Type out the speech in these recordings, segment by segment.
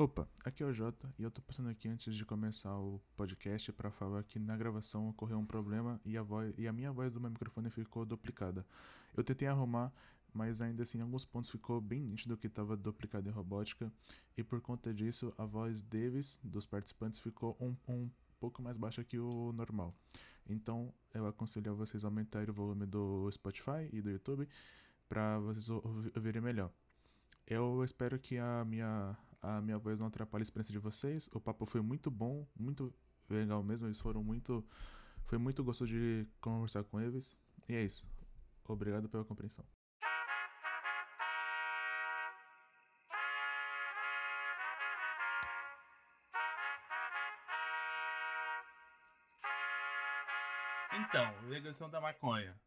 Opa, aqui é o Jota e eu tô passando aqui antes de começar o podcast para falar que na gravação ocorreu um problema e a, voz, e a minha voz do meu microfone ficou duplicada. Eu tentei arrumar, mas ainda assim em alguns pontos ficou bem nítido que estava duplicado em robótica e por conta disso a voz deles, dos participantes, ficou um, um pouco mais baixa que o normal. Então eu aconselho a vocês aumentarem o volume do Spotify e do YouTube para vocês ouvirem melhor. Eu espero que a minha, a minha voz não atrapalhe a experiência de vocês. O papo foi muito bom, muito legal mesmo. Eles foram muito. Foi muito gostoso de conversar com eles. E é isso. Obrigado pela compreensão. Então, legalização da maconha.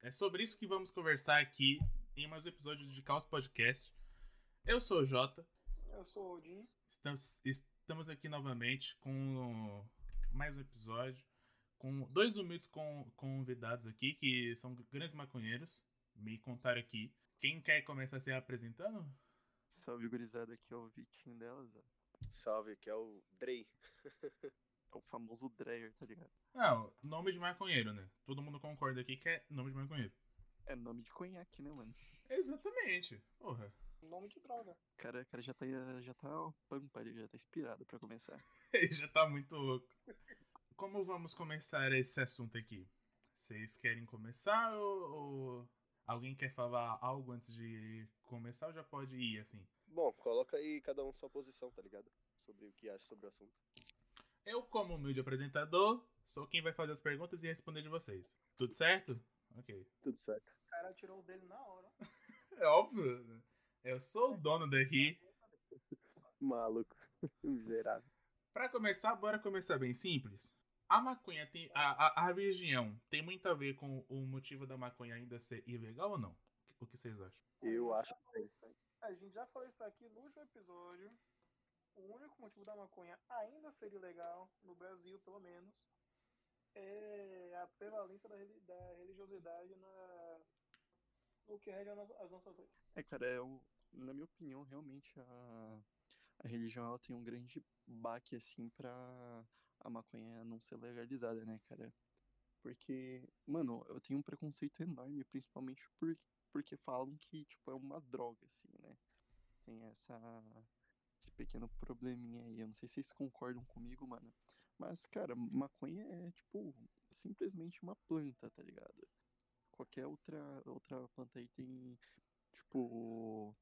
É sobre isso que vamos conversar aqui em mais um episódio de Caos Podcast. Eu sou o Jota. Eu sou o Odin. Estamos, estamos aqui novamente com mais um episódio. Com dois humildes com, convidados aqui, que são grandes maconheiros. Me contaram aqui. Quem quer começar se apresentando? Salve, gurizada. Aqui é o Vitinho delas. Ó. Salve, aqui é o Drey. é o famoso Dreyer, tá ligado? Não, nome de maconheiro, né? Todo mundo concorda aqui que é nome de maconheiro. É nome de conhaque, né, mano? Exatamente. Porra. Nome de droga. Cara, cara já tá, já tá ó, pampa, ele já tá inspirado pra começar. ele já tá muito louco. Como vamos começar esse assunto aqui? Vocês querem começar ou, ou, alguém quer falar algo antes de começar ou já pode ir assim? Bom, coloca aí cada um sua posição, tá ligado? Sobre o que acha sobre o assunto. Eu, como humilde apresentador, sou quem vai fazer as perguntas e responder de vocês. Tudo certo? Ok. Tudo certo. O cara tirou o dele na hora. é óbvio. Eu sou o dono daqui. Maluco. Miserável. Pra começar, bora começar bem simples. A maconha tem. A, a, a religião tem muito a ver com o motivo da maconha ainda ser ilegal ou não? O que vocês acham? Eu acho que é A gente já falou isso aqui no último episódio. O único motivo da maconha ainda ser ilegal, no Brasil pelo menos, é a prevalência da, da religiosidade na, no que rege as nossas leis. É, cara, é o, na minha opinião, realmente a, a religião ela tem um grande baque, assim, pra a maconha não ser legalizada, né, cara? Porque, mano, eu tenho um preconceito enorme, principalmente por, porque falam que, tipo, é uma droga, assim, né? Tem essa, esse pequeno probleminha aí. Eu não sei se vocês concordam comigo, mano. Mas, cara, maconha é, tipo, simplesmente uma planta, tá ligado? Qualquer outra, outra planta aí tem, tipo,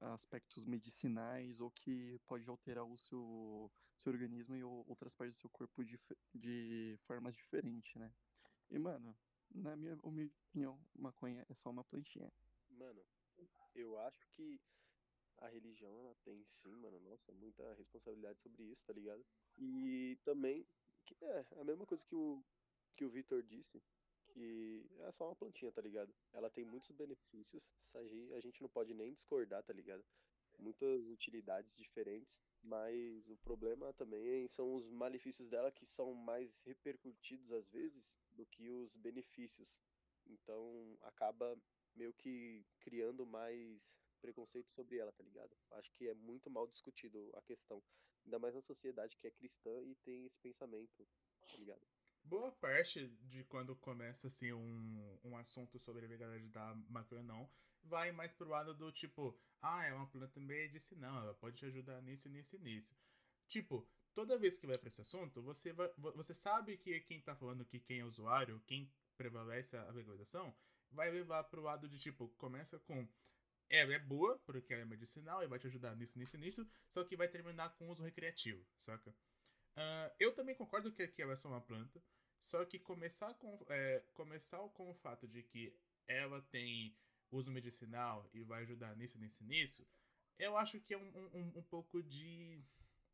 aspectos medicinais ou que pode alterar o seu, seu organismo e outras partes do seu corpo de, de formas diferentes, né? E, mano, na minha opinião, maconha é só uma plantinha. Mano, eu acho que a religião, ela tem sim, mano, nossa, muita responsabilidade sobre isso, tá ligado? E também, que é a mesma coisa que o, que o Vitor disse, que é só uma plantinha, tá ligado? Ela tem muitos benefícios, a gente não pode nem discordar, tá ligado? Muitas utilidades diferentes, mas o problema também são os malefícios dela que são mais repercutidos às vezes do que os benefícios. Então acaba meio que criando mais preconceito sobre ela, tá ligado? Acho que é muito mal discutido a questão. Ainda mais na sociedade que é cristã e tem esse pensamento, tá ligado? Boa parte de quando começa assim um, um assunto sobre a legalidade da maconha não vai mais pro lado do tipo ah é uma planta medicinal ela pode te ajudar nisso nisso e nisso tipo toda vez que vai para esse assunto você vai, você sabe que quem tá falando que quem é usuário quem prevalece a legalização vai levar pro lado de tipo começa com ela é boa porque ela é medicinal e vai te ajudar nisso nisso nisso só que vai terminar com uso recreativo saca Uh, eu também concordo que, que ela é só uma planta, só que começar com, é, começar com o fato de que ela tem uso medicinal e vai ajudar nisso, nisso, nisso, eu acho que é um, um, um pouco de.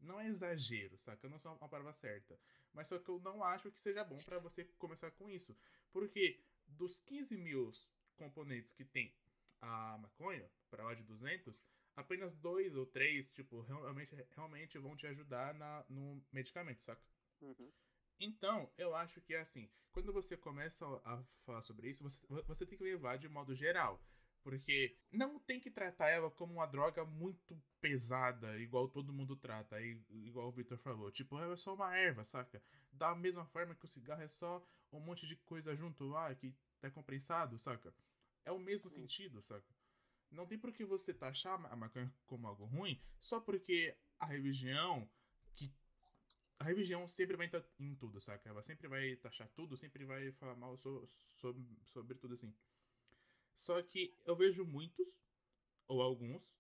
Não é exagero, saca? Eu não sou uma palavra certa. Mas só que eu não acho que seja bom para você começar com isso. Porque dos 15 mil componentes que tem a maconha, para lá de 200, apenas dois ou três, tipo, realmente, realmente vão te ajudar na, no medicamento, saca? Uhum. Então, eu acho que é assim, quando você começa a falar sobre isso, você, você tem que levar de modo geral. Porque não tem que tratar ela como uma droga muito pesada, igual todo mundo trata, igual o Victor falou. Tipo, ela é só uma erva, saca? Da mesma forma que o cigarro é só um monte de coisa junto lá que tá compensado, saca? É o mesmo sentido, saca? Não tem por que você taxar a maconha como algo ruim só porque a religião que a religião sempre vai entrar em tudo, saca? Ela sempre vai taxar tudo, sempre vai falar mal so, sobre, sobre tudo assim. Só que eu vejo muitos, ou alguns,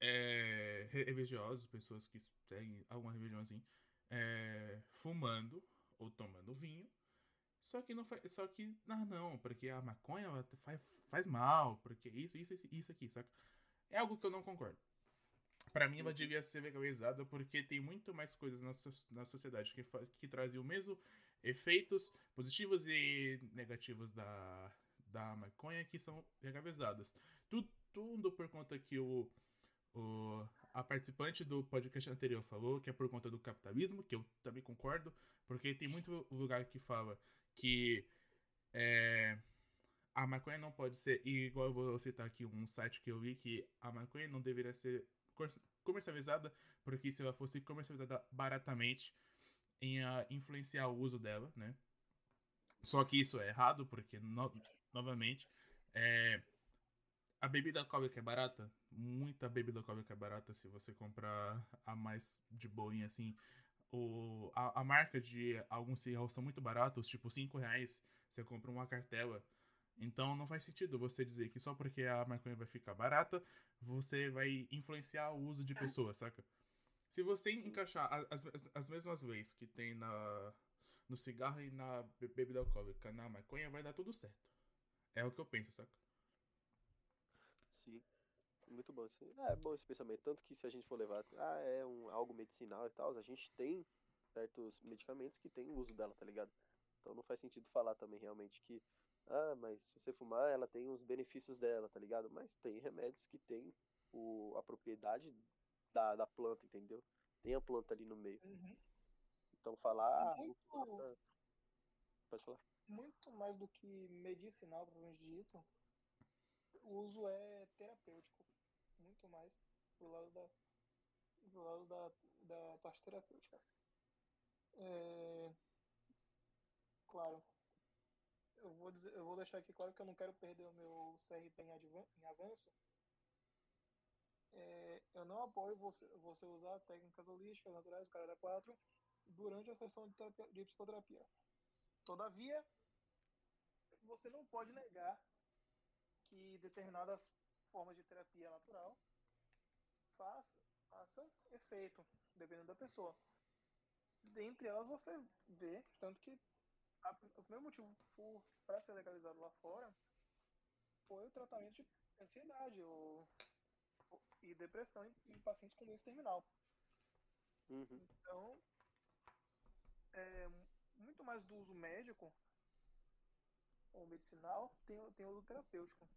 é, religiosos, pessoas que têm alguma religião assim, é, fumando ou tomando vinho. Só que não faz. Só que. Ah, não, porque a maconha faz, faz mal, porque isso, isso, isso aqui, saca? É algo que eu não concordo. Para mim, ela uhum. devia ser legalizada porque tem muito mais coisas na, so na sociedade que, que trazem o mesmo efeitos positivos e negativos da, da maconha que são legalizadas. Tudo, tudo por conta que o, o, a participante do podcast anterior falou, que é por conta do capitalismo, que eu também concordo, porque tem muito lugar que fala que é, a maconha não pode ser, igual eu vou citar aqui um site que eu vi, que a maconha não deveria ser comercializada, porque se ela fosse comercializada baratamente, ia influenciar o uso dela, né? Só que isso é errado, porque, no, novamente, é, a bebida alcoólica é barata. Muita bebida alcoólica é barata se você comprar a mais de boinha, assim. O, a, a marca de alguns cigarros são muito baratos, tipo 5 reais. Você compra uma cartela. Então não faz sentido você dizer que só porque a maconha vai ficar barata, você vai influenciar o uso de pessoas, saca? Se você encaixar as, as, as mesmas leis que tem na, no cigarro e na bebida alcoólica, na maconha, vai dar tudo certo. É o que eu penso, saca? Sim. Muito bom. Sim. É bom esse pensamento. Tanto que se a gente for levar, ah, é um, algo medicinal e tal, a gente tem certos medicamentos que tem o uso dela, tá ligado? Então não faz sentido falar também realmente que ah, mas se você fumar, ela tem os benefícios dela, tá ligado? Mas tem remédios que tem o, a propriedade da, da planta, entendeu? Tem a planta ali no meio. Uhum. Então falar. Muito, ah, pode falar. Muito mais do que medicinal, provavelmente dito, o uso é terapêutico. Muito mais pro lado da, do lado da, da parte terapêutica. É... Claro, eu vou, dizer, eu vou deixar aqui claro que eu não quero perder o meu CRP em, em avanço. É, eu não apoio você, você usar técnicas holísticas, naturais, caralho 4, durante a sessão de, terapia, de psicoterapia. Todavia, você não pode negar que determinadas formas de terapia natural faz, façam efeito, dependendo da pessoa. Dentre elas você vê, tanto que a, o primeiro motivo para ser legalizado lá fora foi o tratamento de ansiedade ou, e depressão em, em pacientes com doença terminal. Uhum. Então, é, muito mais do uso médico ou medicinal tem, tem o uso terapêutico.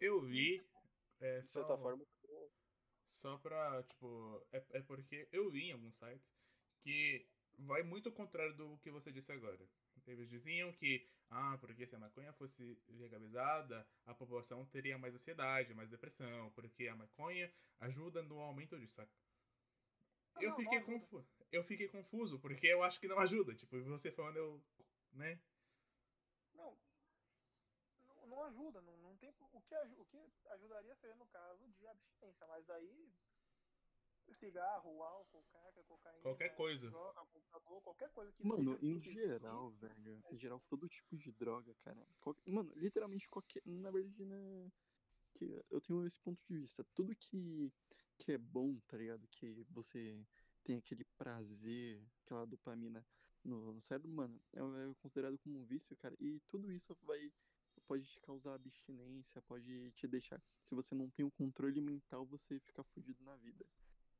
Eu vi. É, de certa forma. Só pra, tipo. É, é porque eu vi em alguns sites que vai muito ao contrário do que você disse agora. Eles diziam que, ah, porque se a maconha fosse legalizada, a população teria mais ansiedade, mais depressão, porque a maconha ajuda no aumento disso, saca? Ah, eu, não, fiquei confu eu fiquei confuso, porque eu acho que não ajuda. Tipo, você falando, eu. né? Não. Não, não ajuda. Não tem, o, que, o que ajudaria seria no caso de abstinência, mas aí cigarro, álcool, caca, cocaína. Qualquer coisa. Droga, computador, qualquer coisa que Mano, em geral, velho. Em geral, todo tipo de droga, cara. Qualquer, mano, literalmente qualquer. Na verdade, né. Que eu tenho esse ponto de vista. Tudo que, que é bom, tá ligado? Que você tem aquele prazer, aquela dopamina no, no cérebro, mano, é, é considerado como um vício, cara. E tudo isso vai pode te causar abstinência, pode te deixar. Se você não tem o um controle mental, você fica fudido na vida.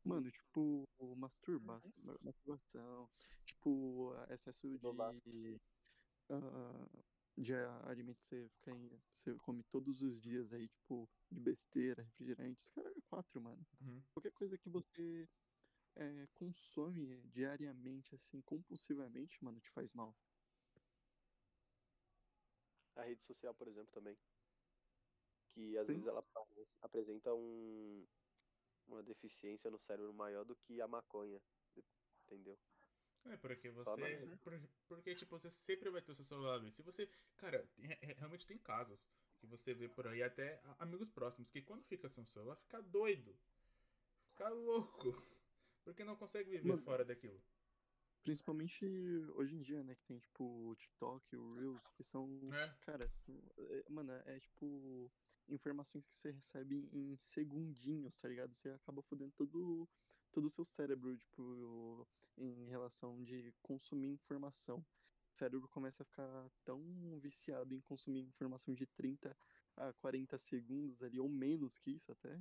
Mano, tipo, masturba uhum. masturbação, tipo, excesso de. Uh, de alimentos que você fica em, você come todos os dias aí, tipo, de besteira, refrigerantes, cara, é quatro, mano. Uhum. Qualquer coisa que você é, consome diariamente, assim, compulsivamente, mano, te faz mal. A rede social, por exemplo, também. que às Sim. vezes ela apresenta um, uma deficiência no cérebro maior do que a maconha. Entendeu? É, porque você. na- por- Porque, tipo, você sempre vai ter o seu celular ali. Se você. Cara, re- re- realmente tem casos que você vê por aí, até amigos próximos, que quando fica sem o celular, fica doido. Fica louco. Porque não consegue viver Mano. fora daquilo. Principalmente hoje em dia, né? Que tem, tipo, o TikTok, o Reels, que são. É. Cara, são- é- mano, é tipo. Informações que você recebe em segundinhos, tá ligado? Você acaba fodendo todo, todo o seu cérebro, tipo, em relação de consumir informação. O cérebro começa a ficar tão viciado em consumir informação de 30 a 40 segundos ali, ou menos que isso até.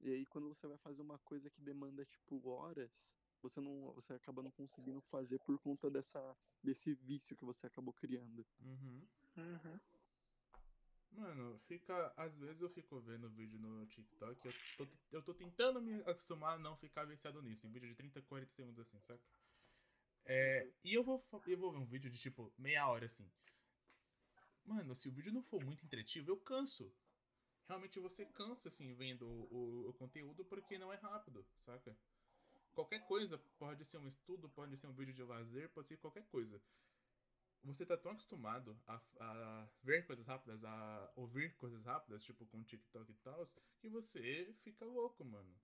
E aí, quando você vai fazer uma coisa que demanda, tipo, horas, você não você acaba não conseguindo fazer por conta dessa desse vício que você acabou criando. Uhum. Uhum. Mano, fica. Às vezes eu fico vendo vídeo no TikTok. Eu tô, eu tô tentando me acostumar a não ficar viciado nisso. Em vídeo de 30, 40 segundos assim, saca? É, e eu vou, eu vou ver um vídeo de tipo meia hora assim. Mano, se o vídeo não for muito entretivo, eu canso. Realmente você cansa assim vendo o, o- o conteúdo porque não é rápido, saca? Qualquer coisa pode ser um estudo, pode ser um vídeo de lazer, pode ser qualquer coisa você tá tão acostumado a, a ver coisas rápidas, a ouvir coisas rápidas, tipo com TikTok e tal, que você fica louco, mano.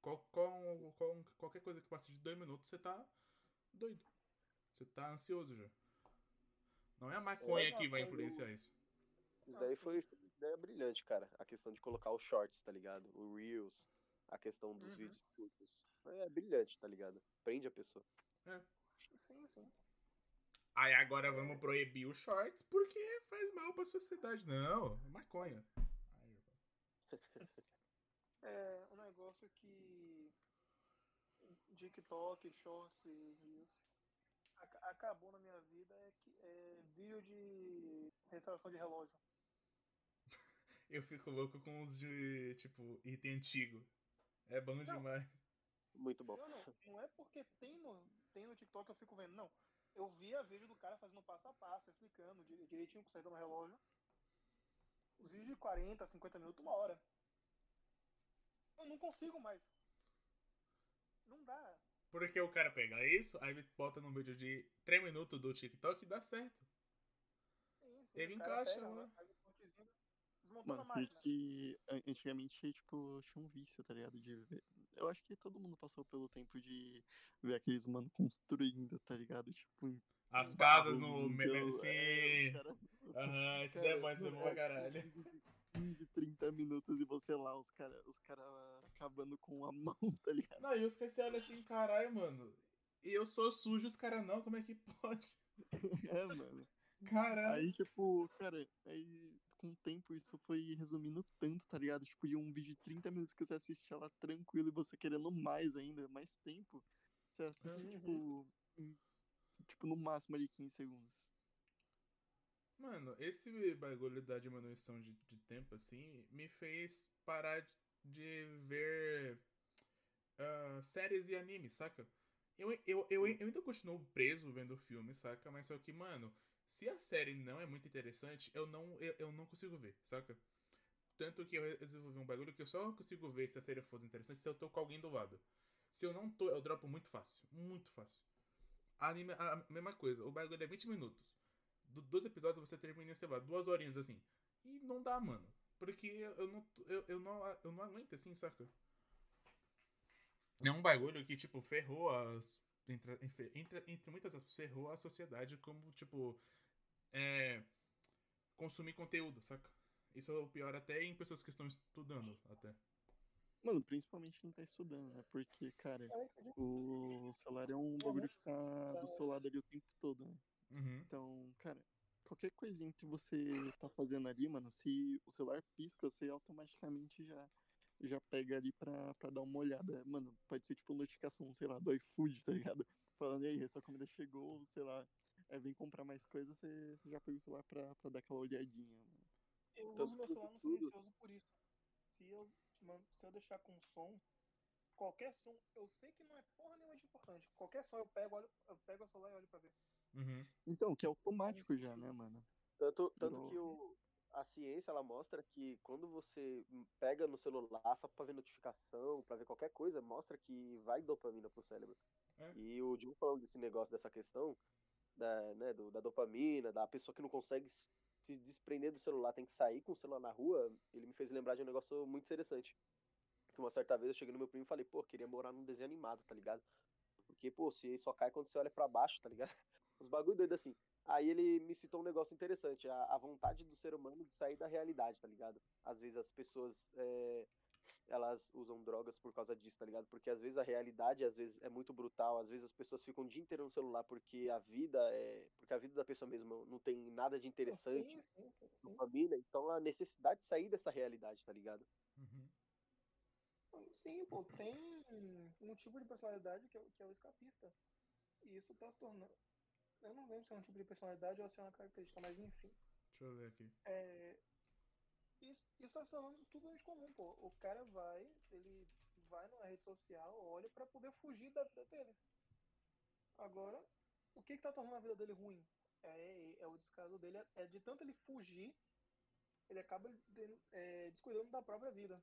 Qual, qual, qual- qualquer coisa que passe de dois minutos, você tá doido. Você tá ansioso já. Não é a maconha que vai influenciar isso. Isso Ah, daí foi ideia brilhante, cara. A questão de colocar os shorts, tá ligado? O Reels, a questão dos Uhum. vídeos curtos. É brilhante, tá ligado? Prende a pessoa. Sim, sim. Aí agora vamos proibir os shorts porque faz mal pra sociedade. Não, é maconha. Aí, É um negócio que TikTok, Shorts e Reels ac- acabou na minha vida é que é vídeo de restauração de relógio. eu fico louco com os de, tipo, item antigo. É bom Não. demais. Muito bom. Não, não, não é porque tem no, tem no TikTok eu fico vendo, não. Eu via vídeo do cara fazendo passo a passo, explicando dire- direitinho, consertando o relógio. Os vídeos de 40, 50 minutos, uma hora. Eu não consigo mais. Não dá. Porque o cara pega isso, aí bota num vídeo de 3 minutos do TikTok e dá certo. Sim, sim, Ele encaixa pega, lá. Mano, a máquina. porque an- antigamente, tipo, tinha um vício, tá ligado? De ver. Eu acho que todo mundo passou pelo tempo de ver aqueles mano construindo, tá ligado? Tipo, em As casas no. é, Sim. cara- Aham, esses cara, é bom, esses é bom pra é, caralho. vídeo de 15, 30 minutos e você lá, os caras os cara acabando com a mão, tá ligado? Não, e os caras você olha assim, caralho, mano. E eu sou sujo, os caras não, como é que pode? É, mano. Caralho. Aí, tipo, cara, aí com o tempo isso foi resumindo tanto, tá ligado? Tipo, de um vídeo de 30 minutos que você assistia lá tranquilo e você querendo mais ainda, mais tempo. Você assiste, tipo, em- tipo, no máximo ali 15 segundos. Mano, esse bagulho da diminuição de, de tempo, assim, me fez parar de, de ver ah, séries e animes, saca? Eu, eu, eu, eu ainda continuo preso vendo filme, saca? Mas só que, mano, se a série não é muito interessante, eu não, eu, eu não consigo ver, saca? Tanto que eu desenvolvi um bagulho que eu só consigo ver se a série for interessante se eu tô com alguém do lado. Se eu não tô, eu dropo muito fácil. Muito fácil. Anime, a, a mesma coisa. O bagulho é 20 minutos. Do, dois episódios você termina, sei lá, duas horinhas assim. E não dá, mano. Porque eu não, eu, eu não, eu não aguento assim, saca? É um bagulho que, tipo, ferrou as. Entre, entre, entre muitas aspas, ferrou a sociedade como, tipo. É. Consumir conteúdo, saca? Isso é o pior até em pessoas que estão estudando, até. Mano, principalmente quem tá estudando, né? Porque, cara, o celular é um bagulho que tá do seu lado ali o tempo todo, né? Uhum. Então, cara, qualquer coisinha que você tá fazendo ali, mano, se o celular pisca, você automaticamente já, já pega ali pra, pra dar uma olhada. Mano, pode ser tipo notificação, sei lá, do iFood, tá ligado? Falando, e aí, sua comida chegou, sei lá, é, vem comprar mais coisa, você, você já pega o celular pra, pra dar aquela olhadinha, mano. Eu Tanto uso meu celular no silencioso por isso. Se eu, mano, se eu deixar com som, qualquer som, eu sei que não é porra nenhuma de importante. Qualquer som eu pego, olho, eu pego o celular e olho pra ver. Uhum. Então, que é automático já, né, mano? Tanto, tanto que o, a ciência ela mostra que quando você pega no celular só pra ver notificação, pra ver qualquer coisa, mostra que vai dopamina pro cérebro. É. E o Diogo falando desse negócio, dessa questão da, né, do- da dopamina, da pessoa que não consegue se- desprender do celular, tem que sair com o celular na rua, ele me fez lembrar de um negócio muito interessante. Que uma certa vez eu cheguei no meu primo e falei, pô, queria morar num desenho animado, tá ligado? Porque, pô, se só cai quando você olha pra baixo, tá ligado? Os bagulho doido assim. Aí ele me citou um negócio interessante, a, a vontade do ser humano de sair da realidade, tá ligado? Às vezes as pessoas, é, elas usam drogas por causa disso, tá ligado? Porque às vezes a realidade, às vezes, é muito brutal, às vezes as pessoas ficam o dia inteiro no celular porque a vida é... Porque a vida da pessoa mesmo não tem nada de interessante, Sim, sim, sim, sim. família, então a necessidade de sair dessa realidade, tá ligado? Uhum. Sim, pô, tem um tipo de personalidade que é, o- que é o escapista. E isso tá se tornando. Eu não lembro se é um tipo de personalidade ou se é uma característica, mas enfim. Deixa eu ver aqui. É, isso, isso tá se tornando totalmente comum, pô. O cara vai, ele vai numa rede social, olha pra poder fugir da vida dele. Agora, o que que tá tornando a vida dele ruim? É, é o descaso dele, é- é de tanto ele fugir, ele acaba de- é, descuidando da própria vida.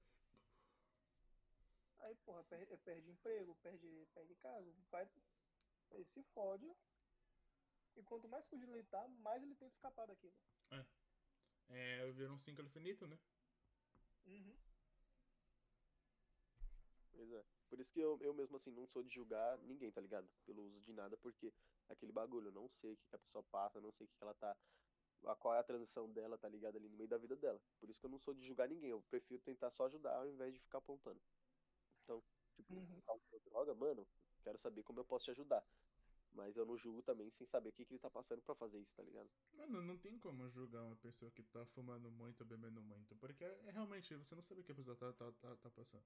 Aí, porra, perde, perde emprego, perde, perde casa, vai, ele se fode. E quanto mais fugido ele tá, mais ele tenta escapar daquilo. É, vira um ciclo infinito, né? Uhum. Pois é. Por isso que eu, eu mesmo assim não sou de julgar ninguém, tá ligado? Pelo uso de nada, porque aquele bagulho, eu não sei o que, que a pessoa passa, não sei o que, que ela tá. A, qual é a transição dela, tá ligado? Ali no meio da vida dela. Por isso que eu não sou de julgar ninguém. Eu prefiro tentar só ajudar ao invés de ficar apontando. Então, tipo, Uhum. droga, mano, quero saber como eu posso te ajudar. Mas eu não julgo também sem saber o que, que ele tá passando pra fazer isso, tá ligado? Mano, não tem como julgar uma pessoa que tá fumando muito, bebendo muito. Porque é, realmente, você não sabe o que a pessoa tá, tá, tá, tá passando.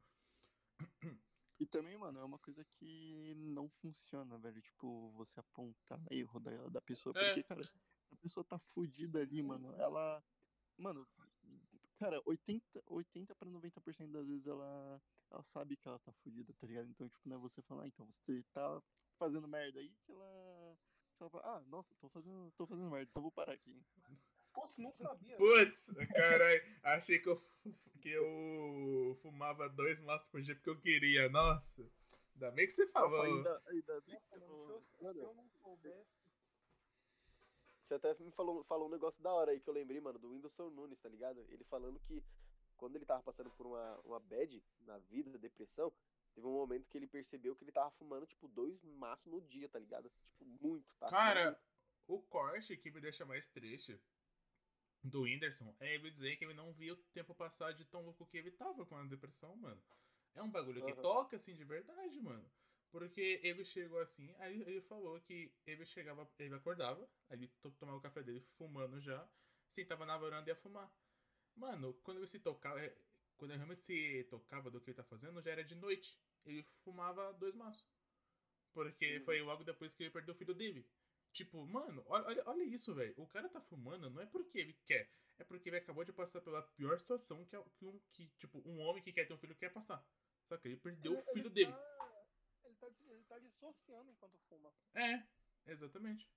E também, mano, é uma coisa que não funciona, velho. Tipo, você apontar erro da, da pessoa. É. Porque, cara, a pessoa tá fudida ali, mano. Ela. Mano, cara, 80, 80 pra 90% das vezes ela, ela sabe que ela tá fudida, tá ligado? Então, tipo, não é você falar, ah, então você tá fazendo merda aí que ela. que ela fala, ah, nossa, tô fazendo, tô fazendo merda, então vou parar aqui. Putz, não sabia. Putz, caralho, achei que eu, que eu fumava dois maços por dia porque eu queria. Nossa, ainda bem que você falou. ainda, ainda bem que mano, eu- se, eu não soubesse. Você até me falou, falou um negócio da hora aí que eu lembrei, mano, do Whindersson Nunes, tá ligado? Ele falando que quando ele tava passando por uma, uma bad na vida, depressão, teve um momento que ele percebeu que ele tava fumando, tipo, dois maços no dia, tá ligado? Tipo, muito, tá? Cara, o corte que me deixa mais triste do Whindersson é ele dizer que ele não via o tempo passar de tão louco que ele tava com a depressão, mano. É um bagulho que toca, assim, de verdade, mano. Porque ele chegou assim, aí ele falou que ele chegava, ele acordava, aí ele to- tomava o café dele fumando já, sentava na varanda e ia fumar. Mano, quando ele se tocava, é, quando ele realmente se tocava do que ele tá fazendo, já era de noite. Ele fumava dois maços. Porque Uhum. foi logo depois que ele perdeu o filho dele. Tipo, mano, olha, olha, isso, velho. O cara tá fumando não é porque ele quer, é porque ele acabou de passar pela pior situação que, é- que, um, que tipo, um homem que quer ter um filho quer passar. Só que ele perdeu o Ele- filho ele dele. Tá, ele, tá, ele tá dissociando enquanto fuma. É, exatamente.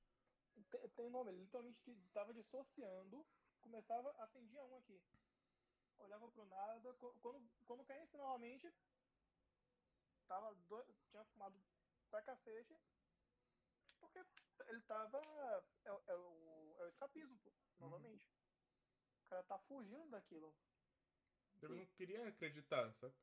Tem, tem nome, ele literalmente tava dissociando, começava, acendia um aqui. Olhava pro nada, qu- quando, quando caísse novamente, tava do- tinha fumado pra cacete, porque ele tava. É, o- é o, é o escapismo, pô, novamente. O cara tá fugindo daquilo. Eu não queria acreditar, sabe?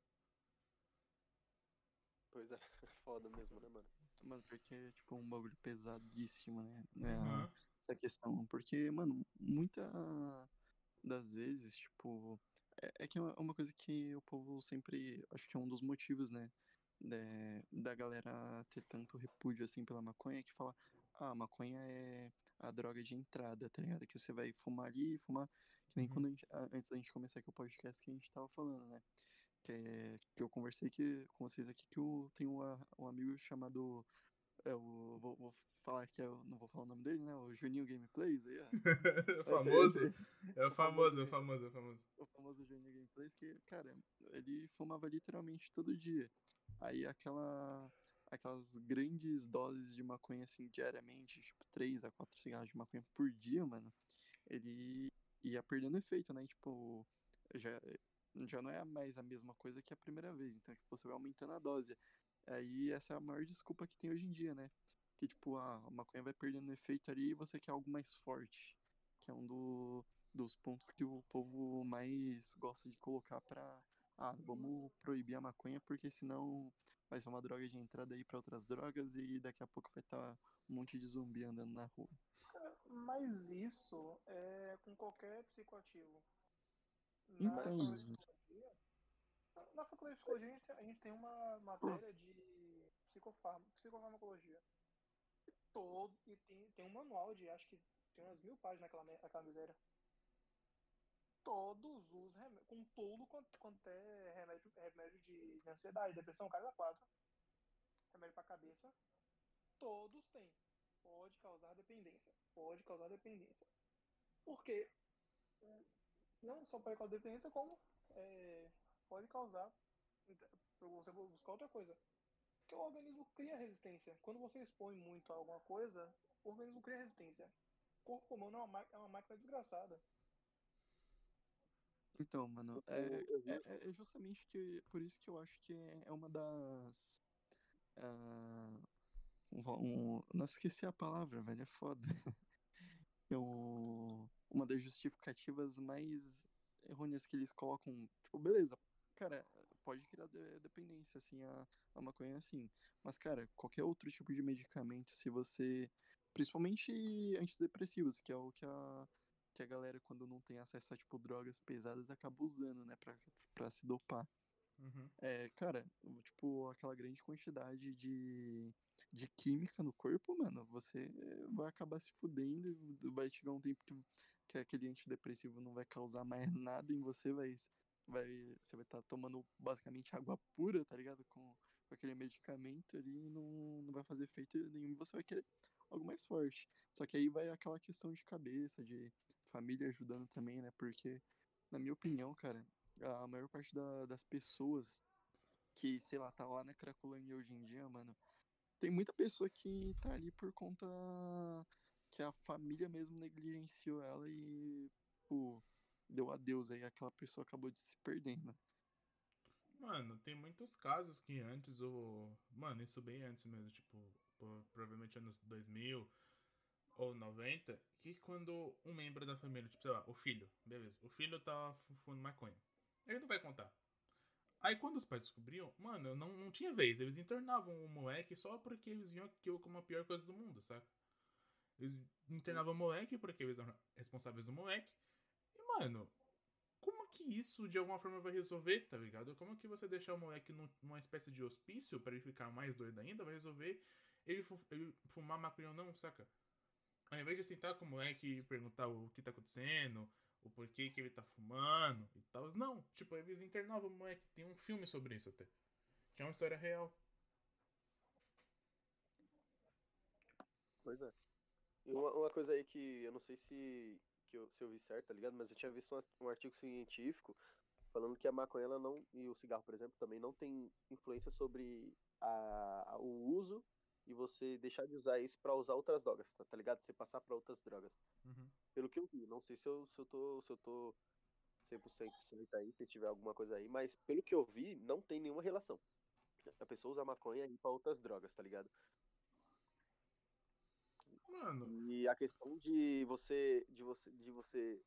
Pois é, foda mesmo, né, mano? Mano, porque é tipo um bagulho pesadíssimo, né? né, Aham. Essa questão. Porque, mano, muita das vezes, tipo. É, é que é uma- uma coisa que o povo sempre. Acho que é um dos motivos, né? de- da galera ter tanto repúdio assim pela maconha que fala, ah, a maconha é a droga de entrada, tá ligado? Que você vai fumar ali, fumar. Que nem Uhum. quando a gente, antes da gente começar aqui o podcast que a gente tava falando, né? Que, é, que eu conversei que, com vocês aqui que eu tenho um amigo chamado. É, o, vou, vou falar que eu não vou falar o nome dele, né? O Juninho Gameplays aí, ó. o Esse- famoso. esse- É o famoso, é o famoso. famoso, é o famoso. o famoso Juninho Gameplays, que, cara, ele fumava literalmente todo dia. Aí aquela. Aquelas grandes doses de maconha, assim, diariamente, tipo, 3 a 4 cigarros de maconha por dia, mano, ele ia perdendo efeito, né? Tipo, já, já não é mais a mesma coisa que a primeira vez. Então, tipo, você vai aumentando a dose. Aí essa é a maior desculpa que tem hoje em dia, né? Que, tipo, a maconha vai perdendo efeito ali e você quer algo mais forte. Que é um do, dos pontos que o povo mais gosta de colocar pra. Ah, vamos proibir a maconha porque senão vai ser uma droga de entrada aí para outras drogas e daqui a pouco vai estar tá um monte de zumbi andando na rua. Mas isso é com qualquer psicoativo. Na então, na faculdade de psicologia a gente, a gente tem uma matéria de psicofarm psicofarmacologia. E todo. E tem, tem um manual de acho que tem umas mil páginas naquela, naquela miséria. Todos os remédios, com tudo quanto, quanto é remédio, remédio de, de ansiedade, depressão, carga 4, remédio pra cabeça, todos têm. Pode causar dependência. Pode causar dependência. Porque não só pode causar dependência, como é, pode causar para você buscar outra coisa. Porque o organismo cria resistência. Quando você expõe muito a alguma coisa, o organismo cria resistência. O corpo humano é uma, é uma máquina desgraçada. Então, mano, é, é, é, justamente que, por isso que eu acho que é, é uma das. Uh, um, um, não esqueci a palavra, velho, é foda. É um, uma das justificativas mais errôneas que eles colocam. Tipo, beleza, cara, pode criar de, dependência, assim, a, a maconha assim. Mas, cara, qualquer outro tipo de medicamento, se você. Principalmente antidepressivos, que é o que a, que a galera, quando não tem acesso a, tipo, drogas pesadas, acaba usando, né, pra, pra se dopar. Uhum. É, cara, tipo, aquela grande quantidade de, de química no corpo, mano, você vai acabar se fudendo e vai chegar um tempo que, que aquele antidepressivo não vai causar mais nada em você, vai, vai, você vai estar tá tomando basicamente água pura, tá ligado? Com, com aquele medicamento ali não, não vai fazer efeito nenhum, você vai querer algo mais forte. Só que aí vai aquela questão de cabeça, de família ajudando também, né? Porque, na minha opinião, cara, a maior parte da, das pessoas que, sei lá, tá lá na Cracolândia hoje em dia, mano, tem muita pessoa que tá ali por conta que a família mesmo negligenciou ela e, pô, deu adeus aí, aquela pessoa acabou de se perdendo. Mano, tem muitos casos que antes, o. Mano, isso bem antes mesmo, tipo, provavelmente anos 2000 ou 90, que quando um membro da família, tipo, sei lá, o filho, beleza, o filho tá fumando maconha. Ele não vai contar. Aí quando os pais descobriam, mano, não, não tinha vez. Eles internavam o moleque só porque eles viam aquilo como a pior coisa do mundo, sabe? Eles internavam o moleque porque eles eram responsáveis do moleque. Mano, como que isso de alguma forma vai resolver, tá ligado? Como que você deixar o moleque numa espécie de hospício para ele ficar mais doido ainda vai resolver ele, ele fumar maconha ou não, saca? Ao invés de sentar com o moleque e perguntar o que tá acontecendo, o porquê que ele tá fumando e tal. Não, tipo, eles internavam o moleque. Tem um filme sobre isso até. Que é uma história real. Pois é. Uma, uma coisa aí que eu não sei se, que eu, se eu vi certo, tá ligado? Mas eu tinha visto um, um artigo científico falando que a maconha ela não, e o cigarro, por exemplo, também não tem influência sobre a, a o uso e você deixar de usar isso para usar outras drogas, tá, tá, ligado? Você passar para outras drogas. Uhum. Pelo que eu vi, não sei se eu, se eu tô se eu tô 100% certo aí, se tiver alguma coisa aí, mas pelo que eu vi, não tem nenhuma relação. A pessoa usa maconha e ir pra outras drogas, tá ligado? Mano. E a questão de você de você de você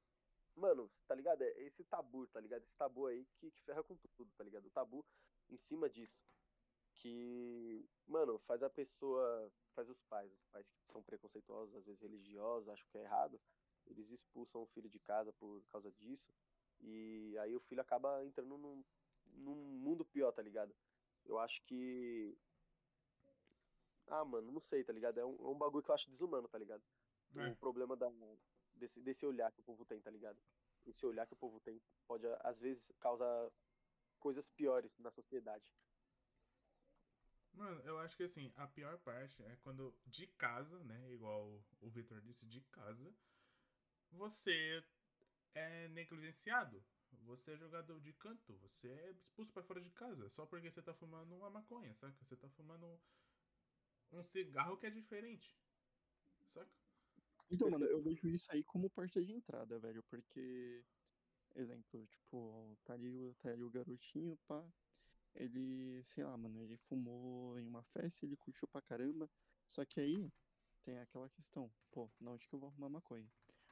Mano, tá ligado? É esse tabu, tá ligado? Esse tabu aí que, que ferra com tudo, tá ligado? O tabu em cima disso que, mano, faz a pessoa, faz os pais, os pais que são preconceituosos, às vezes religiosos, acham que é errado, eles expulsam o filho de casa por causa disso, e aí o filho acaba entrando num, num mundo pior, tá ligado? Eu acho que. Ah, mano, não sei, tá ligado? É um, é um bagulho que eu acho desumano, tá ligado? É. O problema da, desse, desse olhar que o povo tem, tá ligado? Esse olhar que o povo tem pode, às vezes, causar coisas piores na sociedade. Mano, eu acho que assim, a pior parte é quando de casa, né? Igual o Victor disse, de casa, você é negligenciado. Você é jogador de canto, você é expulso para fora de casa, só porque você tá fumando uma maconha, saca? Você tá fumando um cigarro que é diferente, saca? Então, mano, eu vejo isso aí como porta de entrada, velho, porque, exemplo, tipo, tá ali, tá ali o garotinho, pá, ele, sei lá, mano, ele fumou em uma festa, ele curtiu pra caramba, só que aí tem aquela questão, pô, na onde que eu vou arrumar maconha?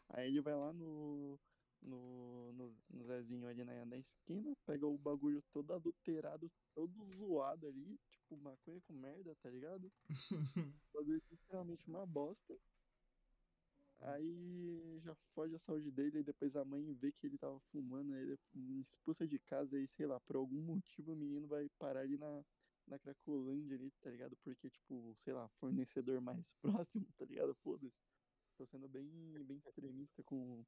Aí ele vai lá no, no, no, no Zezinho ali na, na esquina, pega o bagulho todo adulterado, todo zoado ali, tipo, maconha com merda, tá ligado? O bagulho é literalmente uma bosta. Aí já foge a saúde dele, e depois a mãe vê que ele tava fumando, aí ele é expulsa de casa, aí sei lá, por algum motivo o menino vai parar ali na, na Cracolândia ali, tá ligado? Porque, tipo, sei lá, fornecedor mais próximo, tá ligado? Foda-se. Tô sendo bem, bem extremista com,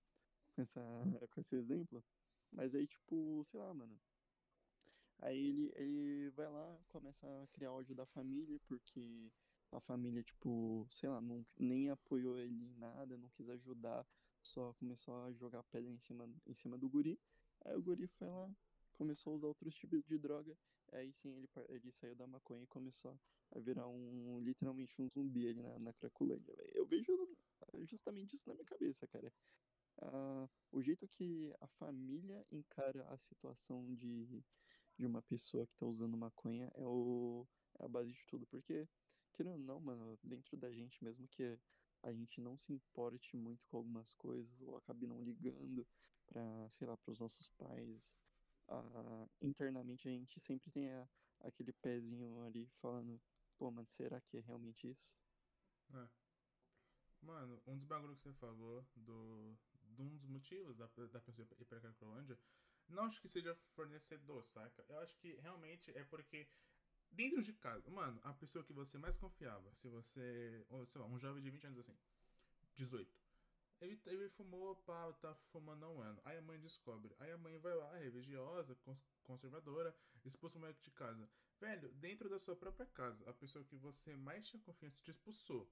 com, essa, com esse exemplo. Mas aí, tipo, sei lá, mano. Aí ele, ele vai lá, começa a criar ódio da família, porque a família, tipo, sei lá, não, nem apoiou ele em nada, não quis ajudar, só começou a jogar pedra em cima, em cima do guri. Aí o guri foi lá, começou a usar outros tipos de droga, aí sim ele, ele saiu da maconha e começou a virar um, literalmente um zumbi ali na, na Cracolândia. Eu vejo justamente isso na minha cabeça, cara. Ah, o jeito que a família encara a situação de, de uma pessoa que tá usando maconha é, o, é a base de tudo, porque querendo ou não, mano, dentro da gente, mesmo que a gente não se importe muito com algumas coisas, ou acabe não ligando pra, sei lá, pros nossos pais, ah, internamente a gente sempre tem a- aquele pezinho ali falando, pô, mas será que é realmente isso? É. Mano, um dos bagulhos que você falou do, de um dos motivos da, da pessoa ir pra Cracolândia, não acho que seja fornecedor, saca? Eu acho que realmente é porque dentro de casa, mano, a pessoa que você mais confiava, se você, sei lá, um jovem de 20 anos assim, 18, ele, ele fumou, pá, tá fumando há um ano. Aí a mãe descobre. Aí a mãe vai lá, religiosa, cons- conservadora, expulsa o moleque de casa. Velho, dentro da sua própria casa, a pessoa que você mais tinha confiança te expulsou.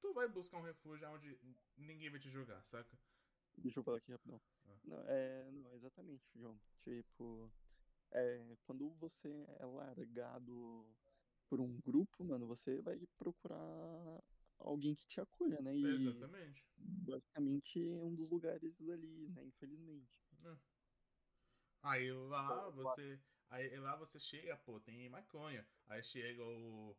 Tu vai buscar um refúgio onde ninguém vai te jogar, saca? Deixa eu falar aqui rapidão. Ah. Não, é, não, exatamente, João. Tipo, é, quando você é largado por um grupo, mano, você vai procurar alguém que te acolha, né? E Exatamente. basicamente é um dos lugares ali, né? Infelizmente. É. Aí lá Então, você. Aí lá você chega, pô, tem maconha. Aí chega o.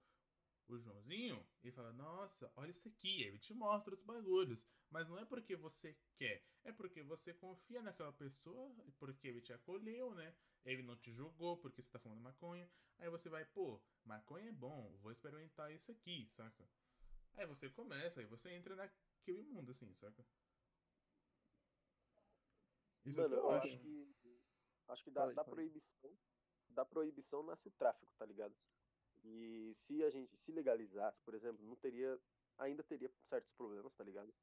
O Joãozinho e fala, nossa, olha isso aqui, ele te mostra os bagulhos. Mas não é porque você quer, é porque você confia naquela pessoa, porque ele te acolheu, né? Ele não te julgou porque você tá fumando maconha. Aí você vai, pô, maconha é bom, vou experimentar isso aqui, saca? Aí você começa, aí você entra naquele mundo, assim, saca? Isso é Mano, que eu eu acho. acho que. Acho que da, Fala da fala proibição. Da proibição nasce o tráfico, tá ligado? E se a gente se legalizasse, por exemplo, não teria. Ainda teria certos problemas, tá ligado?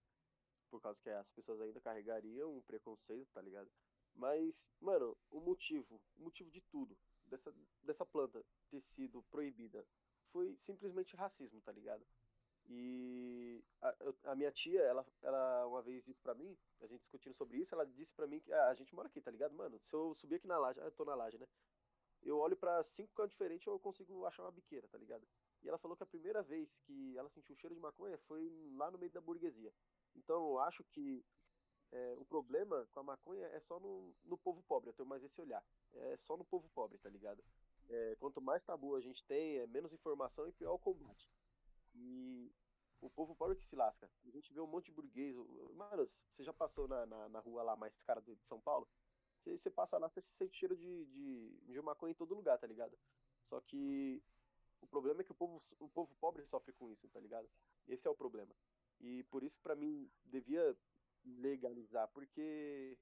Por causa que as pessoas ainda carregariam um preconceito, tá ligado? Mas, mano, o motivo, o motivo de tudo, dessa, dessa planta ter sido proibida, foi simplesmente racismo, tá ligado? E a, a minha tia, ela, ela uma vez disse pra mim, a gente discutindo sobre isso, ela disse pra mim que ah, a gente mora aqui, tá ligado? Mano, se eu subir aqui na laje, eu tô na laje, né? Eu olho pra cinco cantos diferentes, eu consigo achar uma biqueira, tá ligado? E ela falou que a primeira vez que ela sentiu o cheiro de maconha foi lá no meio da burguesia. Então eu acho que é, o problema com a maconha é só no, no povo pobre, eu tenho mais esse olhar. É só no povo pobre, tá ligado? É, quanto mais tabu a gente tem, é menos informação e pior o combate. E o povo pobre que se lasca. A gente vê um monte de burguês. Mano, você já passou na, na, na rua lá mais cara de São Paulo? Você, você passa lá, você sente cheiro de, de, de maconha em todo lugar, tá ligado? Só que o problema é que o povo, o povo pobre sofre com isso, tá ligado? Esse é o problema. E por isso, pra mim, devia legalizar, porque,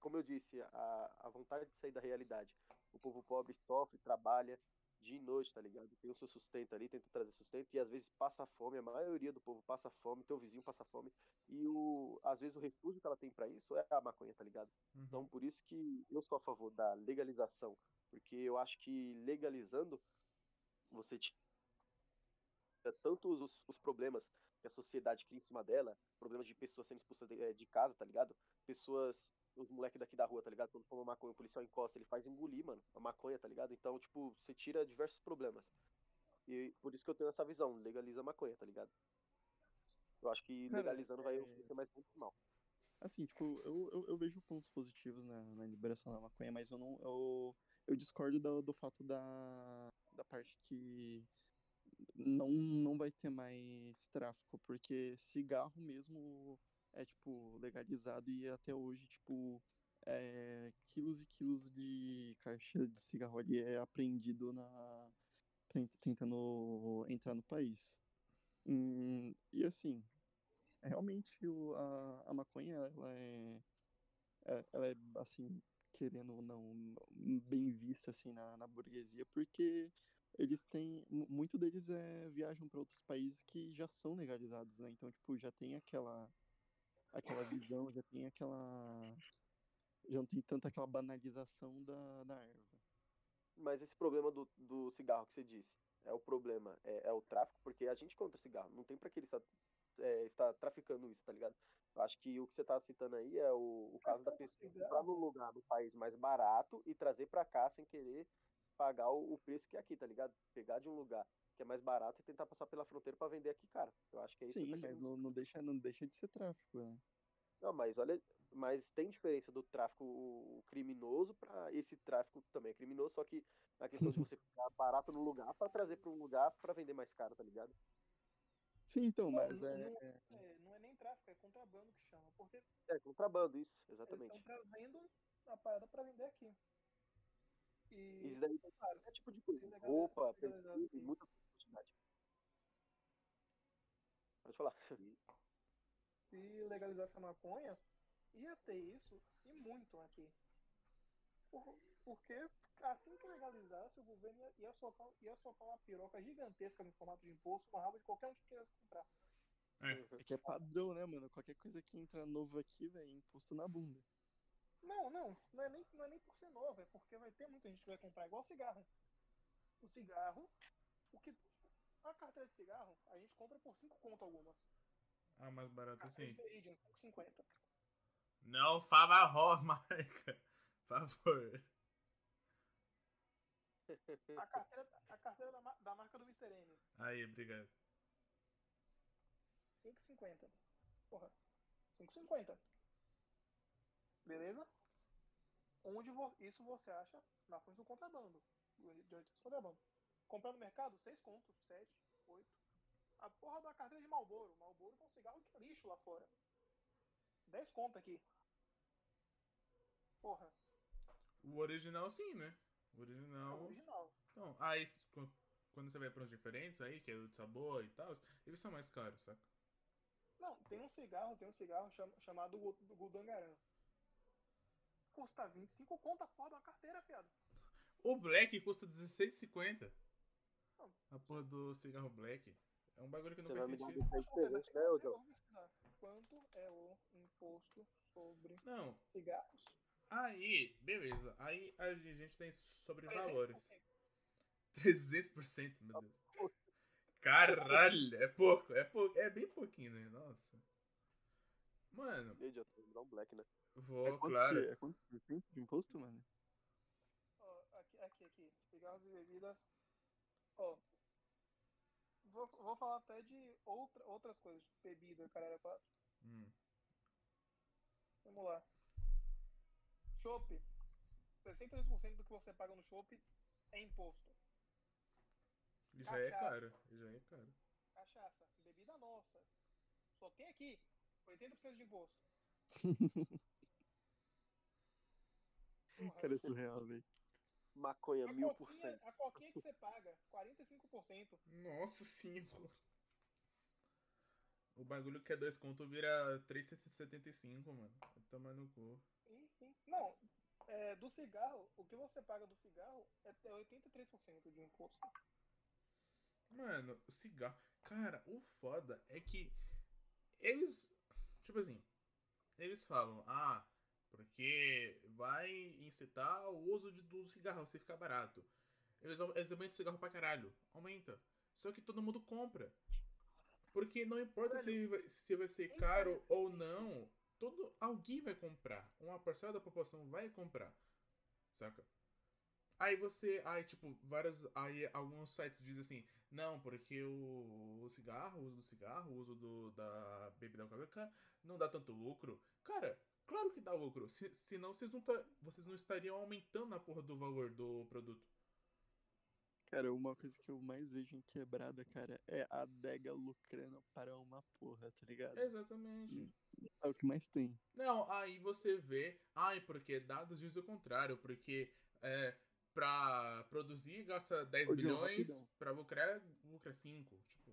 como eu disse, a, a vontade de sair da realidade. O povo pobre sofre, trabalha dia e noite, tá ligado? Tem o seu sustento ali, tenta trazer sustento, e às vezes passa fome, a maioria do povo passa fome, teu vizinho passa fome, e o, às vezes o refúgio que ela tem pra isso é a maconha, tá ligado? Uhum. Então, por isso que eu sou a favor da legalização, porque eu acho que legalizando você tira tanto os, os problemas que a sociedade cria em cima dela, problemas de pessoas sendo expulsas de, eh, de casa, tá ligado? Pessoas, os moleques daqui da rua, tá ligado? Quando fuma maconha, o policial encosta, ele faz engolir, mano, a maconha, tá ligado? Então, tipo, você tira diversos problemas. E por isso que eu tenho essa visão, legaliza a maconha, tá ligado? Eu acho que Cara, legalizando vai é- ser mais bom que mal. Assim, tipo, eu, eu, eu vejo pontos positivos na, na liberação da maconha, mas eu não. Eu, eu discordo do, do fato da, da parte que não, não vai ter mais tráfico, porque cigarro mesmo é, tipo, legalizado e até hoje, tipo, é, quilos e quilos de caixa de cigarro ali é apreendido na. tent- tentando entrar no país. Hum, e assim, realmente o, a, a maconha, ela é, é- ela é, assim, querendo ou não, bem vista, assim, na, na burguesia, porque eles têm, mu- muito deles é, viajam para outros países que já são legalizados, né? Então, tipo, já tem aquela, aquela visão, já tem aquela, já não tem tanta aquela banalização da, da erva. Mas esse problema do, do cigarro que você disse, é o problema, é, é o tráfico, porque a gente compra cigarro, não tem pra que ele está, é, está traficando isso, tá ligado? Eu acho que o que você tá citando aí é o, o caso da do pessoa comprar num lugar no país mais barato e trazer pra cá sem querer pagar o, o preço que é aqui, tá ligado? Pegar de um lugar que é mais barato e tentar passar pela fronteira pra vender aqui, cara. Eu acho que é isso que Sim, tá mas não, não, deixa, não deixa de ser tráfico, né? Não, mas olha, mas tem diferença do tráfico criminoso pra esse tráfico que também é criminoso, só que a questão de você ficar barato no lugar pra trazer pra um lugar pra vender mais caro, tá ligado? Sim, então, Não, mas não- é, não- É, não é nem tráfico, é contrabando que chama. Porque É, contrabando, isso, eles exatamente. estão trazendo a parada pra vender aqui. E Isso daí tem claro, qualquer tipo de coisa. se legalizar- Roupa, assim. muita quantidade. Pode falar. se legalizasse a maconha, ia ter isso e muito aqui. Por- porque assim que legalizasse, o governo ia, ia, socar, ia socar uma piroca gigantesca no formato de imposto, uma raba de qualquer um que quisesse comprar. é que é padrão, né, mano? Qualquer coisa que entra novo aqui, velho, é imposto na bunda. Não, não, não é, nem, não é nem por ser novo, é porque vai ter muita gente que vai comprar igual cigarro. O cigarro, o que. A carteira de cigarro, a gente compra por 5 conto algumas. Ah, mais barato de Veridian, 5,50. Não fala marca. Por favor. A carteira, a carteira da, da marca do Mr. M, Aí, obrigado. 5,50. Porra, 5,50. Beleza? Onde vo- isso você acha na fonte do contrabando. Do de do contrabando. Comprar no mercado, 6 contos, 7, 8. A porra da carteira de Malboro. Malboro com cigarro que é lixo lá fora. 10 conto aqui. Porra, O original sim, né? O é original. o original. Não, aí quando você vai para os diferentes aí, que é o de sabor e tal, eles são mais caros, saca? Não, tem um cigarro, tem um cigarro cham- chamado Gu- Gudangaran. Custa 25 conto a porra da carteira, fiado. O Black custa R$16,50. Não. A porra do cigarro Black. É um bagulho que não Você faz sentido. vou pesquisar. Quanto é o imposto sobre Não, cigarros? aí, beleza. Aí a gente tem sobre 300%. valores. 300%, meu Deus. Caralho, é pouco, é pouco, é bem pouquinho, né? Nossa. Mano, E vou dar um black, né? vou, é claro. que- é quanto por cento de imposto, mano? Ó, aqui, aqui, aqui. Cigarros e bebidas. Ó. Vou, vou falar até de outra, outras coisas. Bebida, caralho. quatro. Hum. Vamos lá. Chopp. 63% do que você paga no chopp é imposto. Já é Cachaça. caro, já é caro. Cachaça. Bebida nossa. Só tem aqui 80% de imposto. Cara, é surreal, velho. Maconha, A mil por cento. a coquinha que você paga, 45%. Nossa senhora. O bagulho que é 2 conto vira 3,75, mano. Vai tomar no cu. Sim, sim. Não, é, do cigarro, o que você paga do cigarro é até 83% de imposto. Mano, o cigarro. Cara, o foda é que eles. Tipo assim. Eles falam, ah, porque vai incitar o uso de, do cigarro, se ficar barato. Eles, eles aumentam o cigarro pra caralho. Aumenta. Só que todo mundo compra. Porque não importa se vai, se vai ser caro ou não, todo, alguém vai comprar. Uma parcela da população vai comprar. Saca? Aí você. Aí, tipo, várias. Aí alguns sites dizem assim, não, porque o, o cigarro, o uso do cigarro, o uso do, da bebida alcoólica não dá tanto lucro. Cara, claro que dá lucro. Se, senão vocês não, tá, vocês não estariam aumentando a porra do valor do produto. Cara, uma coisa que eu mais vejo em quebrada, cara, é a adega lucrando para uma porra, tá ligado? Exatamente. É o que mais tem. Não, aí você vê, ai, porque dados dizem o contrário, porque é, pra produzir gasta 10 Ô, John, milhões, rapidão. pra lucrar, lucra 5. Tipo,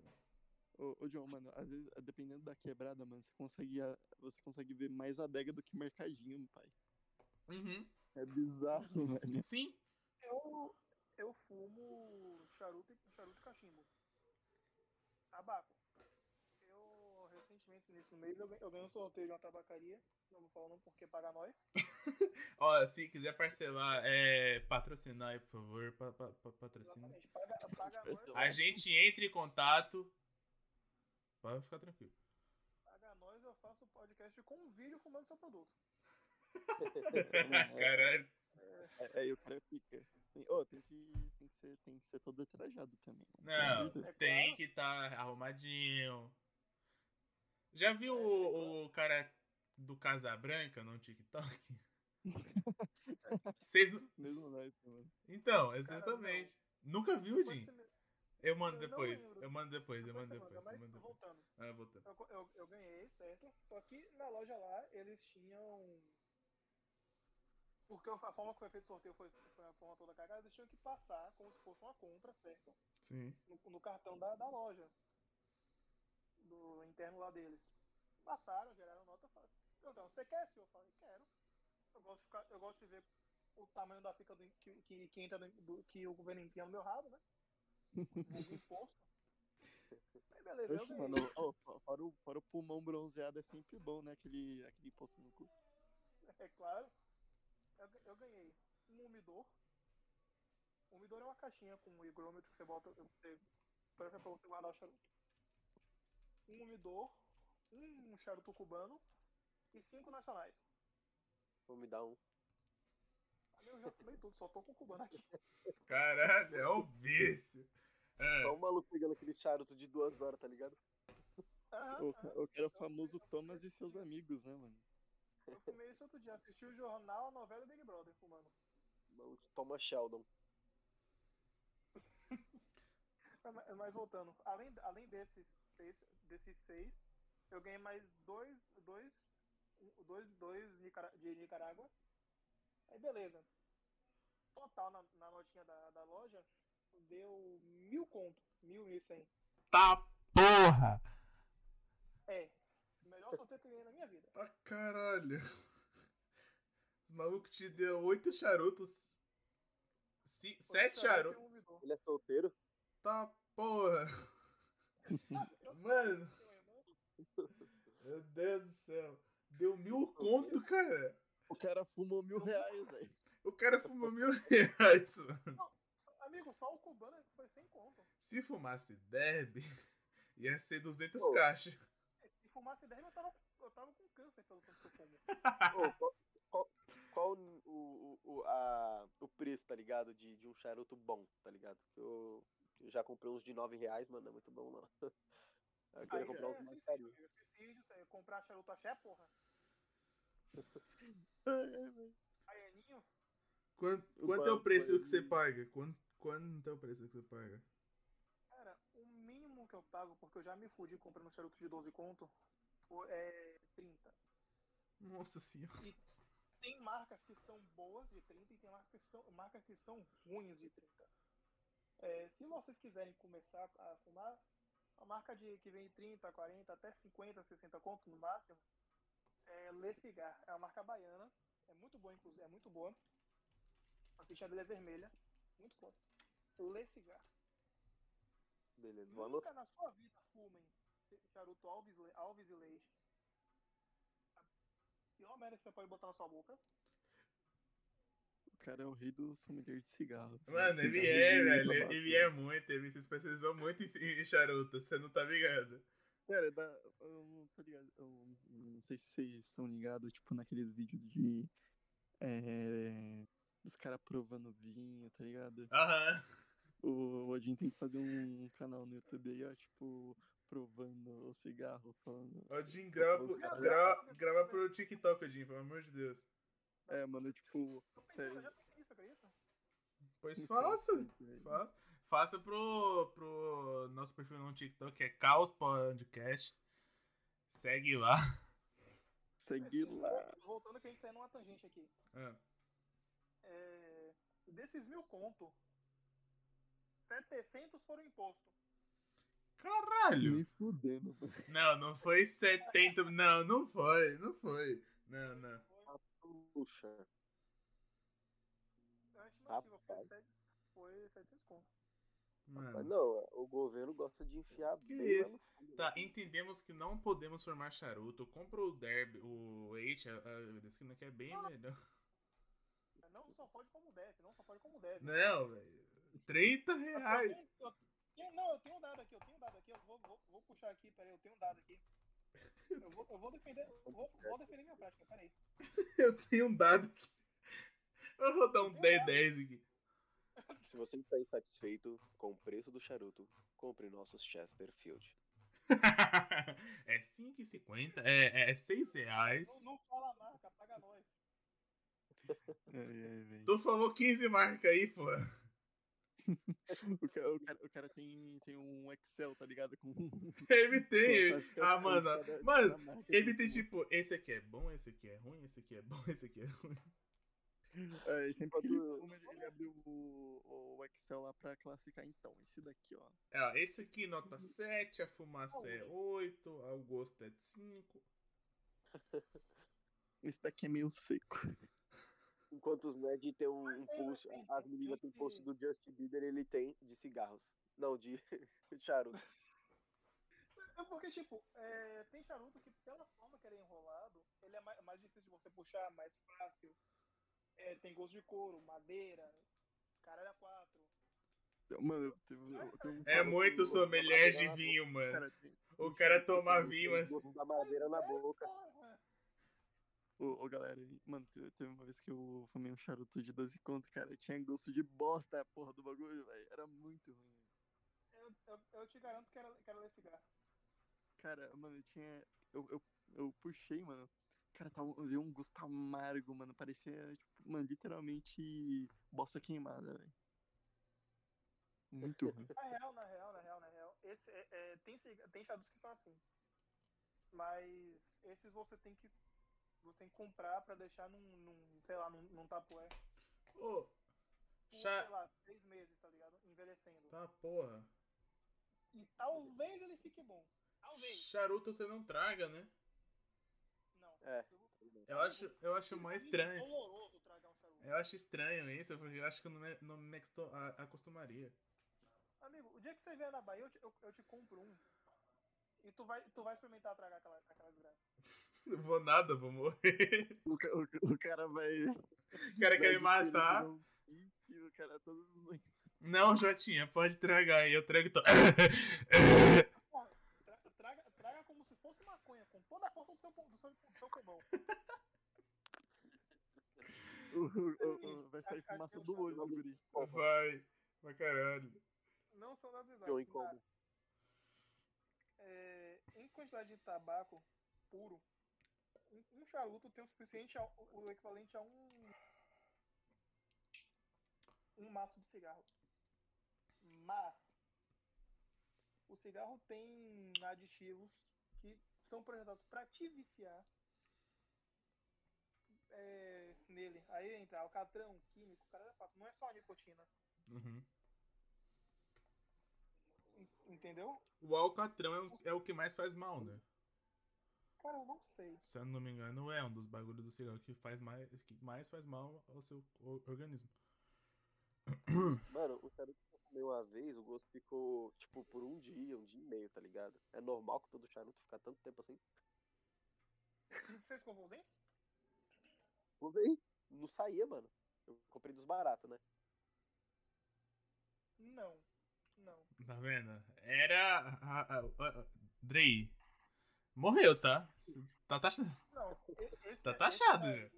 Ô, ô John, mano, às vezes, dependendo da quebrada, mano, você consegue, você consegue ver mais adega do que mercadinho, meu pai. uhum. É bizarro, velho. Sim, Eu, eu fumo charuto e, charuto e cachimbo. Tabaco. Nesse mês, eu, ganhei- eu ganhei um sorteio de uma tabacaria. Não vou falar não porque paga nós. Ó, se quiser parcelar, é, patrocinar aí, por favor, pa, pa, pa- patrocina. Paga, paga nós. A gente entra em contato. Pode ficar tranquilo. Paga nós, eu faço o podcast com um vídeo fumando seu produto. Caralho. É, aí o cara fica. Tem, ô, tem, que, tem, que ser, tem que ser todo trajado também. né? Não. É tem claro. que estar arrumadinho. Já viu o, o cara do Casa Branca no TikTok? Vocês não... Mesmo nós, mano. Então, exatamente. Nunca viu, Jim? Eu mando Eu depois. Eu mando depois, eu mando depois. manda, Eu mando depois. voltando. Ah, voltando. Eu, eu, eu ganhei, certo? Só que na loja lá, eles tinham. Porque a forma que foi feito o sorteio foi, foi a forma toda cagada, eles tinham que passar como se fosse uma compra, certo? Sim. No, no cartão da, da loja. Do interno lá deles. Passaram, geraram nota. falaram, Então, você quer, senhor? Eu falei, quero. Eu gosto de, ficar, eu gosto de ver o tamanho da pica do, que, que, que entra do, que o governo enfia no meu rabo, né? O imposto. Aí, beleza, eu Oxe, ganhei. mano, fora, o, fora o pulmão bronzeado é sempre bom, né? Aquele, aquele poço no cu. É claro. Eu, eu ganhei um umidor. O umidor é uma caixinha com um higrômetro que você bota. Você, pra, pra você guardar o charuto. Um umidor, um charuto cubano e cinco nacionais. Vou me dar um. Eu já fumei tudo, só tô com o cubano aqui. Caralho, é um vício. Ah, Só o maluco pegando aquele charuto de duas horas, tá ligado? Aham, O, o cara é o famoso Thomas e seus amigos, né, mano? Eu fumei isso outro dia. Assisti o jornal, a novela Big Brother fumando. O maluco toma Sheldon. Mas, mas voltando, além, além desses, seis, desses seis, eu ganhei mais dois, dois, dois, dois de Nicarágua. Aí beleza. Total na, na notinha da, da loja deu mil conto, mil e cem. tá porra! É, o melhor sorteio que eu ganhei na minha vida. Ah, caralho. Os malucos te deu oito charutos. Si- sete charutos. Ele é solteiro? Tá porra. Mano, meu Deus do céu. Deu mil conto, cara. O cara fumou mil reais, velho. O cara fumou mil reais, mano. Amigo, só o cubano foi sem conto. Se fumasse derby, ia ser 200 Ô. caixas. Se fumasse 10, eu tava, eu tava com câncer pelo tanto que eu fumo. Ô, qual qual, qual o, o, o, a, o preço, tá ligado? De, de um charuto bom, tá ligado? Eu, eu já comprei uns de 9 reais, mano, não é muito bom não. Eu queria Aí comprar é uns mais suicídio, é suicídio, você comprar charuto axé, porra. Baianinho, Quanto, O quanto é o preço que você paga? Quanto, quanto é o preço que você paga? cara, o mínimo que eu pago, porque eu já me fudi comprando charuto de 12 conto, é 30. Nossa senhora. Tem marcas que são boas de 30 e tem marcas que são, marcas que são ruins de 30. É, se vocês quiserem começar a fumar, a marca de, que vem de 30, 40, até 50, 60 conto no máximo, é Le Cigar. É uma marca baiana. É muito boa, inclusive. É muito boa. A ficha dele é vermelha. Muito boa. Le Cigar. Beleza. Nunca na sua vida fumem charuto Alves, Alves e Leite. A pior merda que você pode botar na sua boca. O cara é o rei do sommelier de cigarros. Mano, ele é, velho. Ele é muito. Ele se especializou muito em, em charuto. Você não tá ligado? Cara, eu não tô ligado. Eu não sei se vocês estão ligados, tipo, naqueles vídeos de. É, dos caras provando vinho, tá ligado? Aham. O Odin tem que fazer um canal no YouTube aí, ó, tipo, provando o cigarro, falando. Odin, grava, pro- grava, grava pro TikTok, Odin, pelo amor de Deus. É, mano, tipo. Tô pensando, eu já fiz isso, acredita? Pois faça. Faça, faça pro, pro nosso perfil no TikTok, que é Caos Podcast. Segue lá. Segue lá. Voltando que a gente saiu numa tangente aqui. Ah, É, desses mil conto, 700 foram imposto. Caralho! Me fudendo. Não, não foi 70. Não, não foi. Não foi. Não, não. Puxa. A estimativa foi, Rapaz. sete- foi 700 conto. Não, o governo gosta de enfiar Que isso? Tá, né? entendemos que não podemos formar charuto. Compra o Derby, o H, a, a esquina que é bem melhor. Não só pode como deve, não só pode como deve. Não, velho. 30 Eu reais. tenho- eu tenho- não, eu tenho um dado aqui, eu tenho um dado aqui, eu vou, vou, vou puxar aqui, peraí, eu tenho um dado aqui. Eu vou, eu vou defender, eu vou, vou defender minha prática, peraí. Eu tenho um dado aqui. Eu vou dar um 10 aqui. Se você está insatisfeito com o preço do charuto, compre nossos Chesterfield. é 5,50. É, é 6 reais. Não, não fala a marca, paga nós. Tu falou 15 marca aí, pô. O cara, o cara, o cara tem, tem um Excel, tá ligado? Com. Ele tem. com Ah, mano. Mano, ele tem tipo, esse aqui é bom, esse aqui é ruim, esse aqui é bom, esse aqui é ruim. É, sempre que ele ele, ele abre o, o Excel lá pra classificar. Então, esse daqui, ó. É, ó, esse aqui nota 7, a fumaça é 8, o gosto é de 5. Esse daqui é meio seco. Enquanto os nerds tem um, um é, assim, as meninas tem têm post que- do Justin Bieber, ele tem de cigarros. Não, de charuto. É porque, tipo, é, tem charuto que, pela forma que ele é enrolado, ele é mais, mais difícil de você puxar, mais fácil. É, tem gosto de couro, madeira, caralho a quatro. Mano, eu tenho, eu um É muito sommelier de vinho, mano. Cara, tem- O cara toma vinho Tem assim. gosto da madeira na boca. Ô, ô, galera, mano, te- teve uma vez que eu fumei um charuto de 12 conto, cara. Tinha gosto de bosta a porra do bagulho, velho. Era muito ruim. Eu, eu, eu te garanto que era, que era ler cigarro. Cara, mano, eu tinha. Eu, eu, eu puxei, mano. Cara, tava, veio um gosto amargo, mano. Parecia, tipo, mano, literalmente bosta queimada, velho. Muito ruim. Na real, na real, na real, na real, esse, é, é, tem, tem charutos que são assim. Mas esses você tem que. Você tem que comprar pra deixar num, num sei lá, num, num tapué. Ô, Por, Cha- sei lá, três meses, tá ligado? Envelhecendo. tá porra. E talvez ele fique bom. Talvez. Charuto você não traga, né? Não. É. Eu acho, eu acho mais estranho. Eu acho estranho isso, porque eu acho que eu não me, não me acostumaria. Amigo, o dia que você vier na Bahia, eu te, eu, eu te compro um. E tu vai, tu vai experimentar tragar aquela, aquela desgraça. Não vou nada, vou morrer. O, o, o cara vai. O cara quer me matar. pique, o cara todos os. Não, Jotinha, pode tragar aí, eu trago. To... Tra, traga, traga como se fosse maconha, com toda a força do seu, do seu, do seu pulmão. Vai sair fumaça do olho do guri. Vai, vai caralho. Não são das Eu exatas. incômodo. mas, é, em quantidade de tabaco puro, um, um charuto tem o suficiente, ao, o equivalente a um. um maço de cigarro. Mas, o cigarro tem aditivos que são projetados para te viciar é, nele. Aí entra alcatrão, químico, cara, é fato. Não é só a nicotina. Uhum. en- Entendeu? O alcatrão é o, é o que mais faz mal, né? Cara, eu não sei. Se eu não me engano, é um dos bagulhos do cigarro que faz mais, que mais faz mal ao seu organismo. Mano, o charuto que eu fumei uma vez, o gosto ficou, tipo, por um dia, um dia e meio, tá ligado? É normal que todo charuto ficar tanto tempo assim? Você escovou os dentes? Fumei. Não saía, mano. Eu comprei dos baratos, né? Não. Não. Tá vendo? Era. A, a, a, Drey. Morreu, tá? Tá taxa. Não. Esse, Tá esse taxado daí- já.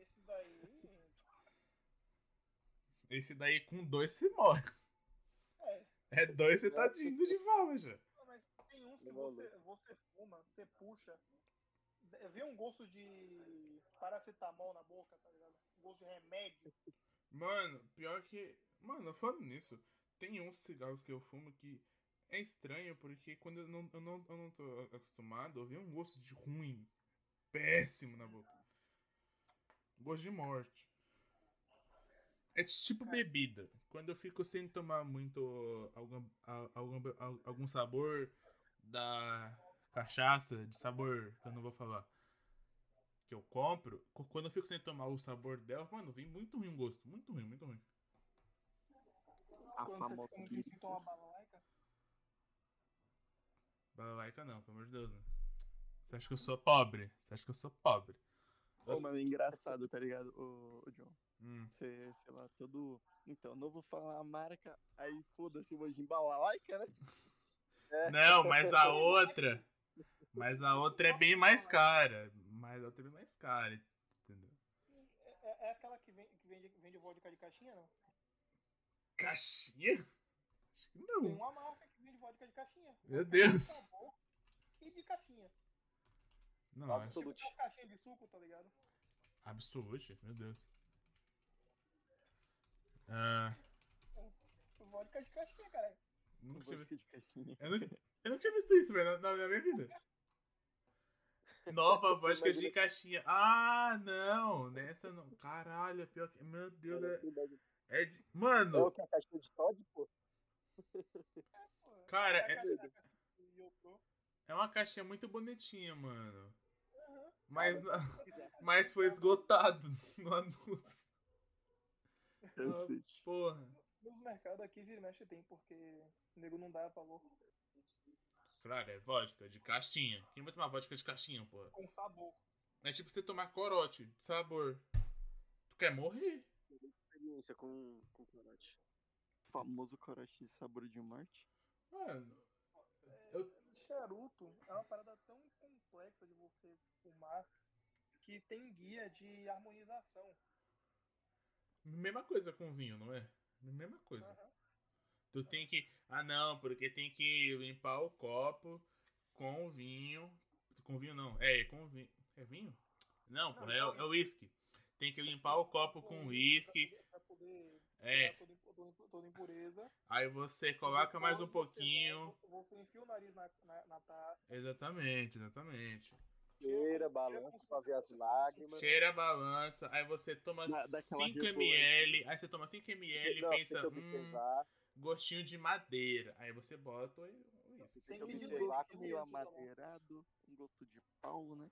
Esse daí Esse daí com dois você morre. É. É dois você tá indo de forma já. Não, Mas tem uns que você, você fuma, você puxa, é, vê um gosto de paracetamol na boca, tá ligado? Um gosto de remédio. Mano, pior que. Mano, falando nisso, tem uns cigarros que eu fumo que é estranho, porque quando eu não, eu não, eu não tô acostumado, eu vi um gosto de ruim. Péssimo na boca. Gosto de morte. É tipo bebida. Quando eu fico sem tomar muito algum, a- algum, al- algum sabor da cachaça, de sabor que eu não vou falar, que eu compro, quando eu fico sem tomar o sabor dela, mano, vem muito ruim o gosto. Muito ruim, muito ruim. A Quando você famosa Balalaica não, pelo amor de Deus, né? Você acha que eu sou pobre? Você acha que eu sou pobre? Ô, mano, é engraçado, tá ligado, ô, ô John? Hum. Você, sei lá, todo. Então, não vou falar a marca, aí foda-se, vou de embalalaica, né? Não, mas a outra. Mas a outra é bem mais cara. Mas a outra é bem mais cara. Entendeu? É, é- é aquela que, vem, que vende, vende vodka de caixinha, não? Caixinha? Acho que Tem não. uma marca vende vodka de caixinha. Meu De Deus. sabor E de caixinha. Não, acho. Tipo Absolute. caixinhas de suco, tá ligado? Absolute, meu Deus. Ah, Vodka de caixinha, cara. nunca tinha visto. de caixinha. Eu nunca, eu nunca tinha visto isso, velho, na, na minha vida. Nova vodka de caixinha. Ah, não. Nessa não. Caralho, é pior que. Meu Deus, é. É de. É o Mano, que a caixinha de Todd, pô? Pô, cara, é, é uma caixinha muito bonitinha, mano. Aham. Mas, não- mas foi esgotado no anúncio. Cacete. Porra. Nos mercados aqui, vira e mexe tem, porque o nego não dá valor Claro, é vodka de caixinha. Quem vai tomar vodka de caixinha, porra? com sabor. É tipo você tomar corote de sabor. Tu quer morrer? Experiência com, com corote. Famoso corote de sabor de morte. Mano, Charuto é uma parada tão complexa de você fumar que tem guia de harmonização. mesma coisa com vinho, não é? Mesma coisa. Aham. Tu tem que. Ah, não, porque tem que limpar o copo com o vinho. Com vinho não. É, com vinho. É vinho? Não, Não, é, não. é uísque. Tem que limpar o copo com uísque. Pra poder É. tirar toda, toda, toda impureza. Aí você coloca mais um você pouquinho. volta- Você enfia o nariz na, na, na taça. Exatamente, exatamente. Cheira, balança pra ver as lágrimas. Cheira a balança, aí você toma aquela 5ml, aí você toma 5ml Não, e pensa, hum, gostinho de madeira. Aí você bota o uísque. Tem Tem que observar gosto que meio isso, amadeirado, um gosto de pau, né?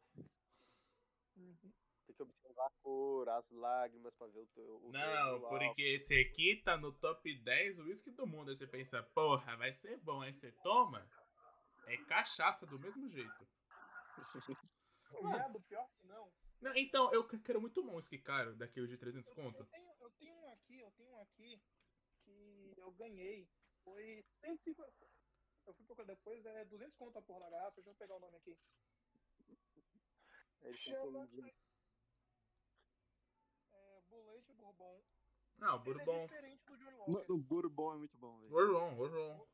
Uhum. Tem que observar a cor, as lágrimas pra ver o teu. o Não, teu porque esse aqui tá no top 10 uísque do mundo. Aí você pensa, porra, vai ser bom. Aí você toma, é cachaça do mesmo jeito. Viado, pior que não. Não, então, eu quero muito bom uísque caro, daquele de 300 Eu, conto. eu tenho, eu tenho um aqui, eu tenho um aqui que eu ganhei. Foi 150. Eu fui procurar depois, é 200 conto a porra da garrafa. Deixa eu pegar o nome aqui. Eles Chama- É Bullet Bourbon. Não, Ele é bourbon. diferente do Johnny Walker. O Bourbon é muito bom, velho. Bourbon, bourbon.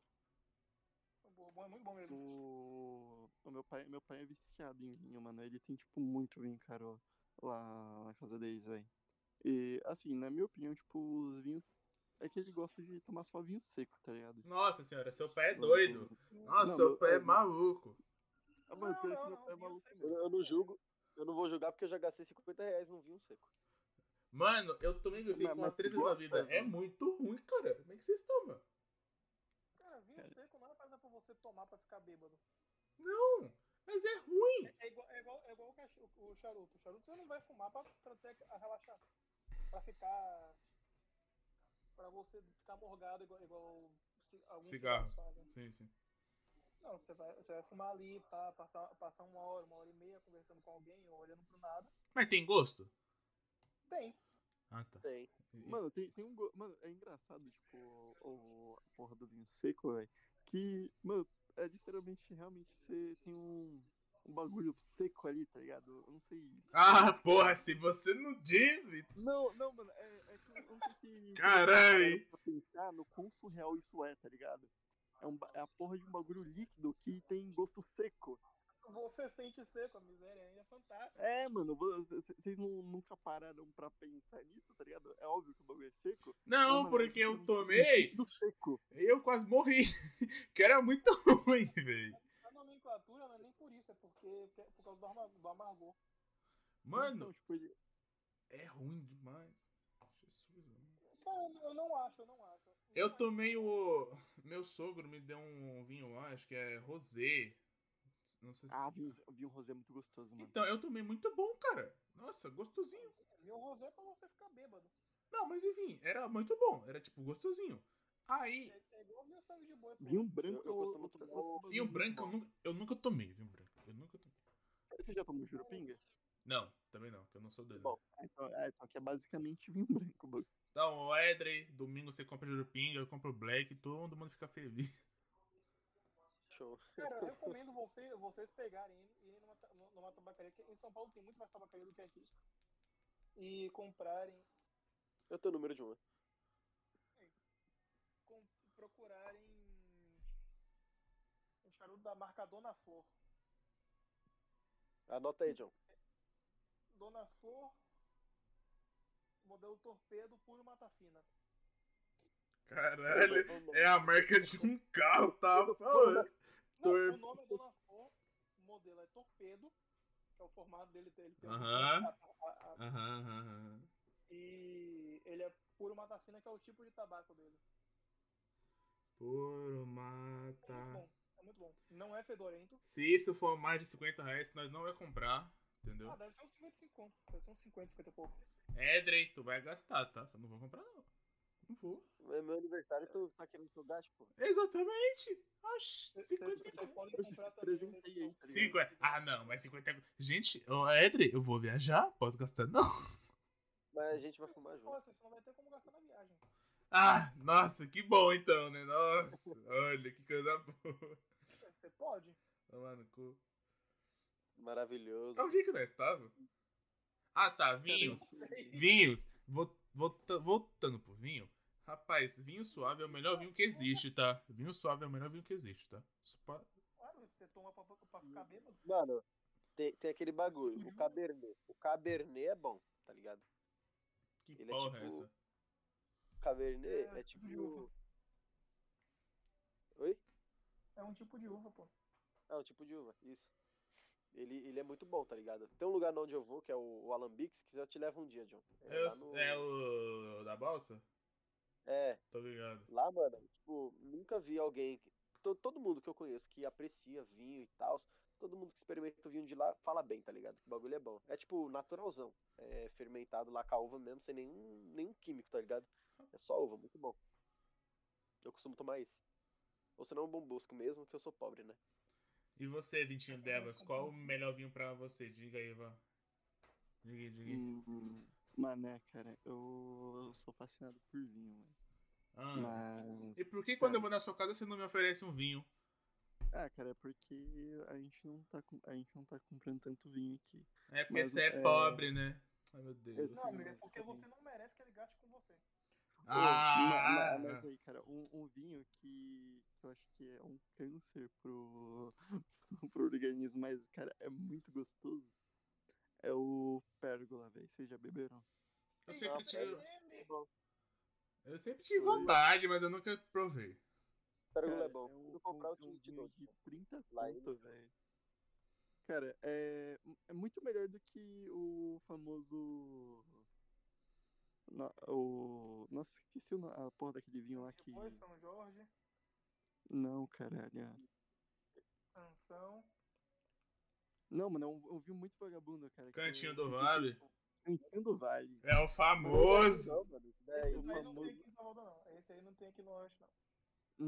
O Bourbon é muito bom mesmo. O... o meu pai, meu pai é viciado em vinho, mano. Ele tem, tipo, muito vinho, cara, ó, lá na casa deles, velho. E, assim, na minha opinião, tipo, os vinhos. É que ele gosta de tomar só vinho seco, tá ligado? Nossa senhora, seu pai é doido. Nossa, Não, seu pai é maluco. Ah, Não, não, é maluco. Eu, eu não julgo. Eu não vou julgar porque eu já gastei 50 reais num vinho seco. Mano, eu tomei Mas- com mas umas três vezes na vida. É muito ruim, cara. Como é que vocês tomam? Cara, vinho Cara. seco não é pra você tomar pra ficar bêbado. Não, mas é ruim. É igual, é igual, é igual o, o- charuto. O charuto você não vai fumar pra, pra ter a relaxar. Pra ficar. Pra você ficar morgado igual, igual alguns Cigarro. cigarros fazem. Sim, sim. Não, você vai, você vai fumar ali, pá, passar, passar uma hora, uma hora e meia conversando com alguém ou olhando pro nada. Mas tem gosto? Tem. Ah, tá. Tem. Mano, tem, tem um. go- Mano, é engraçado, tipo, o, a porra do vinho seco, velho. Que, mano, é literalmente, realmente, você tem um, um bagulho seco ali, tá ligado? Eu não sei. Ah, porra, se você não diz, Vitor. Não, não, mano, é, é que eu não sei se. Caralho! Pensar no quão surreal isso é, tá ligado? É, um, é a porra de um bagulho líquido que tem gosto seco. Você sente seco, a miséria ainda é fantástica. É, mano, vocês não- nunca pararam pra pensar nisso, tá ligado? É óbvio que o bagulho é seco. Não, porque é eu um tomei líquido seco. e eu quase morri. Que era muito ruim, velho. A nomenclatura não é nem por isso, é porque é por causa do, ama- do amargor. Mano, Então, tipo, ele- é ruim demais. Jesus, mano. Cara, eu- não acho, eu não acho. Eu tomei o. Meu sogro me deu um vinho lá, acho que é rosé. Não sei se. Ah, vinho, vinho rosé é muito gostoso, mano. Então, eu tomei muito bom, cara. Nossa, gostosinho. acho. Meu rosé é pra você ficar bêbado. Não, mas enfim, era muito bom. Era tipo gostosinho. Aí, É, é igual meu sangue de boi. pô. Vinho branco eu é costumo outra- tomar outro o bagulho vinho muito branco eu nunca, eu nunca tomei, vinho branco. Eu nunca tomei. Você já tomou jurupinga? Não, também não, que eu não sou dele. Bom. Ah, Então, é, então aqui é basicamente vinho branco. Então, o Edrey, domingo você compra Jurupinga, eu compro Black, todo mundo fica feliz. Show. Cara, eu recomendo você, vocês pegarem e irem numa, numa tabacaria, que em São Paulo tem muito mais tabacaria do que aqui. E comprarem, Eu tenho o número de uma. com- procurarem um charuto da marca Dona Flor. Anota aí, John. Dona Flor, modelo torpedo, puro mata fina. Caralho, é a marca de um carro, tá? Falando. Não, Tor- o nome é Dona Flor, o modelo é torpedo, que é o formato dele, ele tem Aham. Aham, aham, e ele é puro mata fina, que é o tipo de tabaco dele. Puro É muito mata. bom, é muito bom. Não é fedorento. Se isso for mais de 50 reais, nós não vai comprar, entendeu? Ah, deve ser uns 55 conto. Deve ser uns 50, 50 e pouco. Edrey, tu vai gastar, tá? Eu não vou comprar, não. Não vou. É meu aniversário, tu tá querendo gaste, pô. Exatamente. Oxi, Vocês 50 vocês podem Eu te comprar também. presentei aí, tá ligado? 50. Ah, não, mas 50. Gente, ô, Edrey, eu vou viajar? Posso gastar? Não. Mas a gente vai fumar junto. Você não vai ter como gastar na viagem. Ah, nossa, que bom então, né? Nossa, olha que coisa boa. Você pode. Tomar no cu. Maravilhoso. Onde que nós estávamos? Ah, tá, vinhos. Vinhos. Vol- volta- voltando pro vinho. Rapaz, vinho suave é o melhor vinho que existe, tá? Vinho suave é o melhor vinho que existe, tá? Pa- Claro, você toma pra, pra ficar bêbado. Mano, tem, tem aquele bagulho, o Cabernet. O Cabernet é bom, tá ligado? Que Ele é porra é tipo- essa? O Cabernet É, é, tipo de uva. tipo. Oi? É um tipo de uva, pô. Ah, um tipo de uva, isso. Ele, ele é muito bom, tá ligado? Tem um lugar onde eu vou, que é o, o Alambique, se quiser eu te levo um dia, John. É, É, no- é o da balsa? É, Tô ligado. Lá, mano, tipo, nunca vi alguém. que- to- todo mundo que eu conheço que aprecia vinho e tal, todo mundo que experimenta o vinho de lá fala bem, tá ligado? Que o bagulho é bom. É tipo naturalzão. É fermentado lá com a uva mesmo, sem nenhum, nenhum químico, tá ligado? É só uva, muito bom. Eu costumo tomar esse. Ou senão um bom busco mesmo, que eu sou pobre, né? E você, Vitinho Devas, qual o melhor vinho pra você? Diga aí, Vá. Diga aí, diga aí. Hum, Mané, cara, eu, eu sou fascinado por vinho, mano. Ah. Mas. E por que quando eu vou na sua casa você não me oferece um vinho? Ah, cara, é porque a gente não tá, com- a gente não tá comprando tanto vinho aqui. É porque Mas, você é, é- pobre, né? Ai, meu Deus. Não, amigo, é porque você não merece que ele gaste com você. Ah! ma- ma- mas aí, cara, um, um vinho que, que eu acho que é um câncer pro, pro organismo, mas, cara, é muito gostoso. É o pérgola, velho. Vocês já beberam? Eu sempre tive, Depende. eu sempre tive vontade, mas eu nunca provei. Pérgola é bom. um, Vou comprar um- o é um kit de vinho novo. de 30 Lá em- conto, velho. Cara, é, é muito melhor do que o famoso. No- o, nossa, esqueci o a porra daquele vinho lá que. São Jorge, Não, caralho. Sansão. Não, mano, é um vinho muito vagabundo, cara. Cantinho é- do Vale. Cantinho do Vale. É o famoso. Daí- Esse aí não tem aqui em Salvador, não. Esse aí não tem aqui no Oeste, não.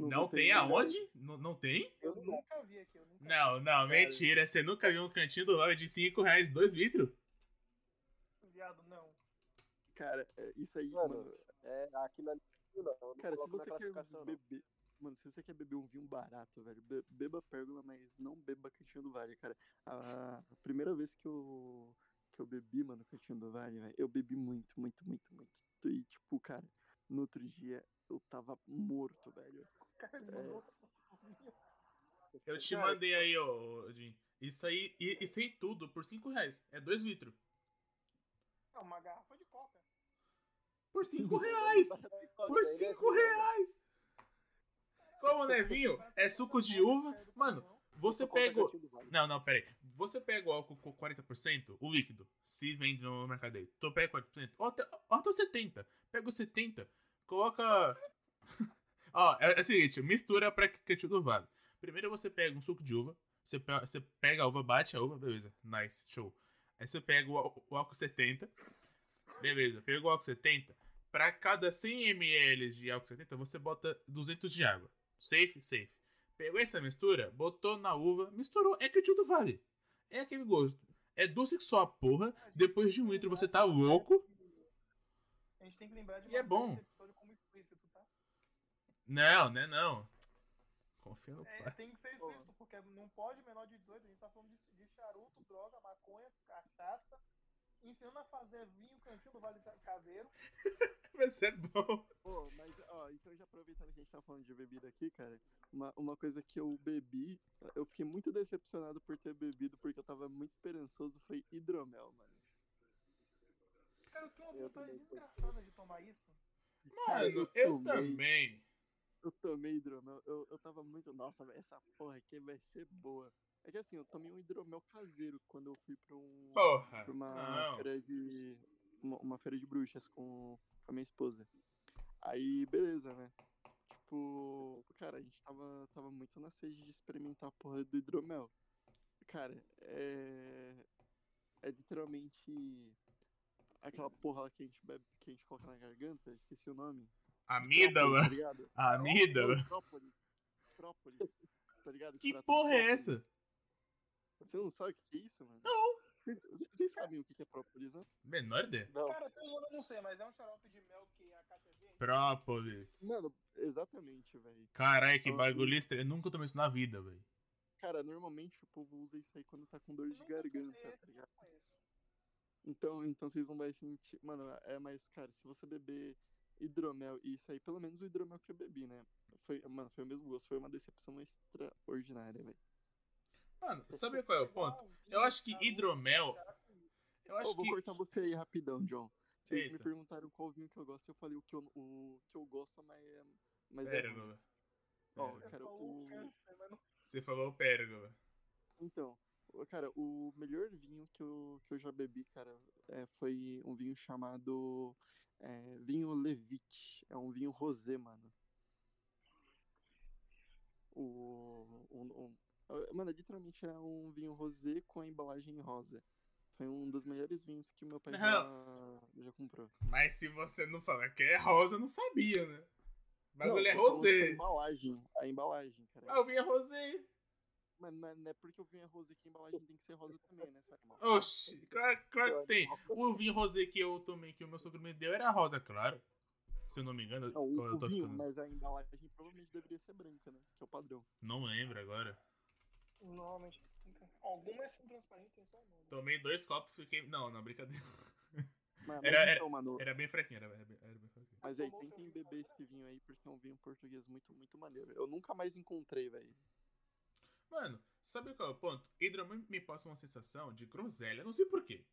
Não tem aonde? Não, não tem? Eu nunca vi aqui. Eu nunca Não, não, mentira. Você nunca viu um cantinho do Vale de 5 reais, 2 litros? vi. Viado, não. Cara, é, isso aí, Mano, mano. É, aqui na não, eu não Cara, se você quer beber. Mano, se você quer beber um vinho barato, velho, be- beba pérgola, mas não beba Cantinho do Vale, cara. A, a primeira vez que eu, que eu bebi, mano, Cantinho do Vale, velho, eu bebi muito, muito, muito, muito. E, tipo, cara, no outro dia eu tava morto, velho. Cara, É. Eu te mandei aí, ô, Jim. Isso aí, isso aí tudo por 5 reais. É 2 litros. É uma garrafa de coca. Por 5 reais! Por 5 reais! Como não é vinho? É suco de uva. Mano, você pega. o- Não, não, pera aí. Você pega o álcool com 40%, o líquido, se vende no mercado aí. Tu pega 40%, ou até, ou até o 70%. Pega o 70%, coloca. Ó, é, é o seguinte, mistura pra quentinho do vale. Primeiro você pega um suco de uva, você, pe- você pega a uva, bate a uva, beleza, nice, show. Aí você pega o, o álcool 70, beleza, pega o álcool 70, pra cada 100 ml de álcool 70, você bota 200 de água. Safe, safe. Pegou essa mistura, botou na uva, misturou, é quentinho do vale. É aquele gosto. É doce que só a porra, depois de um litro você tá louco. A gente tem que lembrar de E é bom. como explícito, tá? Não, né não. Confia no É, pai. tem que ser explícito, porque não pode menor de 18. A gente tá falando de, de charuto, droga, maconha, cachaça. Ensinando a fazer vinho, cantinho do Vale Caseiro. Mas é bom. Pô, mas, ó, então já aproveitando que a gente tá falando de bebida aqui, cara, uma, uma coisa que eu bebi, eu fiquei muito decepcionado por ter bebido, porque eu tava muito esperançoso, foi hidromel, mano. Cara, eu tenho uma Eu vontade também, desgraçada de tomar isso. Cara, Mano, eu tomei- também. Eu tomei hidromel, eu, eu tava muito, nossa, essa porra aqui vai ser boa. É que assim, eu tomei um hidromel caseiro quando eu fui pra um... Porra. pra uma Não. feira de. Uma, uma feira de bruxas com, com a minha esposa. Aí, beleza, né? Tipo, cara, a gente tava, tava muito na sede de experimentar a porra do hidromel. Cara, é. É literalmente aquela porra lá que a gente bebe, que a gente coloca na garganta, esqueci o nome. Amígdala. Própolis, Tá ligado? Amígdala. Própolis. Própolis. Tá ligado? Que porra é essa? Você não sabe o que é isso, mano? Não. Vocês, vocês sabem o que é própolis, né? Menor ideia. Não, Cara, eu não sei, mas é um xarope de mel que a caixa vende. Própolis. Mano, exatamente, velho. Caralho, que Ah, bagulho estranho. Eu nunca tomei isso na vida, velho. Cara, normalmente o povo usa isso aí quando tá com dor de garganta, tá ligado? conheço. Então, então vocês não vão sentir. Mano, é mais, cara, se você beber hidromel e isso aí, pelo menos o hidromel que eu bebi, né? Foi, mano, foi o mesmo gosto, foi uma decepção extraordinária, velho. Mano, sabe qual é o ponto? Eu acho que hidromel. Eu Eu acho vou que. cortar você aí rapidão, John. Vocês me Eita. perguntaram qual vinho que eu gosto, eu falei o que eu, o que eu gosto, mas é. Mas é. Pérgola. Ó, cara, falou o- Você falou pérgola. Então, cara, o melhor vinho que eu, que eu já bebi, cara, é, foi um vinho chamado é, vinho Levite. É um vinho rosé, mano. O, um- é, mano, literalmente é um vinho rosé com a embalagem rosa. Foi um dos melhores vinhos que meu pai já, já comprou. Mas se você não falar que é rosa, eu não sabia, né? O bagulho Não, é sobre A rosé. embalagem, a embalagem, cara. Ah, eu vi é rosé. Mas não é- não é porque o vinho é rosé que a embalagem tem que ser rosa também, né, seu animal? Oxi, claro, claro que tem. O vinho rosé que eu tomei, que o meu sogro me deu, era rosa, claro. Se eu não me engano, Não, eu o, o tô vinho, ficando- mas a embalagem provavelmente deveria ser branca, né? Que é o padrão. Não lembro agora. Normalmente. Algumas são transparentes, tem só o nome. Tomei dois copos e fiquei. Não, não, brincadeira. Mas, Era- mas era- então, mano, Era bem fraquinho, era, era bem, era bem fraquinho. mas aí tentem beber esse vinho aí, porque é um vinho português muito, muito maneiro. Eu nunca mais encontrei, velho. Mano, sabe qual é o ponto? Hidromel me passa uma sensação de groselha, não sei porquê.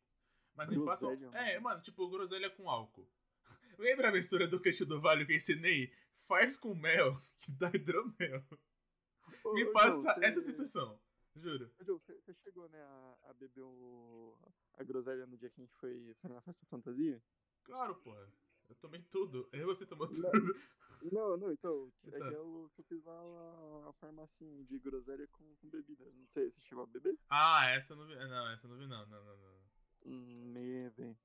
Mas me passa. Groselha, É, mano. mano, tipo groselha com álcool. Lembra a mistura do queijo do vale que eu ensinei? Faz com mel, que dá hidromel. Ô, Me passa João, essa você- sensação, juro. Ô, João, você você chegou, né, a, a beber o, a groselha no dia que a gente foi, foi na festa fantasia? Claro, porra. Eu tomei tudo. Eu e você tomou Não. tudo. Não, não, então, é que eu, que eu fiz lá a, a farmácia de groselha com, com bebida. Não sei, você chegou a beber? Ah, essa eu não vi. Não, essa eu não vi, não. Não, não, não. Hum, meio, velho.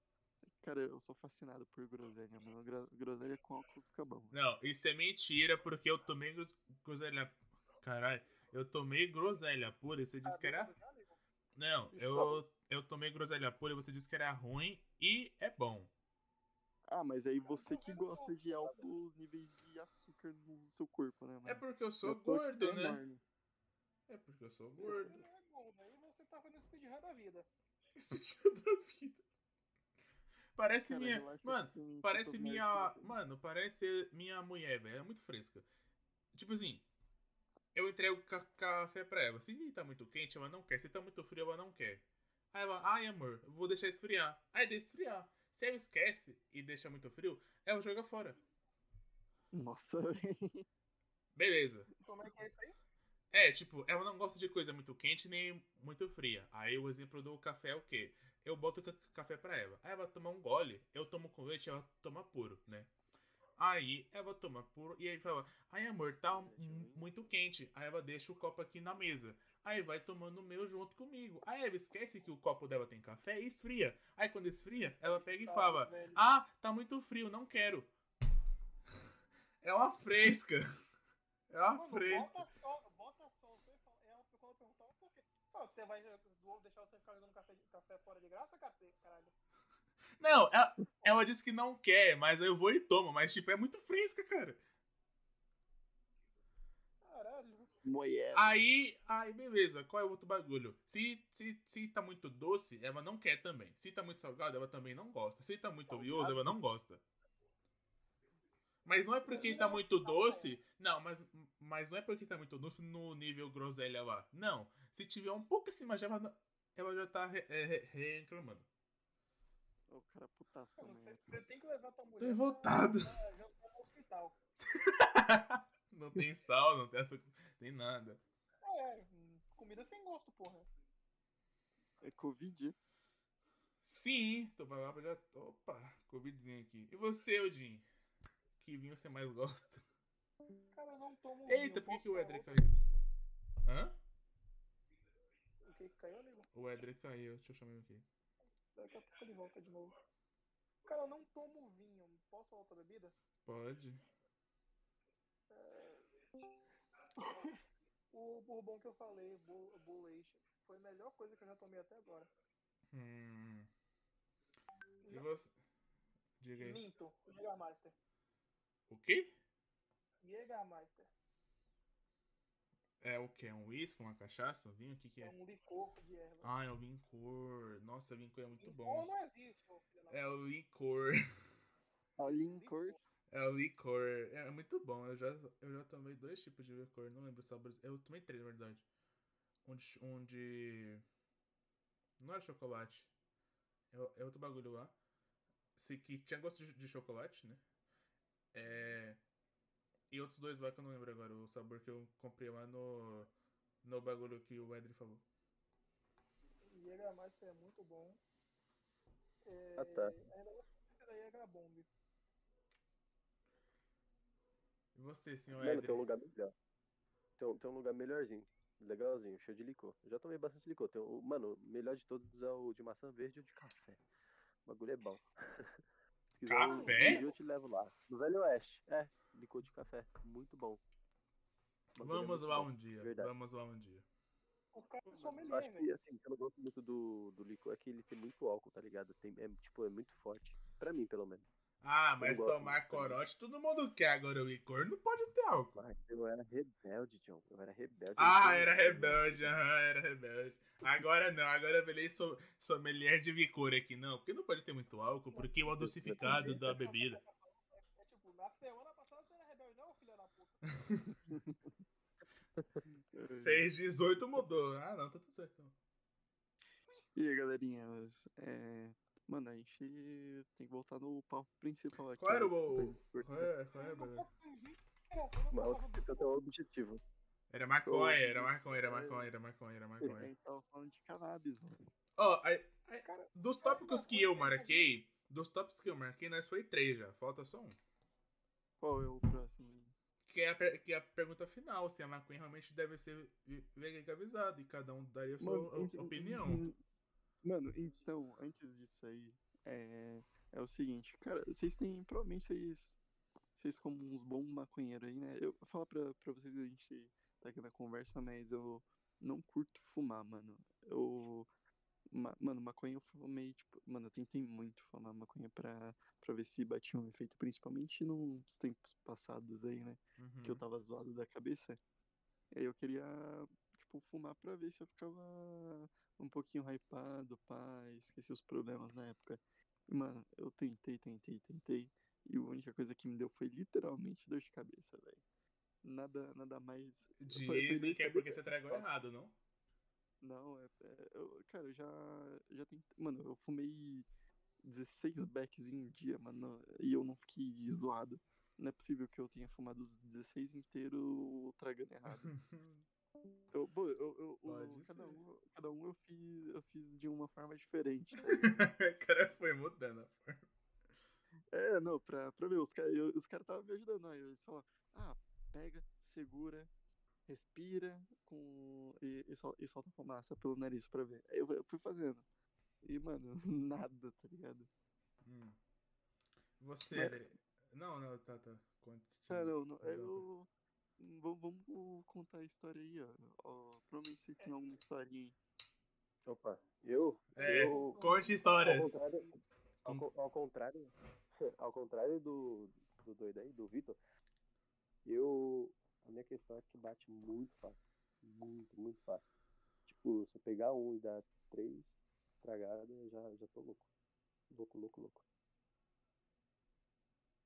Cara, eu sou fascinado por groselha, mano. Gro- Groselha com álcool fica bom. Não, isso é mentira, porque eu tomei gros- groselha. Caralho, eu tomei groselha pura e você disse que era. Não, eu, eu tomei groselha pura e você disse que era ruim e é bom. Ah, mas aí você que gosta de altos níveis de açúcar no seu corpo, né, mano? É porque eu sou Eu gordo, né? enorme. É porque eu sou Você gordo. não é gordo, aí você tá fazendo speedrun da vida. Isso tira da vida. Parece Cara, minha. Mano, parece minha. Mano, parece minha mulher, velho. É muito fresca. Tipo assim, eu entrego ca- café pra ela. Se tá muito quente, ela não quer. Se tá muito frio, ela não quer. Aí ela, ai amor, vou deixar esfriar. Aí deixa esfriar. Se ela esquece e deixa muito frio, ela joga fora. Nossa. Beleza. Como é que é isso aí? É, tipo, ela não gosta de coisa muito quente nem muito fria. Aí o exemplo do café é o quê? Eu boto ca- café pra ela. Aí ela toma um gole, eu tomo com leite, ela toma puro, né? Aí ela toma puro e aí fala: Ai amor, tá mu- muito quente. Aí ela deixa o copo aqui na mesa. Aí vai tomando o meu junto comigo. Aí ela esquece que o copo dela tem café e esfria. Aí quando esfria, ela pega e Tá, fala. Ah, tá muito frio, não quero. É uma fresca. É uma Mano, fresca. bota só, bota só. Você fala, ela quando perguntar por quê? Ah, você vai deixar você ficar jogando café, café fora de graça, caralho? Não, ela, ela disse que não quer, mas eu vou e tomo. Mas, tipo, é muito fresca, cara. Caralho. Mulher. Aí, aí, beleza. Qual é o outro bagulho? Se, se, se tá muito doce, ela não quer também. Se tá muito salgado, ela também não gosta. Se tá muito oleoso, ela não gosta. Mas não é porque tá muito doce. Não, mas, mas não é porque tá muito doce no nível groselha lá. Não. Se tiver um pouco acima, já ela, ela já tá re- é, re- reclamando. O cara putaço você, tem que levar tua mulher Revoltado. pra, pra jantar no hospital. Não tem sal, não tem açúcar, tem nada. É, comida sem gosto, porra. É Covid? Sim, tô pra lá pra já. Opa, Covidzinho aqui. E você, Odin? Que vinho você mais gosta? Cara, eu não tomo Eita, vinho, por que o outra caiu? Hã? O que caiu, amigo? O Edric caiu, deixa eu chamar ele aqui. Daqui a pouco ele volta de novo. Cara, eu não tomo vinho. Posso falar outra bebida? Pode. O bourbon que eu falei, Bull Bull Age, foi a melhor coisa que eu já tomei até agora. Hum. E você? Diga aí. Minto, Jägermeister. O quê? Jägermeister. É o quê? Um uísque, uma cachaça, um vinho? O que que É é? um licor de erva. Ah, é o Vincor. Nossa, Vincor é muito Licor bom. não existe, ô filho É o licor. A Lincor. É o licor. É muito bom. Eu já, eu já tomei dois tipos de licor. Não lembro sabores. Eu tomei três, na verdade. Um de. Um de... Não era chocolate. É, é outro bagulho lá. Se, que tinha gosto de, de chocolate, né? É. E outros dois lá que eu não lembro agora. O sabor que eu comprei lá no. No bagulho que o Edri falou. Jägermeister é muito bom. É, Ah, tá. Ainda gosto muito da Jägerbomb. E você, senhor Mano, Edri? tem um lugar melhor. Tem, um- tem um lugar melhorzinho. Legalzinho, cheio de licor. Eu já tomei bastante licor. Tem o, mano, o melhor de todos é o de maçã verde e o de café. O bagulho é bom. Se quiser, Café? Um dia eu te levo lá. No Velho Oeste. É, licor de café. Muito bom. É Vamos muito lá bom, um dia. verdade. Vamos lá um dia. O cara é Eu sommelier, acho que, assim, eu não gosto muito do, do licor é que ele tem muito álcool, tá ligado? Tem, é, tipo, é muito forte. Pra mim, pelo menos. Ah, mas tomar corote todo mundo quer. Agora o licor não pode ter álcool. Mas eu era rebelde, John. Eu era rebelde. Ah, era rebelde, aham, era rebelde. Agora não, agora eu virei so, sommelier de licor aqui, não. Porque não pode ter muito álcool, porque o adocificado da bebida. É tipo, na semana passada você era rebelde, não, filho da puta. Fez 18, mudou. Ah, não, tá tudo certo. E aí, galerinha, mas, é... Mano, a gente tem que voltar no papo principal aqui. Qual era o. Qual é, qual é, brother? Mas esse é o objetivo. Era maconha, era maconha, era maconha, era maconha, era A maconha. gente tava falando de cannabis, mano. Ó, aí- aí, dos tópicos que eu marquei, dos tópicos que eu marquei, nós foi três já. Falta só um. Qual é o próximo? Que é, a, que é a pergunta final, se a maconha realmente deve ser legalizada e cada um daria a sua Mano, opinião. Mano, então, antes disso aí, é, é o seguinte, cara, vocês têm, provavelmente vocês, vocês como uns bons maconheiros aí, né? Eu falar pra, pra vocês, a gente tá aqui na conversa, mas eu não curto fumar, mano. Eu, Ma- Mano, maconha eu fumei, tipo, mano, eu tentei muito fumar maconha pra, pra ver se batia um efeito, principalmente nos tempos passados aí, né? Que eu Uhum. tava zoado da cabeça. E aí eu queria, tipo, fumar pra ver se eu ficava um pouquinho hypado, pá, esqueci os problemas na época. E, mano, eu tentei, tentei, tentei. E a única coisa que me deu foi literalmente dor de cabeça, velho. Nada, nada mais. Dizem que é porque você tragou errado, não? Não, é, é- eu, cara, eu já, já tentei. Mano, eu fumei 16 becks em um dia, mano, e eu não fiquei zoado. Não é possível que eu tenha fumado os 16 inteiro tragando errado. Eu, pô, eu, eu- cada, um, cada um eu fiz, eu fiz de uma forma diferente. tá o cara foi mudando a forma. é, não, pra, pra ver, os caras os cara estavam me ajudando. Aí eles falaram, ah, pega, segura, respira com, e, e, sol- e solta fumaça pelo nariz pra ver. Aí eu, eu fui fazendo. E, mano, nada, tá ligado? Hum. Você, Mas- Não, não, tá, tá. Continua. Ah, não, não, Não, eu. Vamos, vamos contar a história aí, ó. ó provavelmente vocês têm alguma historinha aí. Opa, eu? É, eu conte ao histórias. contrário, ao, ao contrário, ao contrário do, do doido aí, do Vitor, eu. A minha questão é que bate muito fácil. Muito, muito fácil. Tipo, se eu pegar um e dar três tragadas, eu já, já tô louco. Louco, louco, louco.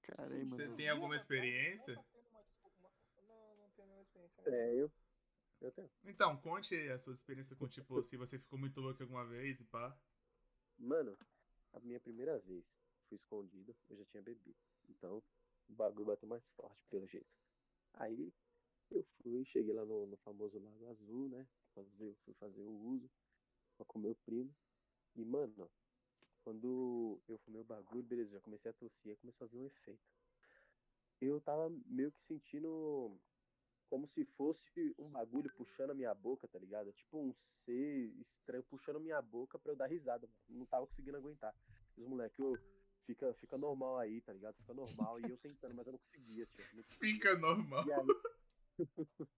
Cara, aí, Você tem alguma experiência? Não, tá tendo uma desculpa, uma- não, não tenho nenhuma experiência. né? É, eu. Eu tenho. Então, conte a sua experiência com, tipo, se você ficou muito louco alguma vez e pá. Mano, a minha primeira vez fui escondido, eu já tinha bebido. Então, o bagulho bateu mais forte, pelo jeito. Aí, eu fui, cheguei lá no, no famoso Lago Azul, né? Fazer, fui fazer o uso pra com meu primo. E, mano, quando eu fumei o bagulho, beleza, já comecei a tossir, aí começou a vir um efeito. Eu tava meio que sentindo como se fosse um bagulho puxando a minha boca, tá ligado? Tipo um ser estranho puxando a minha boca pra eu dar risada, mano. Não tava conseguindo aguentar. Os moleques, eu fica, fica normal aí, tá ligado? Fica normal. E eu tentando, mas eu não conseguia, tio. Não conseguia. Fica normal. E aí,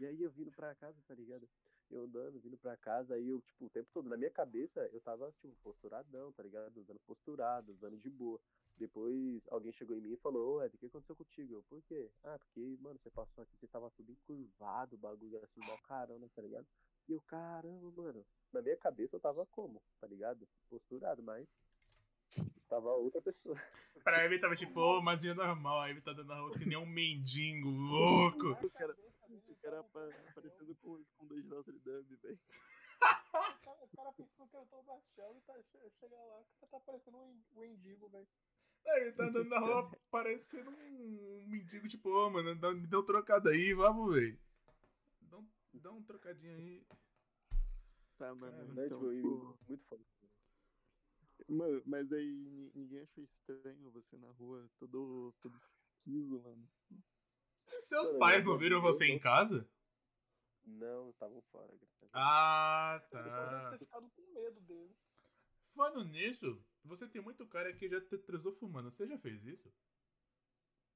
e aí eu vindo pra casa, tá ligado? Eu andando, vindo pra casa, aí eu, tipo, o tempo todo, na minha cabeça, eu tava, tipo, posturadão, tá ligado? Dando posturado, dando de boa. Depois alguém chegou em mim e falou, ô Ed, o que aconteceu contigo? Eu, por quê? Ah, porque, mano, você passou aqui, você tava tudo encurvado, o bagulho assim, mal carona, tá ligado? E eu, caramba, mano, na minha cabeça eu tava como, tá ligado? Posturado, mas tava outra pessoa. Pra ele tava tipo, ô, mas é normal. Aí ele tá dando a rua que nem um mendigo louco. O cara- O cara parecendo com, com dois de Notre Dame, velho. O cara, o cara pensando que eu tô baixando e tá, che- chega lá, o cara tá parecendo um um mendigo, velho. Aí ele tá andando na rua parecendo um mendigo, tipo, ô, mano, dá- me deu um trocado aí, vamos, velho. Dá um, dá um trocadinho aí. Tá, mano. Cara, Né? Então, Tipo, muito foda. mano, mas aí ni- ninguém achou estranho você na rua, todo, todo esquizo, mano. Seus Mano, pais eu- não viram eu- você eu- em casa? Não, estavam fora. Ah, tá. ter ficado com medo dele. Falando nisso, você tem muito cara que já te transou fumando. Você já fez isso?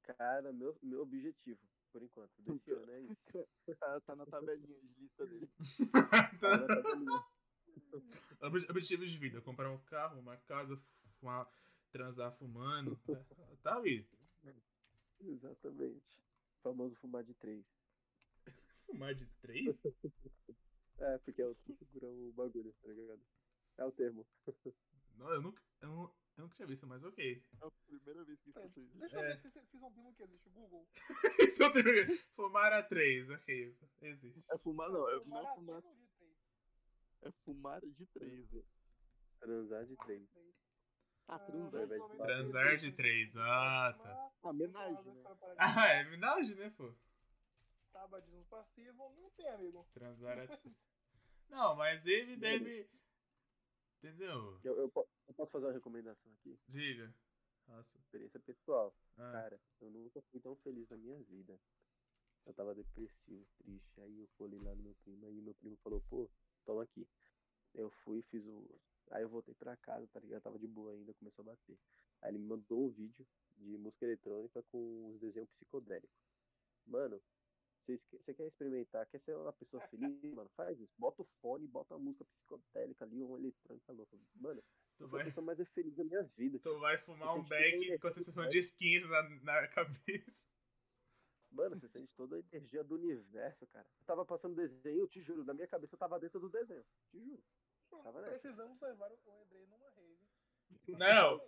Cara, meu, meu objetivo, por enquanto, desse ano é isso. Tá, tá na tabelinha de lista dele. Tá na tabelinha. Objetivos de vida: comprar um carro, uma casa, fumar, transar fumando. É, Tá ali. Exatamente. O famoso fumar de três. Fumar de três? É, porque é o que segura o bagulho, tá ligado? É o termo. Não, eu nunca, eu, eu nunca tinha visto, mas ok. É a primeira vez que escuto isso. Deixa eu É. ver se vocês não viram que existe o Google. Isso eu tenho- Fumar a três, ok. Existe. É fumar, não. É, não é maratona fumar, de três. é fumar de três, né? Transar de três. Três. Ah, Ah, transar. vai- vamos Transar de três. Ah, tá. Fumar, Ah, homenagem, águas né? Ah, é homenagem, né, pô? Tabagismo passivo, não tem, amigo. Transar a... Não, mas ele deve. Entendeu? Eu, eu, eu posso fazer uma recomendação aqui? Diga. Nossa. Experiência pessoal. Ah, Cara, eu nunca fui tão feliz na minha vida. Eu tava depressivo, triste. Aí eu falei lá no meu primo, aí meu primo falou, pô, toma aqui. Eu fui e fiz o. Aí eu voltei pra casa, tá ligado? Tava de boa ainda, começou a bater. Aí ele me mandou um vídeo de música eletrônica com os desenhos psicodélicos. Mano, Você quer experimentar, quer ser uma pessoa feliz, mano? Faz isso. Bota o fone, bota uma música psicotélica ali, um eletrônica louca. Mano, tu vai... a pessoa mais feliz da minha vida. Tu vai fumar um beck com a sensação de skins na, na cabeça. Mano, você sente toda a energia do universo, cara. Eu tava passando desenho, eu te juro, na minha cabeça eu tava dentro do desenho. Te juro. Tava Precisamos levar o Andrei numa. Não,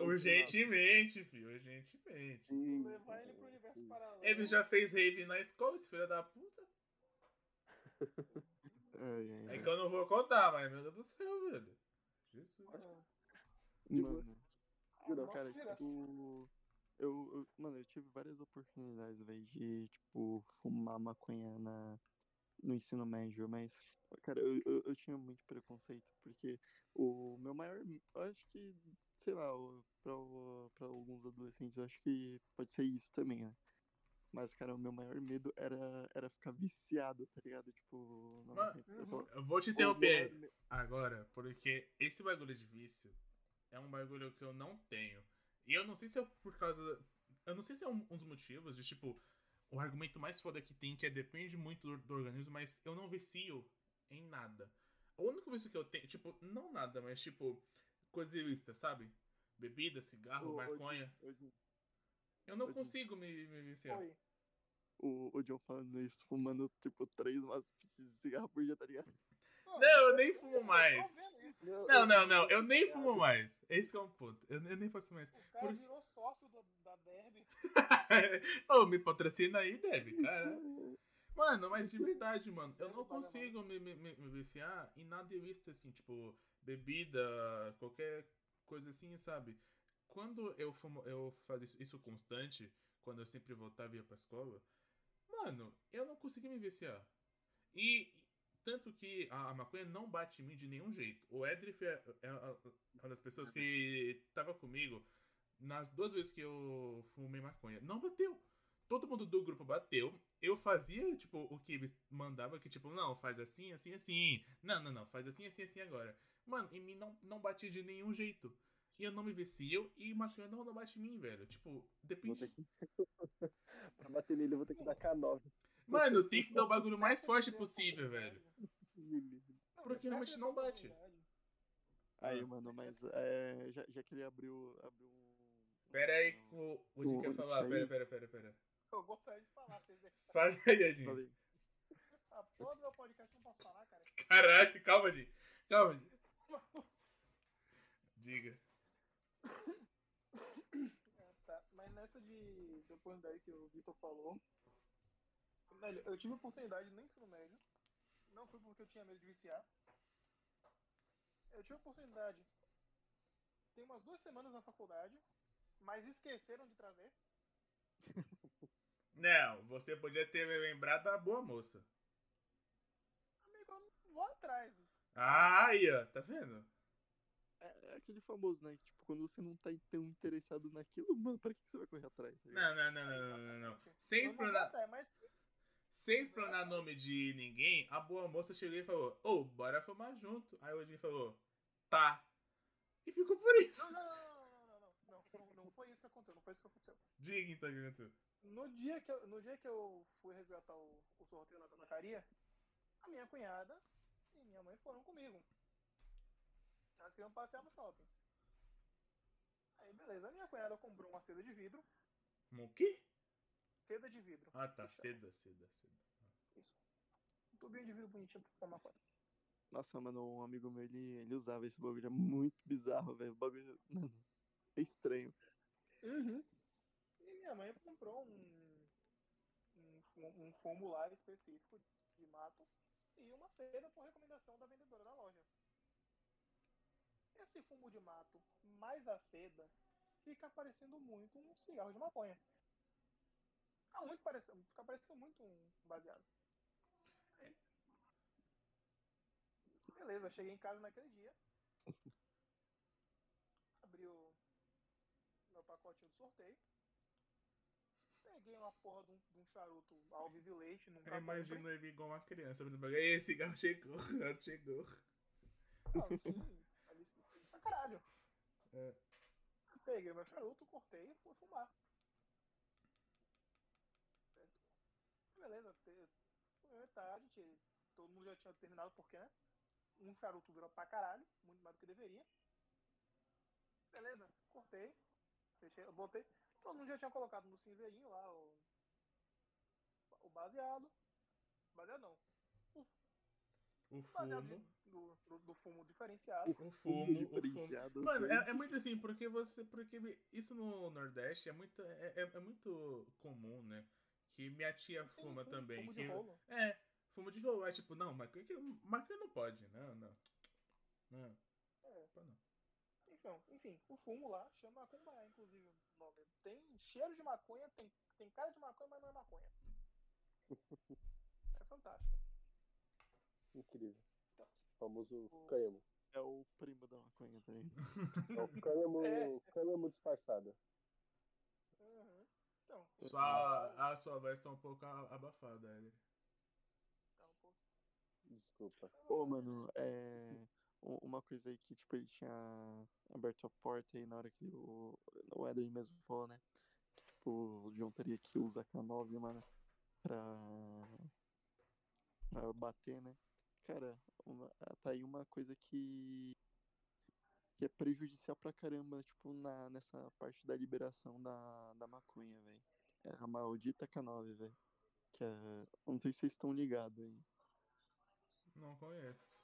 urgentemente, filho, urgentemente. Sim, levar ele pro universo paralelo. Ele já fez rave na escola, esse filho da puta. É, é que eu não vou contar, mas meu Deus do céu, velho. Jesus. Mano. Não, cara, tipo. Eu, eu, mano, eu tive várias oportunidades, velho, de, tipo, fumar maconha na, no ensino médio, mas, cara, eu, eu, eu, tinha muito preconceito, porque o meu maior, eu acho que, sei lá, pra, pra alguns adolescentes, eu acho que pode ser isso também, né? Mas, cara, o meu maior medo era, era ficar viciado, tá ligado? Tipo, não, Mas, eu, tô... eu, vou te interromper maior... agora, porque esse bagulho de vício é um bagulho que eu não tenho. E eu não sei se é por causa. Eu não sei se é um, um dos motivos de, tipo, o argumento mais foda que tem, que é depende muito do, do, organismo, mas eu não vicio em nada. O único vício que eu tenho, tipo, não nada, mas tipo, coisa ilícita, sabe? Bebida, cigarro, maconha. Eu não consigo me, me viciar. Oi. O, o John falando isso, fumando tipo três maços de cigarro por dia, tá ligado? Não, eu nem fumo mais. Não, não, não, eu nem fumo mais. Esse é um ponto. Eu, eu nem faço mais. O cara Por... virou sócio do, da Derby. Ô, oh, me patrocina aí, Derby, cara. Mano, mas de verdade, mano, eu não consigo me, me, me, me viciar em nada ilícito, assim, tipo, bebida, qualquer coisa assim, sabe? Quando eu, fumo, eu fazia isso constante, quando eu sempre voltava e ia pra escola, mano, eu não consegui me viciar. E, tanto que a, a, maconha não bate em mim de nenhum jeito. O Edrif é, é, é uma das pessoas que tava comigo nas duas vezes que eu fumei maconha. Não bateu. Todo mundo do grupo bateu. Eu fazia, tipo, o que eles mandavam, que, tipo, não, faz assim, assim, assim. Não, não, não, faz assim, assim, assim agora. Mano, em mim não, não bate de nenhum jeito. E eu não me vicio e maconha não, não bate em mim, velho. Tipo, depende. Que... pra bater nele eu vou ter que dar K9. Mano, tem que dar o bagulho mais forte possível, velho. Porque realmente não bate. Aí, mano, mas é, já, já que ele abriu, abriu um. Pera aí, o, o Jim quer falar. Pera, pera, pera, pera. Eu gostaria de falar, vocês deixaram. Fala aí, Jim. A porra do meu podcast não posso falar, cara. Caralho, calma, Jim. Calma, Jim. Diga. É, tá. Mas nessa de, de oportunidade que o Vitor falou, Velho, eu tive oportunidade no ensino médio. Não foi porque eu tinha medo de viciar. Eu tive oportunidade. Tem umas duas semanas na faculdade, mas esqueceram de trazer. Não, você podia ter lembrado da boa moça. Amigo, eu vou atrás. Ah, aí, ó, tá vendo? É, é, aquele famoso, né? Tipo, quando você não tá tão interessado naquilo, mano, pra que você vai correr atrás? Tá não, não, não, não, não, não, não. Sem explanar. Mas sem explanar nome de ninguém, a boa moça chegou e falou: Ô, oh, bora fumar junto. Aí o Odin falou: Tá. E ficou por isso. Não, não, não, não, não, não, foi isso que aconteceu, não foi isso que aconteceu. Diga então o que aconteceu. No dia que eu, no dia que eu fui resgatar o, o sorteio na tabacaria, a minha cunhada e minha mãe foram comigo. Elas queriam passear no shopping. Aí, beleza, a minha cunhada comprou uma seda de vidro. Um quê? Seda de vidro. Ah, tá. Seda, seda, seda. Isso. Um tubinho de vidro bonitinho pra tomar conta. Nossa, mano, um amigo meu, ele, ele usava esse bagulho. É muito bizarro, velho. O bagulho, mano, é estranho. Uhum. E minha mãe comprou um, um, um formulário específico de mato e uma seda por recomendação da vendedora da loja. Esse fumo de mato mais a seda fica parecendo muito um cigarro de maconha. Fica muito parecendo, fica parecendo muito um baseado. Beleza, cheguei em casa naquele dia. Abri o meu pacotinho do sorteio. Peguei uma porra de um, de um charuto Alves e Leite num Eu imagino ele igual uma criança. Esse cigarro chegou, chegou. Não, sim, ali, sacanagem. É. Peguei meu charuto, cortei e fui fumar. Beleza, te- todo mundo já tinha terminado, porque, né? Um charuto dura pra caralho, muito mais do que deveria. Beleza, cortei, fechei, eu botei. Todo mundo já tinha colocado no cinzeirinho lá o, o baseado. Baseado não, O baseado fumo. de- do, do, do fumo diferenciado. O fumo, o fumo. diferenciado. Mano, é, é muito assim, porque você. Porque isso no Nordeste é muito, é, é, é muito comum, né? Que minha tia Sim, fuma sim, também. fumo que, de rolo. É, fumo de rolo. É tipo, não, maconha, que- maconha não pode. Não, não. Não, É. pode não. Então, enfim, o fumo lá chama Kumbaya, inclusive o nome. Tem cheiro de maconha, tem, tem cara de maconha, mas não é maconha. É fantástico. Incrível. Então. Famoso O- cânhamo. É o primo da maconha também. É o cânhamo, É. cânhamo disfarçado. Uhum. Então, Sua, a sua voz tá um pouco abafada, ele. tá um pouco. Desculpa. Ô, mano, é. Uma coisa aí que, tipo, ele tinha aberto a porta aí na hora que o, o Eder mesmo falou, né? Que, tipo, o John teria que usar K9, mano, pra. pra bater, né? Cara, uma- tá aí uma coisa que. que é prejudicial pra caramba, tipo, na, nessa parte da liberação da, da maconha, velho. É a maldita K9, velho. Que é. Não sei se vocês estão ligados aí. Não conheço.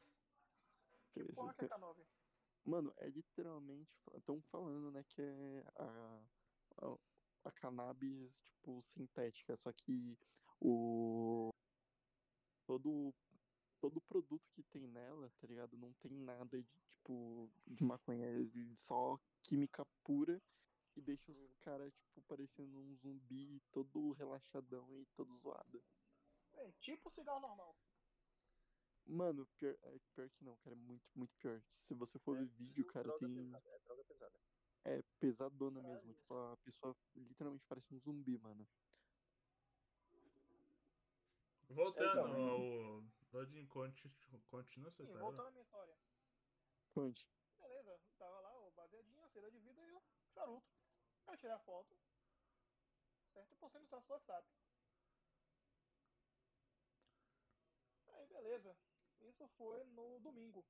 Cê- Porra, que é K9. Mano, é literalmente. Estão falando, né, que é a, a, a cannabis, tipo, sintética. Só que o. Todo. Todo produto que tem nela, tá ligado? Não tem nada de, tipo, de maconha. Só química pura e deixa os caras, tipo, parecendo um zumbi todo relaxadão e todo zoado. É, tipo cigarro normal. Mano, pior, é, pior que não, cara. É muito, muito pior. Se você for ver vídeo, cara, droga tem. pesada, é droga pesada. É pesadona Caralho, mesmo. Tipo, a pessoa literalmente parece um zumbi, mano. Voltando Então. ao. Odin, conti- continua Sim, história. voltando à minha história. Conte. Beleza, tava lá o baseadinho, a seda de vida e o charuto. Eu tirei a foto. Certo? E postei no status do WhatsApp. Aí, beleza. Isso foi no domingo.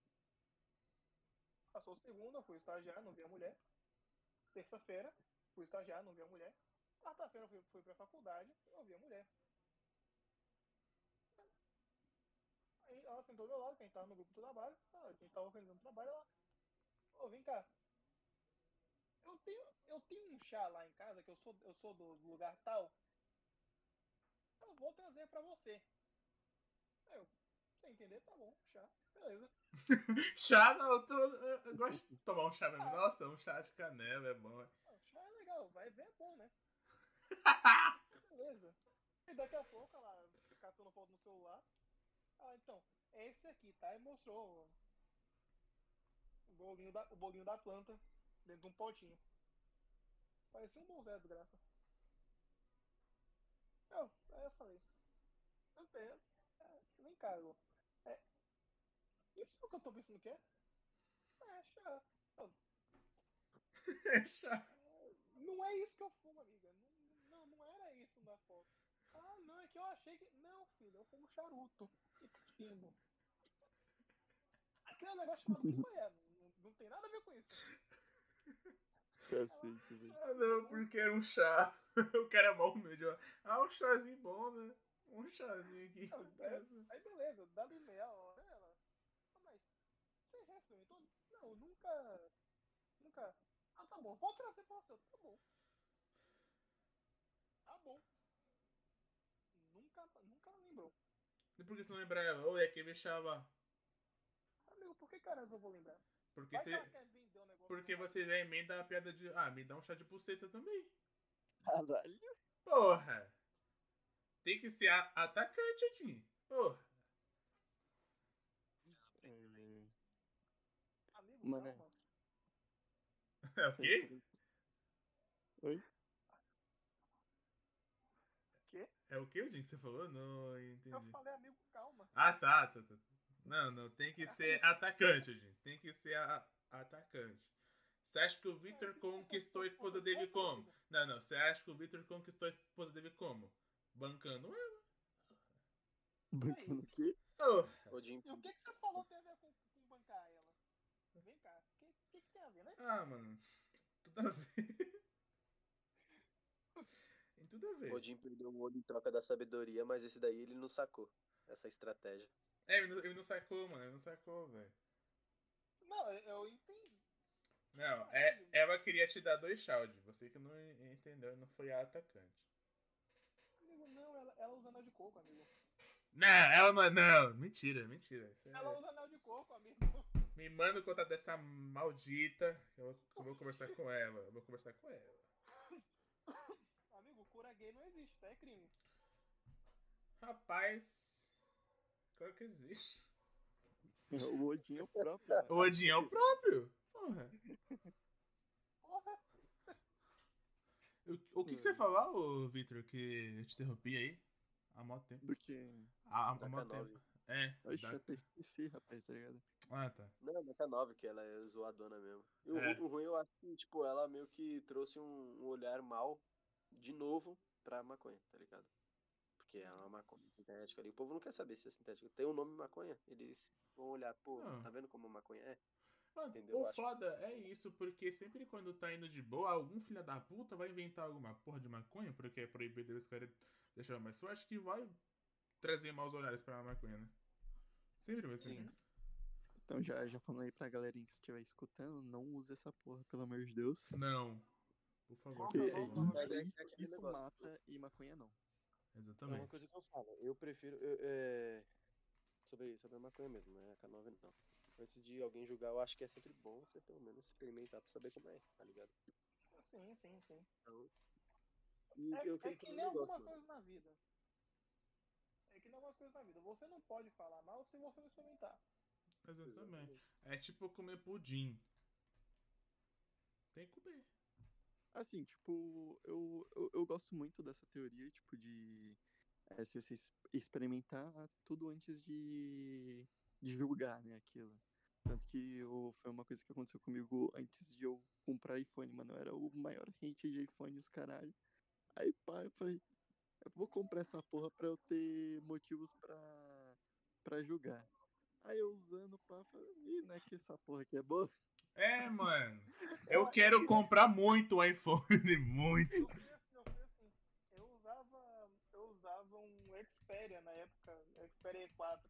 Passou segunda, fui estagiar, não vi a mulher. Terça-feira, fui estagiar, não vi a mulher. Quarta-feira, fui, fui pra faculdade, não vi a mulher. Aí ela sentou do meu lado, que a gente tava no grupo do trabalho. Ah, a gente tava organizando o trabalho ela. Ô, vem cá. Eu tenho, eu tenho um chá lá em casa, que eu sou, eu sou do lugar tal. Eu vou trazer pra você. Aí eu, sem entender, tá bom, chá. Beleza. Chá, não, eu, tô- eu- eu gosto de tomar um chá mesmo. Nossa, um chá de canela é bom. Ah, chá é legal, vai ver é bom, né? Beleza. E daqui a pouco ela catando foto no celular. Ah, então, é esse aqui, tá? E mostrou o bolinho da, o bolinho da planta dentro de um potinho. Parecia um bonzé, desgraça. Eu, aí eu falei, eu tenho, vem cá, Lu. É, isso é o que eu tô pensando que é? É, chá. É chá. não é isso que eu fumo, amiga. Não, não, não era isso na foto. Ah, não, é que eu achei que. Não, filho, eu fumo charuto. E fumo. Aquele negócio chamado Kumbaya. Não, não tem nada a ver com isso. Cacete, velho. Ah, não, porque é um chá. O cara é mal humilde. ó. Ah, um chazinho bom, né? Um chazinho aqui. É- Aí beleza, dali meia hora ela. "Ah, Mas você já experimentou? Não, nunca. Nunca. Ah, tá bom, vou trazer pra você. Tá bom. Tá bom. Nunca, nunca lembrou. E por que você não lembra ela? Ou é que deixava. Amigo, por que caralho eu vou lembrar? Porque, Vai você, que um porque você já emenda a piada de. Ah, me dá um chá de pulseta também. Caralho. Porra! Tem que ser a- atacante, Odin. Porra. É, Mané. calma. É o quê? Oi? Quê? É o que, Odin, que você falou? Não entendi. Eu falei, amigo, calma. Ah, tá, tá, tá. Não, não, tem que ser atacante, gente. Tem que ser a- atacante. Você acha que o Victor conquistou a esposa dele como? Não, não. Você acha que o Victor conquistou a esposa dele como? Bancando ela. Bancando o quê? Ô, Odin E o que, que você falou tem a ver com, com bancar ela? Vem cá, o que, que, que tem a ver, né? Ah, mano. Tudo a ver. Tem tudo a ver. Odin perdeu um olho em troca da sabedoria, mas esse daí ele não sacou. Essa estratégia. É, ele não, ele não sacou, mano. Ele não sacou, velho. Não, eu, entendi. Não, é, ela queria te dar dois shouts. Você que não entendeu, não foi a atacante. Não, ela, ela usa anel de coco, amigo. Não, ela não é. Não, mentira, mentira. É- Ela usa anel de coco, amigo. Me manda o contato dessa maldita. Eu vou, eu vou conversar com ela. Eu vou conversar com ela. Amigo, cura gay não existe, tá? É crime. Rapaz. Claro que existe. O Odin é o próprio. O Odin é o próprio. Porra. Porra, O, o que, que você falou, ô, Victor, que eu te interrompi aí? Há mó tempo. Do que. Há, há Da mó K9. tempo. É. Oxe, da- até esqueci, rapaz, tá ligado? Ah, tá. Não, é a 9 que ela é zoadona mesmo. E o, É. o ruim eu acho que, tipo, ela meio que trouxe um, um olhar mal de novo pra maconha, tá ligado? Porque é uma maconha sintética ali. O povo não quer saber se é sintética. Tem o nome maconha. Eles vão olhar, pô, Ah. tá vendo como maconha é? Mano, Entendeu? o Acho- foda é isso, porque sempre quando tá indo de boa, algum filho da puta vai inventar alguma porra de maconha, porque é proibido eles querem deixar mais forte, que vai trazer maus olhares pra maconha, né? Sempre vai ser Sim. assim. Então já, já falando aí pra galerinha que estiver escutando, não use essa porra, pelo amor de Deus. Não. Por favor. Porque que é é isso, isso, isso mata e maconha não. É uma Exatamente. coisa que eu falo. Eu prefiro. eu- é, Sobre, sobre a maconha mesmo, né? A K9 não. Antes de alguém julgar, eu acho que é sempre bom você pelo menos experimentar pra saber como é, tá ligado? sim, sim, sim. Então. E É, eu é que nem alguma negócio, mano. coisa na vida. É que nem algumas coisas na vida. Você não pode falar mal se você não experimentar. Exatamente. É tipo comer pudim. Tem que comer. Assim, tipo, eu, eu, eu gosto muito dessa teoria, tipo, de é, se você experimentar tudo antes de, de julgar, né, aquilo. Tanto que eu, foi uma coisa que aconteceu comigo antes de eu comprar iPhone, mano. Eu era o maior hate de iPhone, os caralho. Aí, pá, eu falei, eu vou comprar essa porra pra eu ter motivos pra, pra julgar. Aí eu usando, pá, falei, ih, não é que essa porra aqui é boa? É, mano. Eu quero comprar muito o iPhone. Muito. Eu fui assim, eu fui assim. Eu usava. Eu usava um Xperia na época, Xperia E4.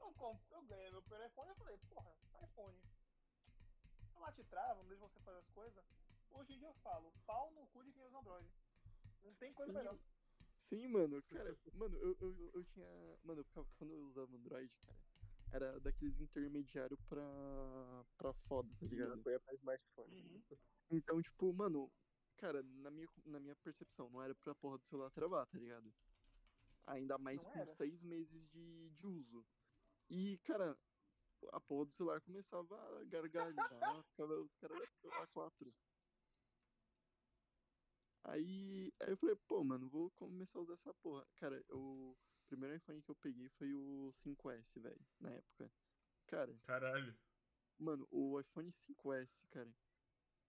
Eu, comp- eu ganhei meu primeiro iPhone e falei, porra, iPhone. Ela te trava, não deixa você fazer as coisas. Hoje em dia eu falo, pau no cu de quem usa Android. Não tem coisa Sim. melhor. Sim, mano, cara, mano, eu, eu, eu- tinha. Mano, eu ficava. Quando eu usava Android, cara, era daqueles intermediários pra. pra foda, tá ligado? Maconha pra smartphone. Uhum. Então, tipo, mano, cara, na minha, na minha percepção, não era pra porra do celular travar, tá ligado? Ainda mais Não com era. seis meses de, de uso. E, cara, a porra do celular começava a gargalhar, ficava os caras a quatro. Aí, aí eu falei, pô, mano, vou começar a usar essa porra. Cara, o primeiro iPhone que eu peguei foi o 5S, velho, na época. Cara, Caralho. Mano, o iPhone 5S, cara,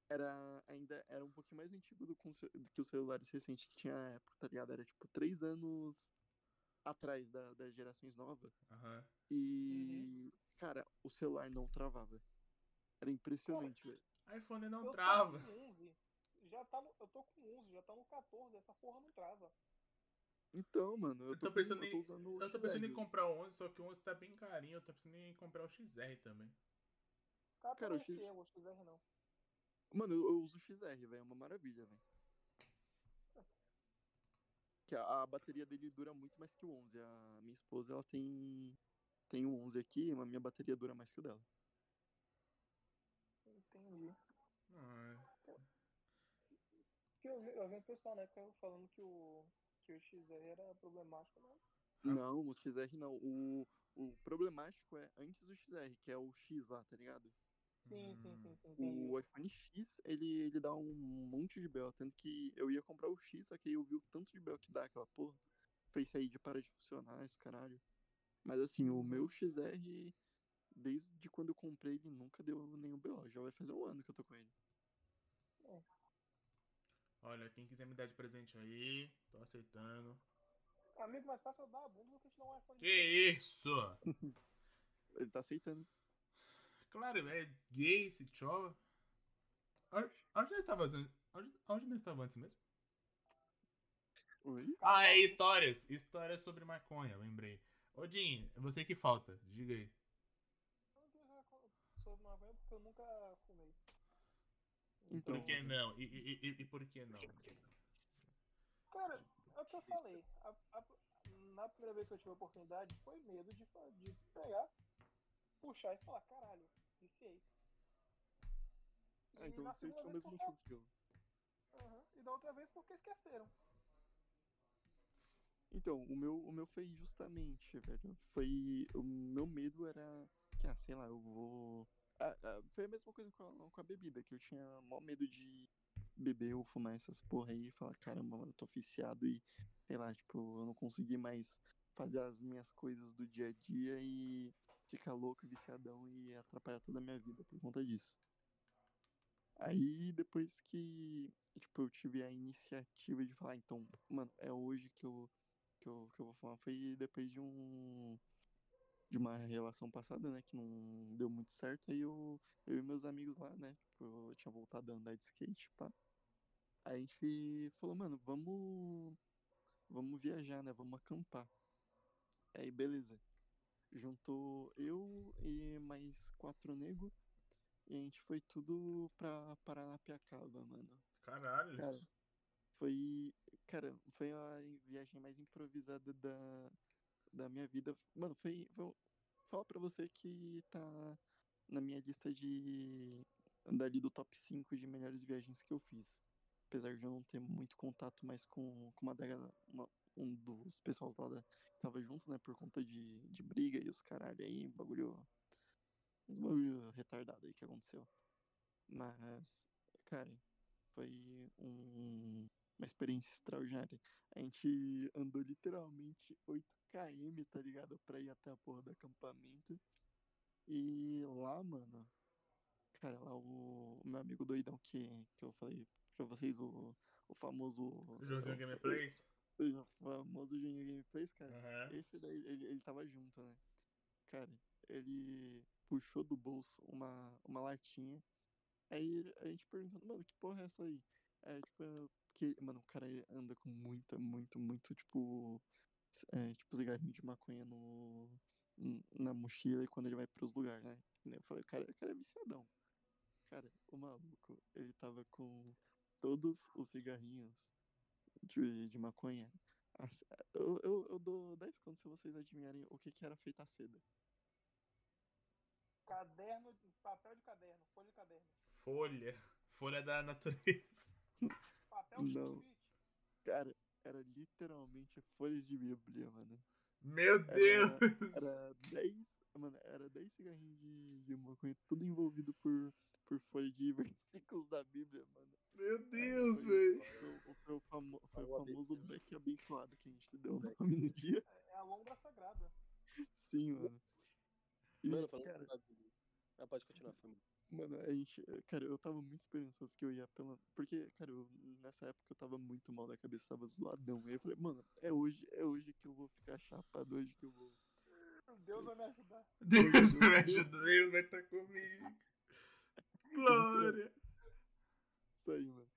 era ainda era um pouquinho mais antigo do, que os- do que os celulares recentes que tinha na época, tá ligado? Era tipo três anos atrás da, das gerações novas. Aham. E, cara, o celular não travava. Era impressionante, velho. iPhone não eu trava. Tô com 11. Já tá no, eu tô com 11, já tá no 14, essa porra não trava. Então, mano, eu Eu tô, tô pensando com- eu em- tô usando o Eu tô pensando em comprar o 11, só que o 11 tá bem carinho. Eu tô pensando em comprar o XR também. Cara, Cara, o X- o XR não. Mano, eu, eu uso o XR, velho, é uma maravilha, velho. Que a, a bateria dele dura muito mais que o 11. A minha esposa, ela tem tem um 11 aqui, mas minha bateria dura mais que o dela. Entendi. Ah, Porque eu, vi- eu vi um pessoal na época falando que o, que o XR era problemático, né? Não, o XR não. O, o problemático é antes do XR, que é o X lá, tá ligado? Sim, sim, Hum. sim, sim, entendi. O iPhone X, ele, ele dá um monte de bel. Tanto que eu ia comprar o X, só que aí eu vi o tanto de bel que dá aquela porra. Face aí de parar de funcionar, esse caralho. Mas assim, o meu XR, desde quando eu comprei, ele nunca deu nenhum BO. Já vai fazer um ano que eu tô com ele. olha, quem quiser me dar de presente aí, tô aceitando. Amigo, mais fácil eu dar a bunda do que te dar um iPhone. Que isso? Ele tá aceitando. Claro, é gay, esse chova. Onde nós estava antes? Onde, onde nós estava antes mesmo? Oi? Ah, é histórias. Histórias sobre maconha, lembrei. Odin, é você que falta. Diga aí. Eu não tenho essa sobre maconha porque eu nunca fumei. Então, Por que não? E, e, e, e por que não? Cara, é o que eu falei. A- a- na primeira vez que eu tive a oportunidade, foi medo de, de pegar, puxar e falar, caralho, viciei. Ah, E então você tinha o mesmo motivo que eu. Aham. E da outra vez porque esqueceram. Então, o meu, o meu foi justamente, velho. Foi. O meu medo era que, ah, sei lá, eu vou. Ah, ah, foi a mesma coisa com a, com a bebida, que eu tinha maior medo de beber ou fumar essas porra aí e falar, caramba, mano, eu tô viciado e, sei lá, tipo, eu não consegui mais fazer as minhas coisas do dia a dia e ficar louco, viciadão e atrapalhar toda a minha vida por conta disso. Aí depois que, tipo, eu tive a iniciativa de falar, então, mano, é hoje que eu que eu, que eu vou falar foi depois de um de uma relação passada, né, que não deu muito certo, aí eu, eu e meus amigos lá, né, tipo, eu tinha voltado a andar de skate, pá. Aí a gente falou, mano, vamos vamos viajar, né, vamos acampar. Aí beleza. Juntou eu e mais quatro negros e a gente foi tudo pra Paranapiacaba, mano. Caralho. Cara, foi. Cara, foi a viagem mais improvisada da, da minha vida. Mano, foi. foi fala pra você que tá na minha lista de. Dali do top 5 de melhores viagens que eu fiz. Apesar de eu não ter muito contato mais com, com uma, da, uma um dos pessoal lá da, que tava junto, né? Por conta de, de briga e os caralho aí, bagulho. Uns bagulho retardado aí que aconteceu. Mas, cara, foi um, uma experiência extraordinária. A gente andou literalmente 8km, tá ligado? Pra ir até a porra do acampamento. E lá, mano, cara, lá o, o meu amigo doidão que, que eu falei pra vocês, o, o famoso. Joãozinho o- Gameplays? O famoso Juninho Gameplays, cara. Aham. Esse daí, ele, ele tava junto, né? Cara, ele puxou do bolso uma, uma latinha. Aí a gente perguntando, mano, que porra é essa aí? É, tipo, que, mano, o cara anda com muita, muito, muito, tipo, é, tipo, cigarrinho de maconha no, na mochila e quando ele vai pros lugares, né? Eu falei, cara, o cara é viciadão. Cara, o maluco, ele tava com todos os cigarrinhos de, de maconha. Eu, eu, eu dou 10 contos se vocês adivinharem o que, que era feita a seda. Caderno, papel de caderno, folha de caderno. Folha. Folha da natureza. Papel de Não. Cara, era literalmente folhas de Bíblia, mano. Meu Era- Deus! Era 10. Mano, era 10 cigarrinhos de, de maconha, tudo envolvido por, por folha de versículos da Bíblia, mano. Meu Deus, foi- velho! Foi, o- famo, foi o famoso beck abençoado que a gente deu o nome no dia. É a lombra sagrada. Sim, mano. E, Mano, falando cara. Ah, pode continuar, foi. Mano, a gente. Cara, eu tava muito esperançoso que eu ia pela. Porque, cara, eu- nessa época eu tava muito mal da cabeça, tava zoadão. Aí eu falei, mano, é hoje, é hoje que eu vou ficar chapado, hoje que eu vou. Deus vai me ajudar. Deus me ajuda, Deus vai estar comigo. Glória! Isso aí, mano.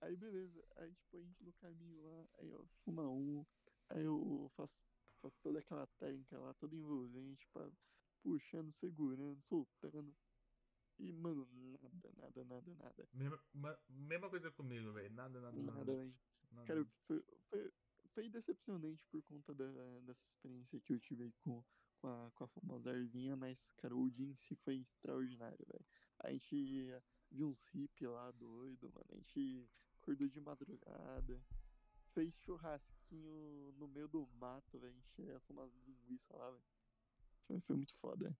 Aí beleza. Aí, tipo, a gente no caminho lá, aí eu fuma um, aí eu faço, faço toda aquela técnica lá, toda envolvente, pá, puxando, segurando, soltando. E, mano, nada, nada, nada, nada. Mesma, ma- mesma coisa comigo, velho. Nada, nada, nada. Nada, velho. Cara, foi, foi, foi decepcionante por conta da, dessa experiência que eu tive com, com, a, com a famosa ervinha, mas, cara, o dia em si foi extraordinário, velho. A gente viu uns hippies lá doido, mano. A gente acordou de madrugada, fez churrasquinho no meio do mato, velho. A gente assou umas linguiças lá, velho. Foi, foi muito foda.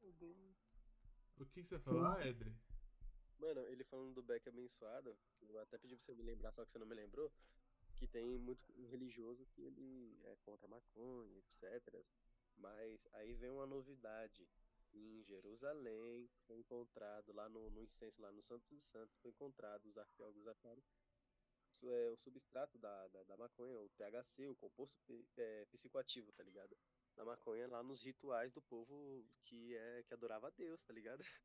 Meu Deus. O que, que você falou, ah, Edri? Mano, ele falando do Beck abençoado, eu até pedi pra você me lembrar, só que você não me lembrou, que tem muito religioso que ele é contra a maconha, etc. Mas aí vem uma novidade. Em Jerusalém, foi encontrado lá no, no incenso, lá no Santo dos Santos, foi encontrado, os arqueólogos acharam é, o substrato da, da, da maconha, o THC, o composto é, psicoativo, tá ligado? Da maconha lá nos rituais do povo que, é, que adorava a Deus, tá ligado?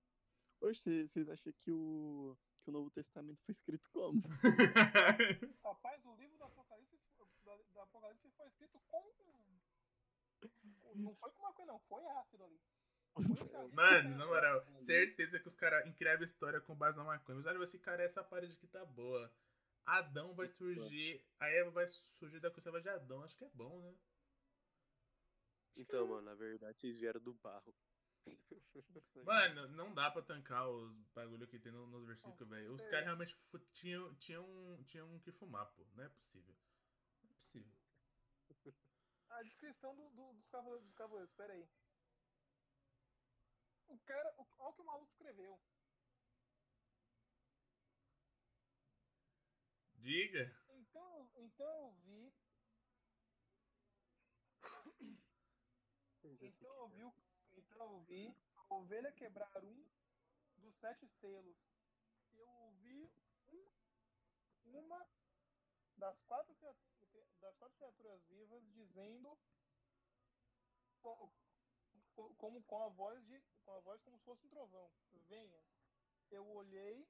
Hoje vocês acham que o, que o Novo Testamento foi escrito como? Rapaz, o livro do Apocalipse, do, do Apocalipse foi escrito com. Não foi com maconha, não, foi ácido ali. Mano, na moral, certeza que os caras escrevem história com base na maconha. Mas olha, esse cara, essa parede aqui tá boa. Adão vai surgir. A Eva vai surgir da conserva de Adão. Acho que é bom, né? Então, mano, na verdade, vocês vieram do barro. Mano, não dá pra tancar os bagulho que tem no- nos versículos, velho. Os caras realmente tinham, tinham, tinham que fumar, pô. Não é possível. Não é possível. A descrição do, do- dos cavaleiros, dos cavaleiros, pera aí. O cara, o- olha o que o maluco escreveu. Diga. Então, então eu vi. Então eu vi, o- então eu vi a ovelha quebrar um dos sete selos. Eu ouvi um- uma das quatro, das quatro criaturas vivas dizendo como com a voz de com a voz como se fosse um trovão. Venha. Eu olhei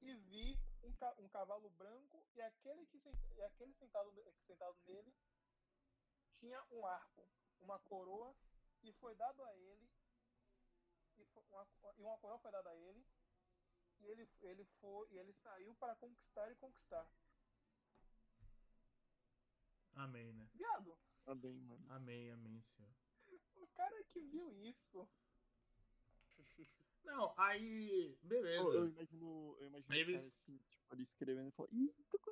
e vi um, ca- um cavalo branco e aquele que e aquele sentado, sentado nele tinha um arco, uma coroa e foi dado a ele e, fo- uma, e uma coroa foi dada a ele e ele ele foi e ele saiu para conquistar e conquistar. Amém, né? Viado, bem, mano. Amém, amém, senhor. O cara que viu isso, Não, aí. Beleza. Eu, eu imagino, eu imagino Aí o cara eles- assim, tipo, ali escrevendo e falando, ih, tô com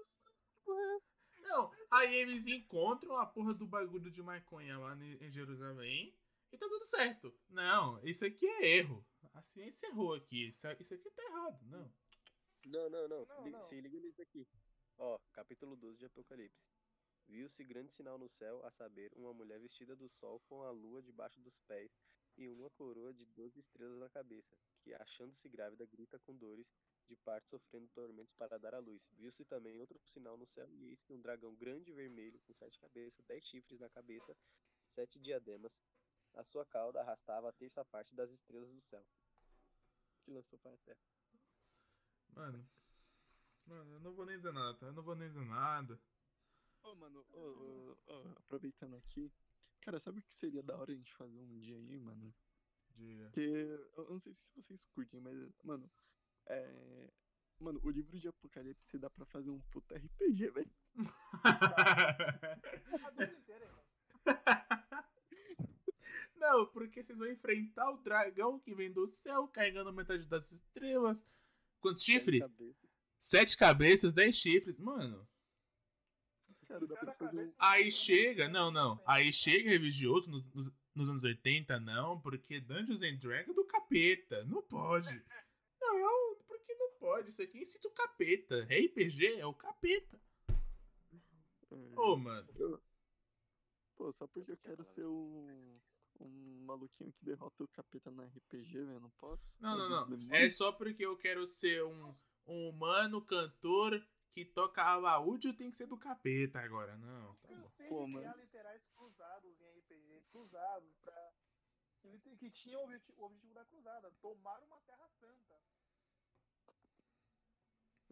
porra é essa? Não, aí eles encontram a porra do bagulho de maconha lá em Jerusalém e tá tudo certo. Não, isso aqui é erro. A ciência errou aqui. Isso aqui tá errado. Não. Não, não, não. Não, não. se liga nisso aqui. Ó, capítulo 12 de Apocalipse. Viu-se grande sinal no céu, a saber, uma mulher vestida do sol com a lua debaixo dos pés e uma coroa de doze estrelas na cabeça, que, achando-se grávida, grita com dores de parto, sofrendo tormentos para dar à luz. Viu-se também outro sinal no céu, e eis que um dragão grande e vermelho, com sete cabeças, dez chifres na cabeça, sete diademas. A sua cauda arrastava a terça parte das estrelas do céu, que lançou para a terra. Mano. Mano, eu não vou nem dizer nada, tá? Eu não vou nem dizer nada. Ô, mano, aproveitando aqui, cara, sabe o que seria da hora a gente fazer um dia aí, mano? Diga. Porque eu não sei se vocês curtem, mas, mano, é. Mano, o livro de Apocalipse dá pra fazer um puta RPG, velho. Não, porque vocês vão enfrentar o dragão que vem do céu, carregando metade das estrelas. Quantos chifres? Cabeça. Sete cabeças, dez chifres. Mano, Cara, dá pra fazer aí chega. Não, não. Aí chega religioso nos, nos, nos anos 80, não, porque Dungeons and Dragons é do capeta. Não pode. Não, porque não pode. Isso aqui incita o capeta. RPG é o capeta. é, Ô, mano. Pô, só porque eu Quer quero ser um. Um maluquinho que derrota o capeta no RPG, velho. Não posso? Não, não, não. É só porque eu quero ser um, um humano cantor que toca alaúde tem que ser do capeta agora. Não, tá bom. Cansei Pô, criar mano. literais cruzados em RPG, cruzados pra. Que, que tinha o objeti- o objetivo da cruzada, tomar uma terra santa.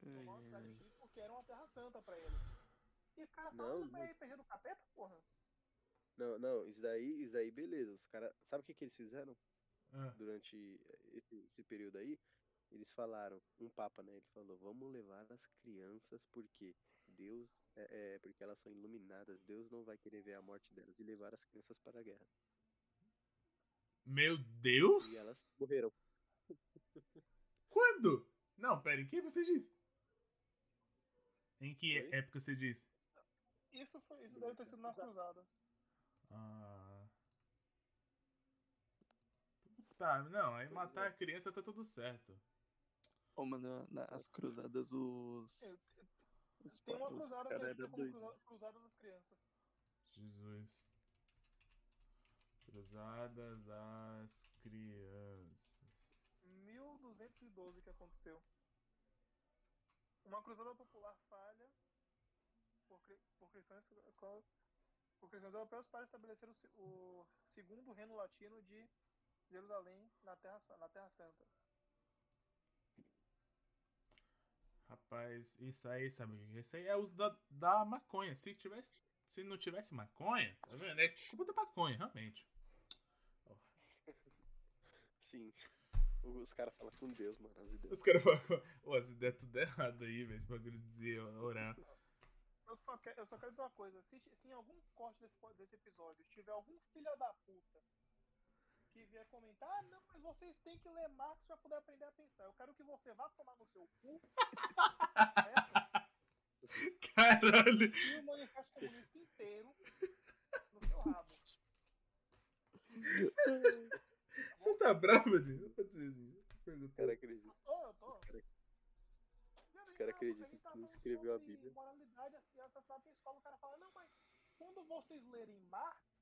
Tomar uma cidade É, X porque era uma terra santa pra eles. E o cara Não, falando pra não. RPG do capeta, porra. Não, não, isso daí, isso daí, beleza. Os caras. Sabe o que, que eles fizeram Ah, durante esse, esse período aí? Eles falaram, um papa, né? Ele falou, vamos levar as crianças porque Deus. É, é, porque elas são iluminadas, Deus não vai querer ver a morte delas e levar as crianças para a guerra. Meu Deus! E elas morreram. Quando? Não, pera, em que você disse? Em que Oi? época você disse? Isso, foi, isso deve ter sido nas cruzadas. Ah. Tá, não, aí matar a criança tá tudo certo. Ô, mano, nas cruzadas os. Eu- Os, Tem uma cruzada era cruzada das crianças. Jesus. Cruzadas das crianças. 1212 que aconteceu. Uma cruzada popular falha por, por cristãos, por cristãos europeus para estabelecer o, o segundo reino latino de Jerusalém na Terra, na terra Santa. Rapaz, isso aí, sabe? é? Isso aí é uso da, da maconha. Se tivesse. Se não tivesse maconha, tá vendo? É culpa da maconha, realmente. Sim. Os caras falam com Deus, mano. As ideias. Os caras falam, ô, as ideias tudo errado aí, velho. Esse bagulho de dizer orar. Eu só, quero, eu só quero dizer uma coisa: se, se em algum corte desse, desse episódio tiver algum filho da puta que vier comentar, ah, não, mas vocês têm que ler Marx pra poder aprender a pensar. Eu quero que você vá tomar no seu cu certo? Caralho! e o manifesto comunista inteiro no seu rabo. Você tá bravo, Dino? Não pode dizer assim. Os caras acreditam. Ô, eu tô. Os caras cara acreditam que não escreveu a Bíblia. Moralidade e assassinato em escola, o cara fala, não, mas quando vocês lerem Marx,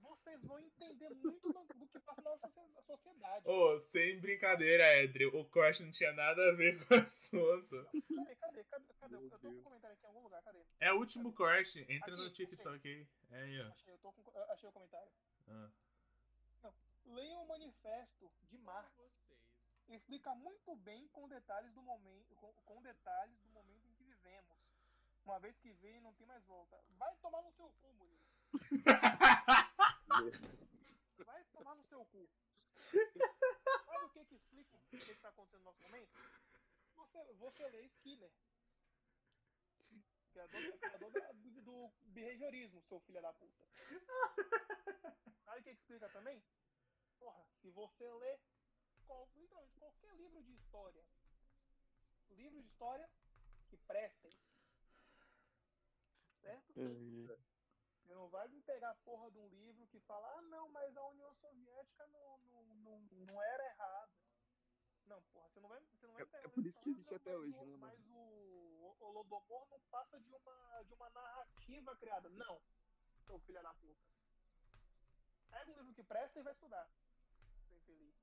vocês vão entender muito do, do que passa na nossa socie- sociedade. Ô, sem brincadeira, Edrio. O corte não tinha nada a ver com o assunto. Cadê, cadê, cadê, cadê? Eu tô com um comentário aqui em algum lugar, cadê? É o último corte. Entra Aqui, no TikTok aí. É aí, ó. Achei, eu tô com, eu achei o comentário. Ah. Leiam o manifesto de Marx. Explica muito bem com detalhes do momento, com, com detalhes do momento em que vivemos. Uma vez que vem, não tem mais volta. Vai tomar no seu cu, Murilo. Vai tomar no seu cu. Sabe o que que explica o que está acontecendo no nosso momento? Você, você lê Skinner. Criador, criador da- do, do behaviorismo, seu filho da puta. Sabe o que que explica também? Porra, se você lê literalmente qualquer livro de história, livros de história que prestem, certo? Você não vai me pegar a porra de um livro que fala, ah, não, mas a União Soviética não, não, não, não era errada. Não, porra, você não vai, você não vai É- pegar é um por livro isso que falando, existe "Não, até hoje, o- né, mano?" Mas o Holodomor não passa de uma, de uma narrativa criada. Não, seu filho da puta. Pega um livro que presta e vai estudar. Seu infeliz.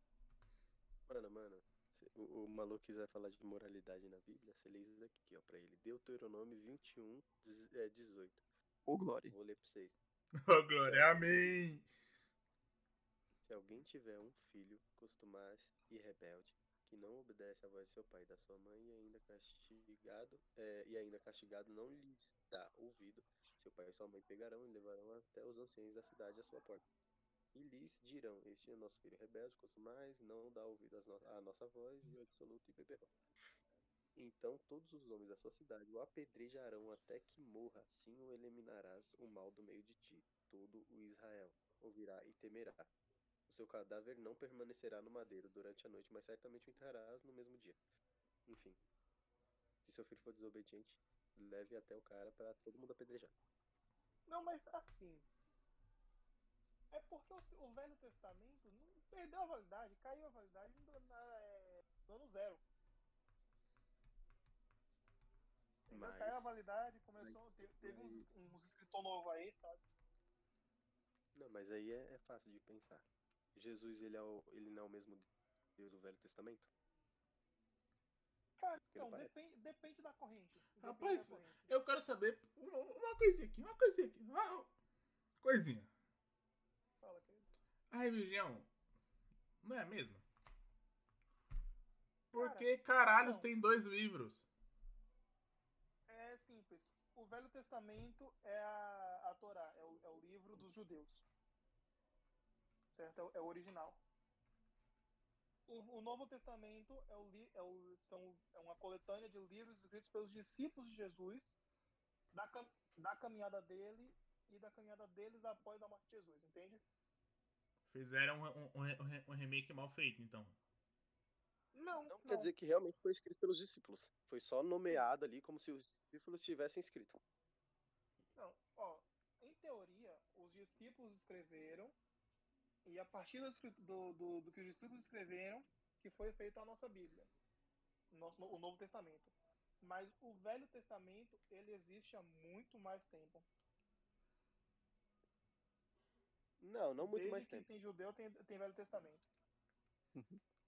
Mano, mano. se o, o maluco quiser falar de moralidade na Bíblia, você lê isso aqui, ó, pra ele. Deuteronômio 21, dez- é, 18. Ô, Glória. Vou ler pra vocês. Ô, glória, amém! Se alguém tiver um filho costumaz e rebelde, que não obedece à voz de seu pai e da sua mãe, e ainda castigado, é, e ainda castigado não lhes dá ouvido, seu pai e sua mãe pegarão e levarão até os anciãos da cidade à sua porta. E lhes dirão: Este é nosso filho rebelde, costumaz, não dá ouvido no- à nossa voz, e é dissoluto e beberrão. Então todos os homens da sua cidade o apedrejarão até que morra, assim o eliminarás o mal do meio de ti. Todo o Israel ouvirá e temerá. O seu cadáver não permanecerá no madeiro durante a noite, mas certamente o enterrarás no mesmo dia. Enfim. Se seu filho for desobediente, leve até o cara para todo mundo apedrejar. Não, mas assim. É porque o, o Velho Testamento não perdeu a validade, caiu a validade no, na- é, no ano zero. Mas- Caiu a validade, começou. Teve, teve uns, uns escritor novo aí, sabe? Não, mas aí é, é fácil de pensar. Jesus, ele, é o, ele não é o mesmo Deus do Velho Testamento? Cara, Porque não depende, depende da corrente. Depende Rapaz, da corrente. Eu quero saber uma, uma coisinha aqui, uma coisinha aqui. Uma coisinha. Fala, querido. A religião não é a mesma? Por que caralhos não. tem dois livros? O Velho Testamento é a, a Torá, é o, é o livro dos judeus. Certo? É o, é o original. O, o Novo Testamento é, o, é, o, são, é uma coletânea de livros escritos pelos discípulos de Jesus, da, da caminhada dele e da caminhada deles após a morte de Jesus, entende? Fizeram um- um- um remake mal feito, então. Não, Não quer dizer que realmente foi escrito pelos discípulos. Foi só nomeado ali como se os discípulos tivessem escrito. Não, ó, em teoria, os discípulos escreveram, e a partir do, do, do que os discípulos escreveram, que foi feita a nossa Bíblia, o nosso, o Novo Testamento. Mas o Velho Testamento, ele existe há muito mais tempo. Não, não muito Desde mais que tempo. tem judeu, tem, tem Velho Testamento.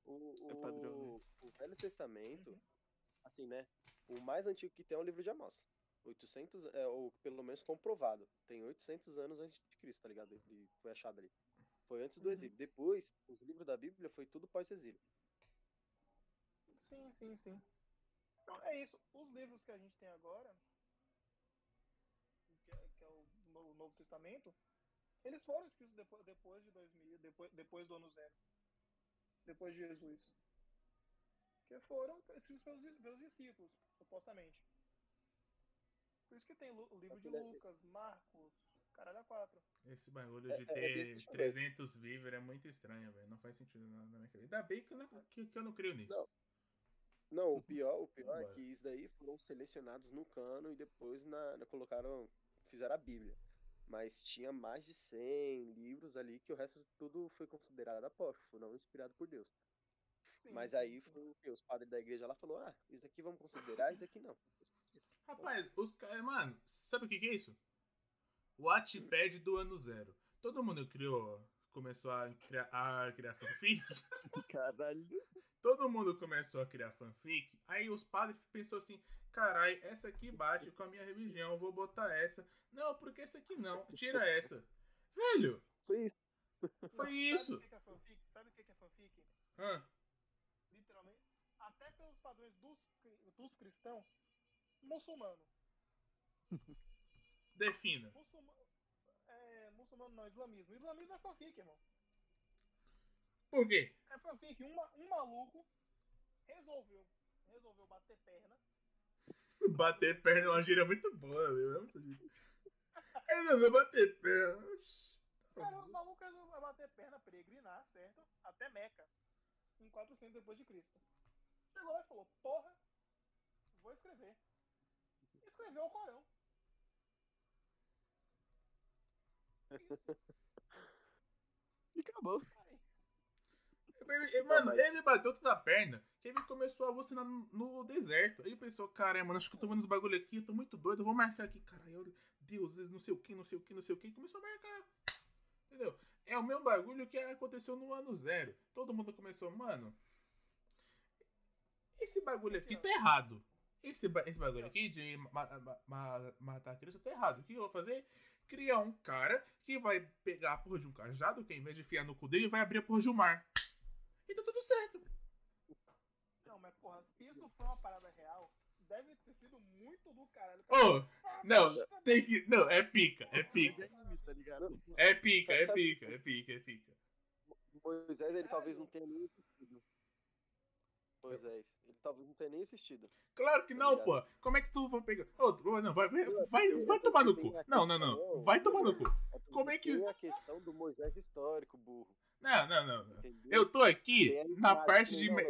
O, É padrão, o, o Velho Testamento, Uhum. assim, né? O mais antigo que tem é o livro de Amós. 800, é, ou pelo menos comprovado. Tem 800 anos antes de Cristo, tá ligado? Ele foi achado ali. Foi antes do Uhum. exílio. Depois, os livros da Bíblia foi tudo pós-exílio. Sim, sim, sim. Então, é isso. Os livros que a gente tem agora, que é, que é o, o Novo Testamento, eles foram escritos depois, depois de 2000, depois, depois do ano zero. Depois de Jesus. Que foram escritos pelos, pelos discípulos, supostamente. Por isso que tem o livro de Aquilo é- Lucas, Marcos, caralho a quatro. Esse bagulho É- de é- é ter bem estranho. 300 vivos é muito estranho, velho. Não faz sentido na, na minha cabeça. Ainda bem que eu não, que, que eu não creio nisso. Não. Não, o pior, o pior é que isso daí foram selecionados no cano e depois na, na- colocaram, fizeram a Bíblia. Mas tinha mais de 100 livros ali que o resto tudo foi considerado apócrifo, não inspirado por Deus. Sim, Mas sim, aí sim. foi o que os padres da igreja lá falou: "Ah, isso aqui vamos considerar, isso aqui não". Isso. Rapaz, os caras. Mano, sabe o que, que é isso? O Wattpad do ano zero. Todo mundo criou. Começou a criar, a criar fanfic. Caralho. Todo mundo começou a criar fanfic. Aí os padres pensou assim: carai, essa aqui bate com a minha religião, vou botar essa. Não, porque essa aqui não. Tira essa. Velho, Foi isso. foi isso. Sabe o que que é fanfic? Sabe o que que é fanfic? Ah, Literalmente. Até pelos padrões dos, dos cristãos, muçulmano. defina. Muçulmano, é, muçulmano não, islamismo. Islamismo é fanfic, irmão. Por quê? É fanfic. Um, ma- um maluco resolveu, resolveu bater perna. Bater perna é uma gíria muito boa, meu. Eu amo essa gíria. Eu não vou bater perna. Oxi. Cara, o maluco resolveu bater perna, peregrinar, certo? Até Meca. Em 400 depois de Cristo. Chegou lá e falou, porra, vou escrever. Escreveu o Corão. Isso. E acabou. Ele- ele- Mano, ele bateu toda a perna que ele começou a alucinar no, no deserto. Aí ele pensou, cara, mano, acho que eu tô vendo os bagulho aqui, eu tô muito doido, eu vou marcar aqui, cara. Eu, Deus, não sei o que, não sei o que, não sei o que. E começou a marcar. Entendeu? É o mesmo bagulho que aconteceu no ano zero. Todo mundo começou, mano. Esse bagulho aqui tá errado. Esse, esse bagulho aqui de ma- ma- ma- matar a criança tá errado. O que eu vou fazer? Criar um cara que vai pegar a porra de um cajado, que ao invés de enfiar no cu dele, vai abrir a porra de um mar. E tá tudo certo. Não, mas porra, se isso foi uma parada real, deve ter sido muito do caralho. Ô, não, tem que. Não, é pica, é pica. tá? É pica, é pica, é pica, é pica. Moisés, ele talvez Sério? não tenha nem assistido. Moisés, ele talvez não tenha nem assistido. Claro que não, pô. Como é que tu vai pegar. Ô, não, vai, vai, vai, vai tomar no cu. Não, não, não. Vai tomar no cu. Como é que- a questão do Moisés histórico, burro. Não, não, não. Eu tô aqui a na parte de. Não, me-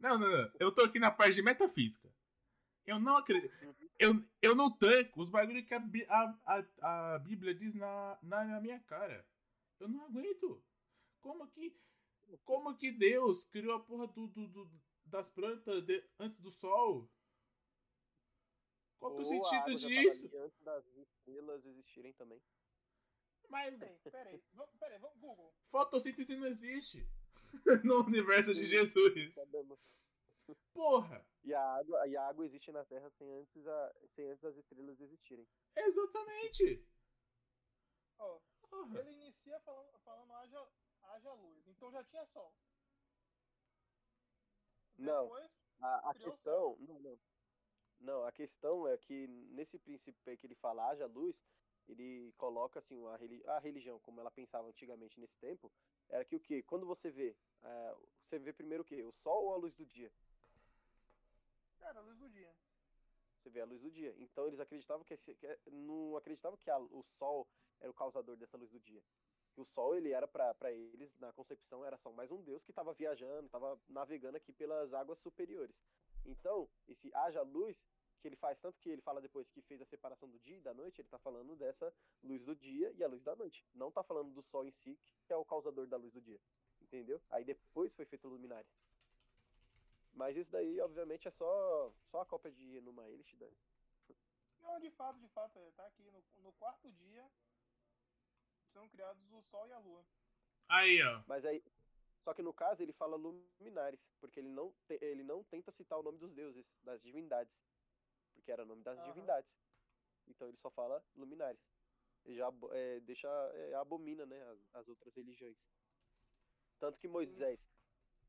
não. Não, não. Eu tô aqui na parte de metafísica. Eu não acredito. Eu, eu não tanco os bagulhos que a, a, a, a Bíblia diz na, na, na minha cara. Eu não aguento. Como que. Como que Deus criou a porra do, do- do- das plantas de- antes do sol? Qual que é o sentido disso? Antes das estrelas existirem também. Mas Peraí, peraí, vamos, peraí, vamos, Google. fotossíntese não existe no universo de Jesus. Porra! E a água, e a água existe na Terra sem antes, a, sem antes as estrelas existirem. Exatamente! Porra. ele inicia falando, falando haja, haja luz, então já tinha sol. Não. Depois, A, a questão. Não, não. Não, a questão é que nesse princípio aí que ele fala haja luz, ele coloca assim, a, reli- a religião, como ela pensava antigamente nesse tempo, era que o quê? Quando você vê, eh, você vê primeiro o quê? O sol ou a luz do dia? era a luz do dia. Você vê a luz do dia. Então eles acreditavam que, esse, que é- não acreditavam que a- o sol era o causador dessa luz do dia. Que o sol ele era para eles na concepção era só mais um deus que estava viajando, estava navegando aqui pelas águas superiores. Então esse haja luz que ele faz tanto que ele fala depois que fez a separação do dia e da noite, ele tá falando dessa luz do dia e a luz da noite. Não tá falando do sol em si, que é o causador da luz do dia. Entendeu? Aí depois foi feito luminares. Mas isso daí, obviamente, é só, só a cópia de Enuma Elish, Dani. Não, de fato, de fato, é, tá aqui no, no quarto dia são criados o sol e a lua. Aí, ó. Mas aí, Só que no caso ele fala luminares, porque ele não, te- ele não tenta citar o nome dos deuses, das divindades. Porque era o nome das Aham. divindades. Então ele só fala luminares. Ele já é, deixa, é, abomina, né, as, as outras religiões. Tanto que Moisés,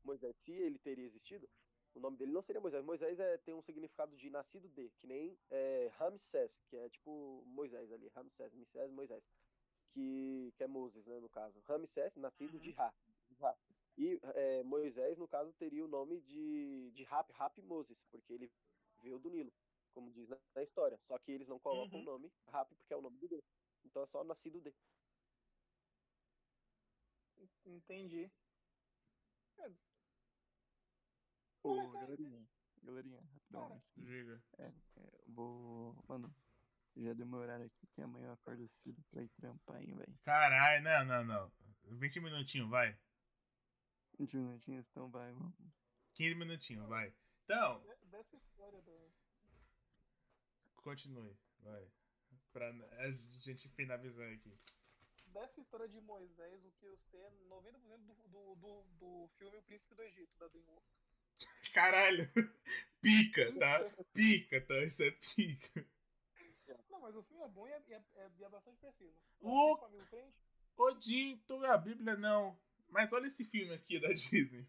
Moisés, se ele teria existido, o nome dele não seria Moisés. Moisés é, tem um significado de nascido de, que nem é, Ramsés, que é tipo Moisés ali, Ramsés, Moisés, Moisés, que, que é Moses, né, no caso. Ramsés, nascido de Ra, de Ra. E é, Moisés, no caso, teria o nome de, de Rap, Rap Moses, porque ele veio do Nilo, como diz na, na história. Só que eles não colocam Uhum. o nome Rap porque é o nome do Deus. Então é só nascido de. Entendi. Ô, Mas é- galerinha, galerinha, rapidão Cara. aqui. Diga. É, vou. Mano, já deu meu horário aqui, que amanhã eu acordo cedo pra ir trampar, hein, velho. Caralho, não, não, não. 20 minutinhos, vai. 20 minutinhos, então vai, mano. 15 minutinhos, vai. Então, De- Dessa história do. Continue, vai. Pra a gente finalizar aqui. Dessa história de Moisés, o que eu sei é 90% do, do, do, do filme O Príncipe do Egito, da DreamWorks. Caralho! Pica, tá? Pica, tá? Isso é pica. Não, mas o filme é bom e é, é, é- bastante preciso. O-? Odin, tu a Bíblia não. Mas olha esse filme aqui da Disney.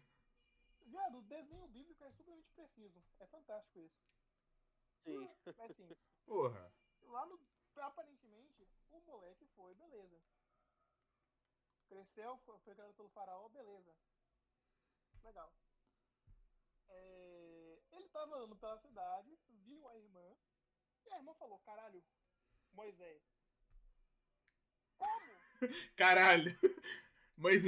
Viado, o desenho bíblico é supermente preciso. É fantástico isso. Sim. Mas assim, Porra. lá no. Aparentemente, o moleque foi, beleza. Cresceu, foi, foi criado pelo faraó, beleza. Legal. É, ele tava andando pela cidade, viu a irmã, e a irmã falou, caralho, Moisés. Como? Caralho. Mas.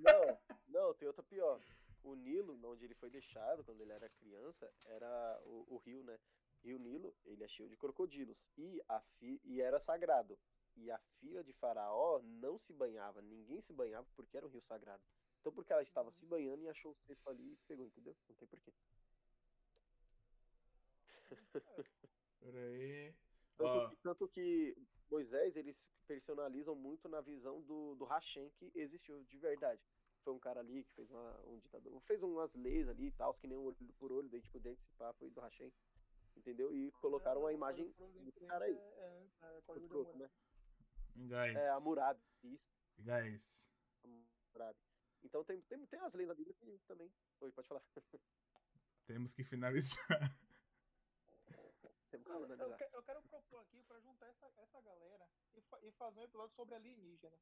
Não, não, tem outra pior. O Nilo, onde ele foi deixado quando ele era criança, era o, o rio, né? Rio Nilo, ele é cheio de crocodilos. E, a fi, e era sagrado. E a filha de Faraó não se banhava. Ninguém se banhava porque era um rio sagrado. Então, porque ela estava se banhando e achou o cesto ali e pegou, entendeu? Não tem porquê. Pera aí. Tanto, Ó. que, tanto que Moisés, eles personalizam muito na visão do, do Hashem que existiu de verdade. Foi um cara ali que fez uma, um ditador, fez umas leis ali e tal, que nem um olho por olho, daí tipo, dentro papo foi do Hashem. Entendeu? E colocaram uma imagem desse cara aí. É, é, é, Pronto, Hammurabi. né? Guys. É, isso, Guys. Hammurabi. Então tem, tem, tem as leis na Bíblia que também. Oi, pode falar. Temos que finalizar. Temos que Não, eu, eu quero propor aqui pra juntar essa, essa galera e, fa- e fazer um episódio sobre alienígena.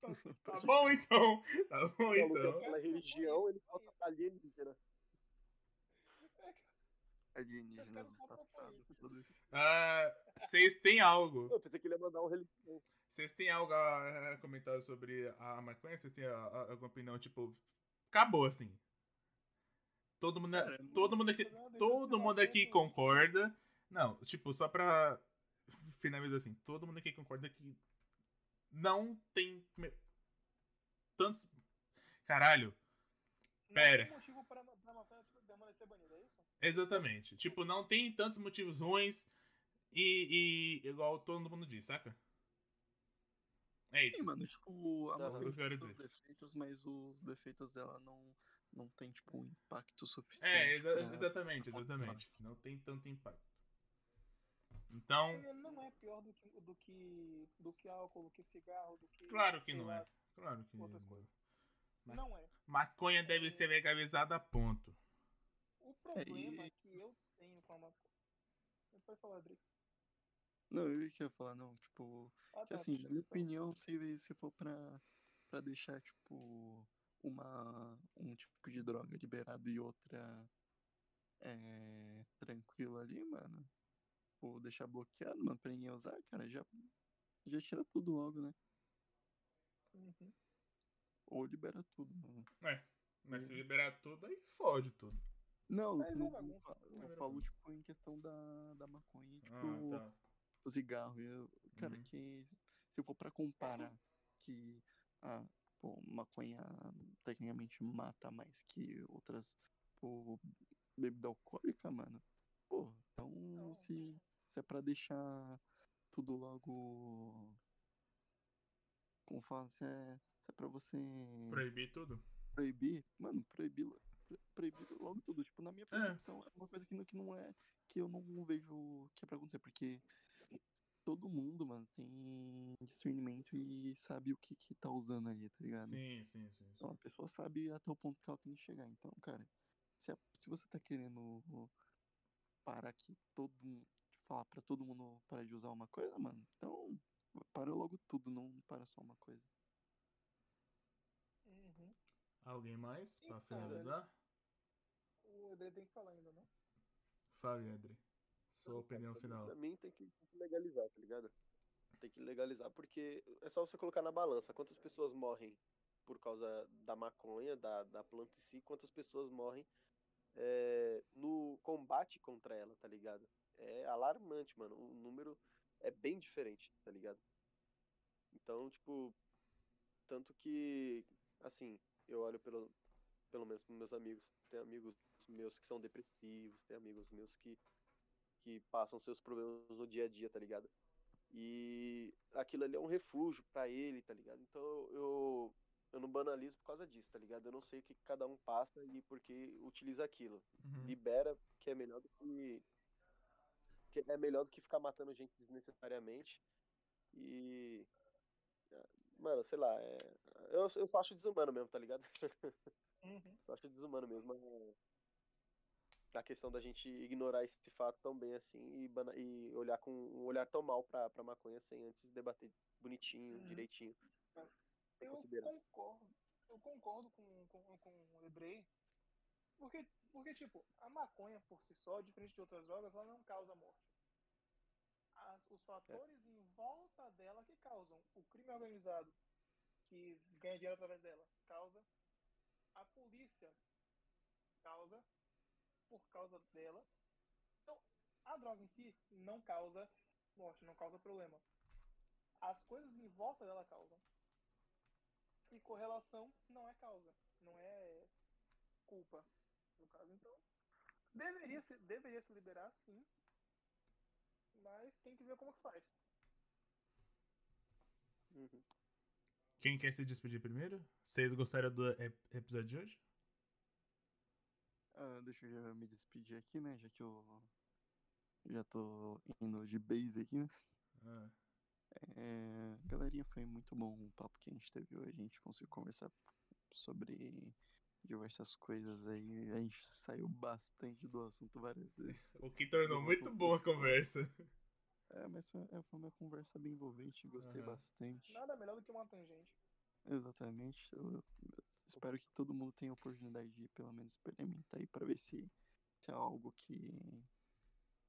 Tá bom então. Tá bom então. Pela religião, ele fala alienígena. Alienígenas. Ah, Vocês têm algo. Eu pensei que ele ia mandar um religião. Vocês têm algo a comentar sobre a maconha? Vocês têm alguma opinião, tipo, acabou assim? Todo mundo, Cara, todo mundo aqui, todo mundo aqui concorda. Não, tipo, só pra finalizar assim, todo mundo aqui concorda que não tem me- tantos Caralho, Não Pera. tem motivo permanecer banida, é isso? exatamente. Tipo, não tem tantos motivos ruins e, e igual todo mundo diz, saca? É isso. Sim, mano, tipo, a quero tem os defeitos, mas os defeitos dela não, não tem, tipo, um impacto suficiente. É, exa- pra- exatamente, exatamente. Não tem tanto impacto. Então, Ele não é pior do que, do que, do que álcool, do que cigarro, do que. claro que não é. Claro que outras não. coisas. Mas- Não é. Maconha deve ser legalizada, ponto. O problema e- que eu tenho com a maconha. Pode falar, Adri. Não, eu ia falar, não, tipo, Ah, que tá, assim, na minha opinião, se, se for pra, pra deixar, tipo, uma, um tipo de droga liberado e outra é, tranquila ali, mano, ou deixar bloqueado, mano, pra ninguém usar, cara, já, já tira tudo logo, né? Uhum. Ou libera tudo, mano. É. Mas se liberar tudo, aí fode tudo. Não, Aí não, não Aí eu vira falo, tipo, em questão da, da maconha, tipo, Ah, tá. o cigarro. Eu, cara, Uhum. que se eu for pra comparar que a pô, maconha tecnicamente mata mais que outras pô, bebida alcoólica, mano. Pô, então Não. se, se é pra deixar tudo logo como fala, se é, é pra você Proibir tudo? proibir, mano, proibir, proibir logo tudo. Tipo, na minha percepção, é uma coisa que não, que não é. que eu não vejo que é pra acontecer, porque todo mundo, mano, tem discernimento e sabe o que que tá usando ali, tá ligado? Sim, sim, sim. sim. Então a pessoa sabe até o ponto que ela tem que chegar. Então, cara, se, a- se você tá querendo parar que todo mundo. Falar pra todo mundo parar de usar uma coisa, mano, então para logo tudo, não para só uma coisa. Uhum. Alguém mais pra Então, finalizar? O André tem que falar ainda, não? Fale, Adri. Sua opinião Pra mim- final. Pra mim tem que, tem que legalizar, tá ligado? Tem que legalizar, porque é só você colocar na balança quantas pessoas morrem por causa da maconha, da, da planta em si, quantas pessoas morrem é, no combate contra ela, tá ligado? É alarmante, mano. O número é bem diferente, tá ligado? Então, tipo, tanto que, assim, eu olho pelo, pelo menos pros meus amigos. Tem amigos meus que são depressivos, tem amigos meus que, que passam seus problemas no dia a dia, tá ligado? E aquilo ali é um refúgio pra ele, tá ligado? Então eu, eu não banalizo por causa disso, tá ligado? Eu não sei o que cada um passa e por que utiliza aquilo. Uhum. Libera, que é melhor do que. Que é melhor do que ficar matando gente desnecessariamente. E. Mano, sei lá, é, eu, eu só acho desumano mesmo, tá ligado? Uhum. Eu acho desumano mesmo é, a questão da gente ignorar esse fato tão bem assim e, bana- e olhar com um olhar tão mal pra, pra maconha sem antes debater bonitinho, Uhum. direitinho. Eu concordo. Eu concordo com, com, com o Ebrei. Porque, porque, tipo, a maconha por si só, diferente de outras drogas, ela não causa morte. As- os fatores em volta dela que causam. O crime organizado, que ganha dinheiro através dela, causa. A polícia causa por causa dela. Então, a droga em si não causa morte, não causa problema. As coisas em volta dela causam. E correlação não é causa, não é culpa, no caso. Então, deveria se, deveria se liberar sim, mas tem que ver como que faz. Uhum. Quem quer se despedir primeiro? Vocês gostaram do ep- episódio de hoje? Ah, deixa eu já me despedir aqui, né? Já que eu já tô indo de base aqui, né? Ah, É, galerinha, foi muito bom o papo que a gente teve hoje. A gente conseguiu conversar sobre diversas coisas aí. A gente saiu bastante do assunto várias vezes. o que tornou muito boa a conversa. É, mas foi, é, foi uma conversa bem envolvente, gostei Aham. bastante. Nada melhor do que uma tangente. Exatamente. Eu espero que todo mundo tenha a oportunidade de pelo menos experimentar aí pra ver se, se é algo que,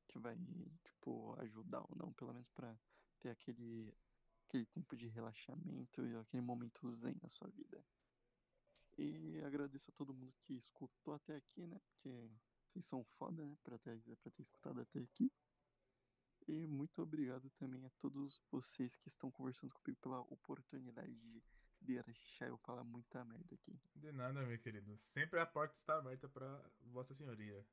que vai, tipo, ajudar ou não, pelo menos pra ter aquele, aquele tempo de relaxamento e aquele momento zen na sua vida. E agradeço a todo mundo que escutou até aqui, né? Porque vocês são foda, né? Pra ter, pra ter escutado até aqui. E muito obrigado também a todos vocês que estão conversando comigo pela oportunidade de deixar eu falar muita merda aqui. De nada, meu querido. Sempre a porta está aberta pra Vossa Senhoria.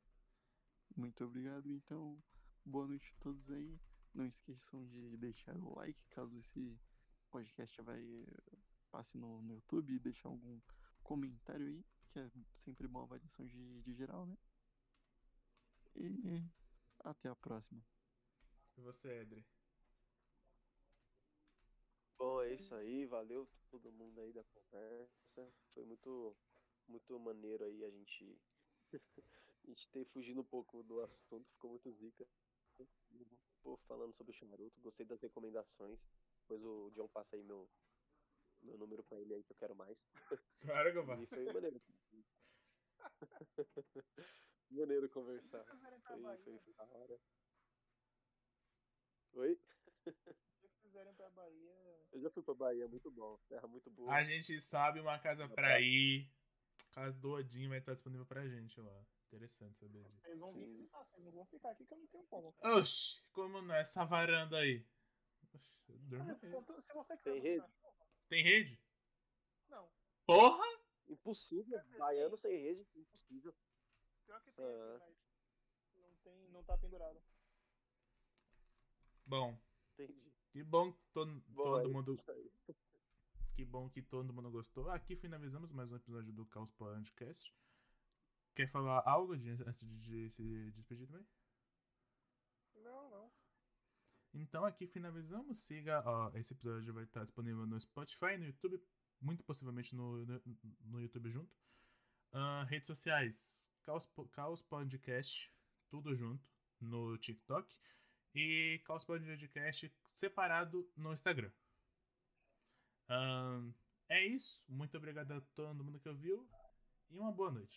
Muito obrigado, então, boa noite a todos aí. Não esqueçam de deixar o like caso esse podcast vai passe no, no YouTube e deixar algum comentário aí, que é sempre uma avaliação de, de geral, né? E até a próxima. E você, Edri? Bom, é isso aí, valeu todo mundo aí da conversa. Foi muito, muito maneiro aí a gente, a gente ter fugido um pouco do assunto, ficou muito zica. Pô, falando sobre o Naruto, gostei das recomendações. Depois o John passa aí meu, meu número pra ele aí que eu quero mais. Claro que eu faço. foi maneiro. maneiro conversar. Foi, foi, foi da hora. Oi? se vocês quiserem pra Bahia, Eu já fui pra Bahia, muito bom. Terra muito boa. A gente sabe uma casa pra ir. Casa do Odin vai estar disponível pra gente lá. Interessante saber disso. vocês vão vir. Ah, vocês não vão ficar aqui que eu não tenho como. Oxi, como não é essa varanda aí? Oxi, eu durmo Olha, aí. se você Tem quiser rede? cachorro, Tem rede? Não, Porra! Impossível. Baiano sem rede, impossível. pior que tem Ah. mas não, tem, não tá pendurado. Bom, Entendi. que bom que todo, Bom, todo é mundo. Que bom que todo mundo gostou. Aqui finalizamos mais um episódio do Caos Podcast. Quer falar algo de, antes de, de se despedir também? Não, não. Então aqui finalizamos. Siga, ó, esse episódio vai estar disponível no Spotify, no YouTube, muito possivelmente no, no, no YouTube junto. Uh, redes sociais, Caos, Caos Podcast, tudo junto no TikTok. E Caos Podcast separado no Instagram. Uh, é isso. Muito obrigado a todo mundo que ouviu. E uma boa noite.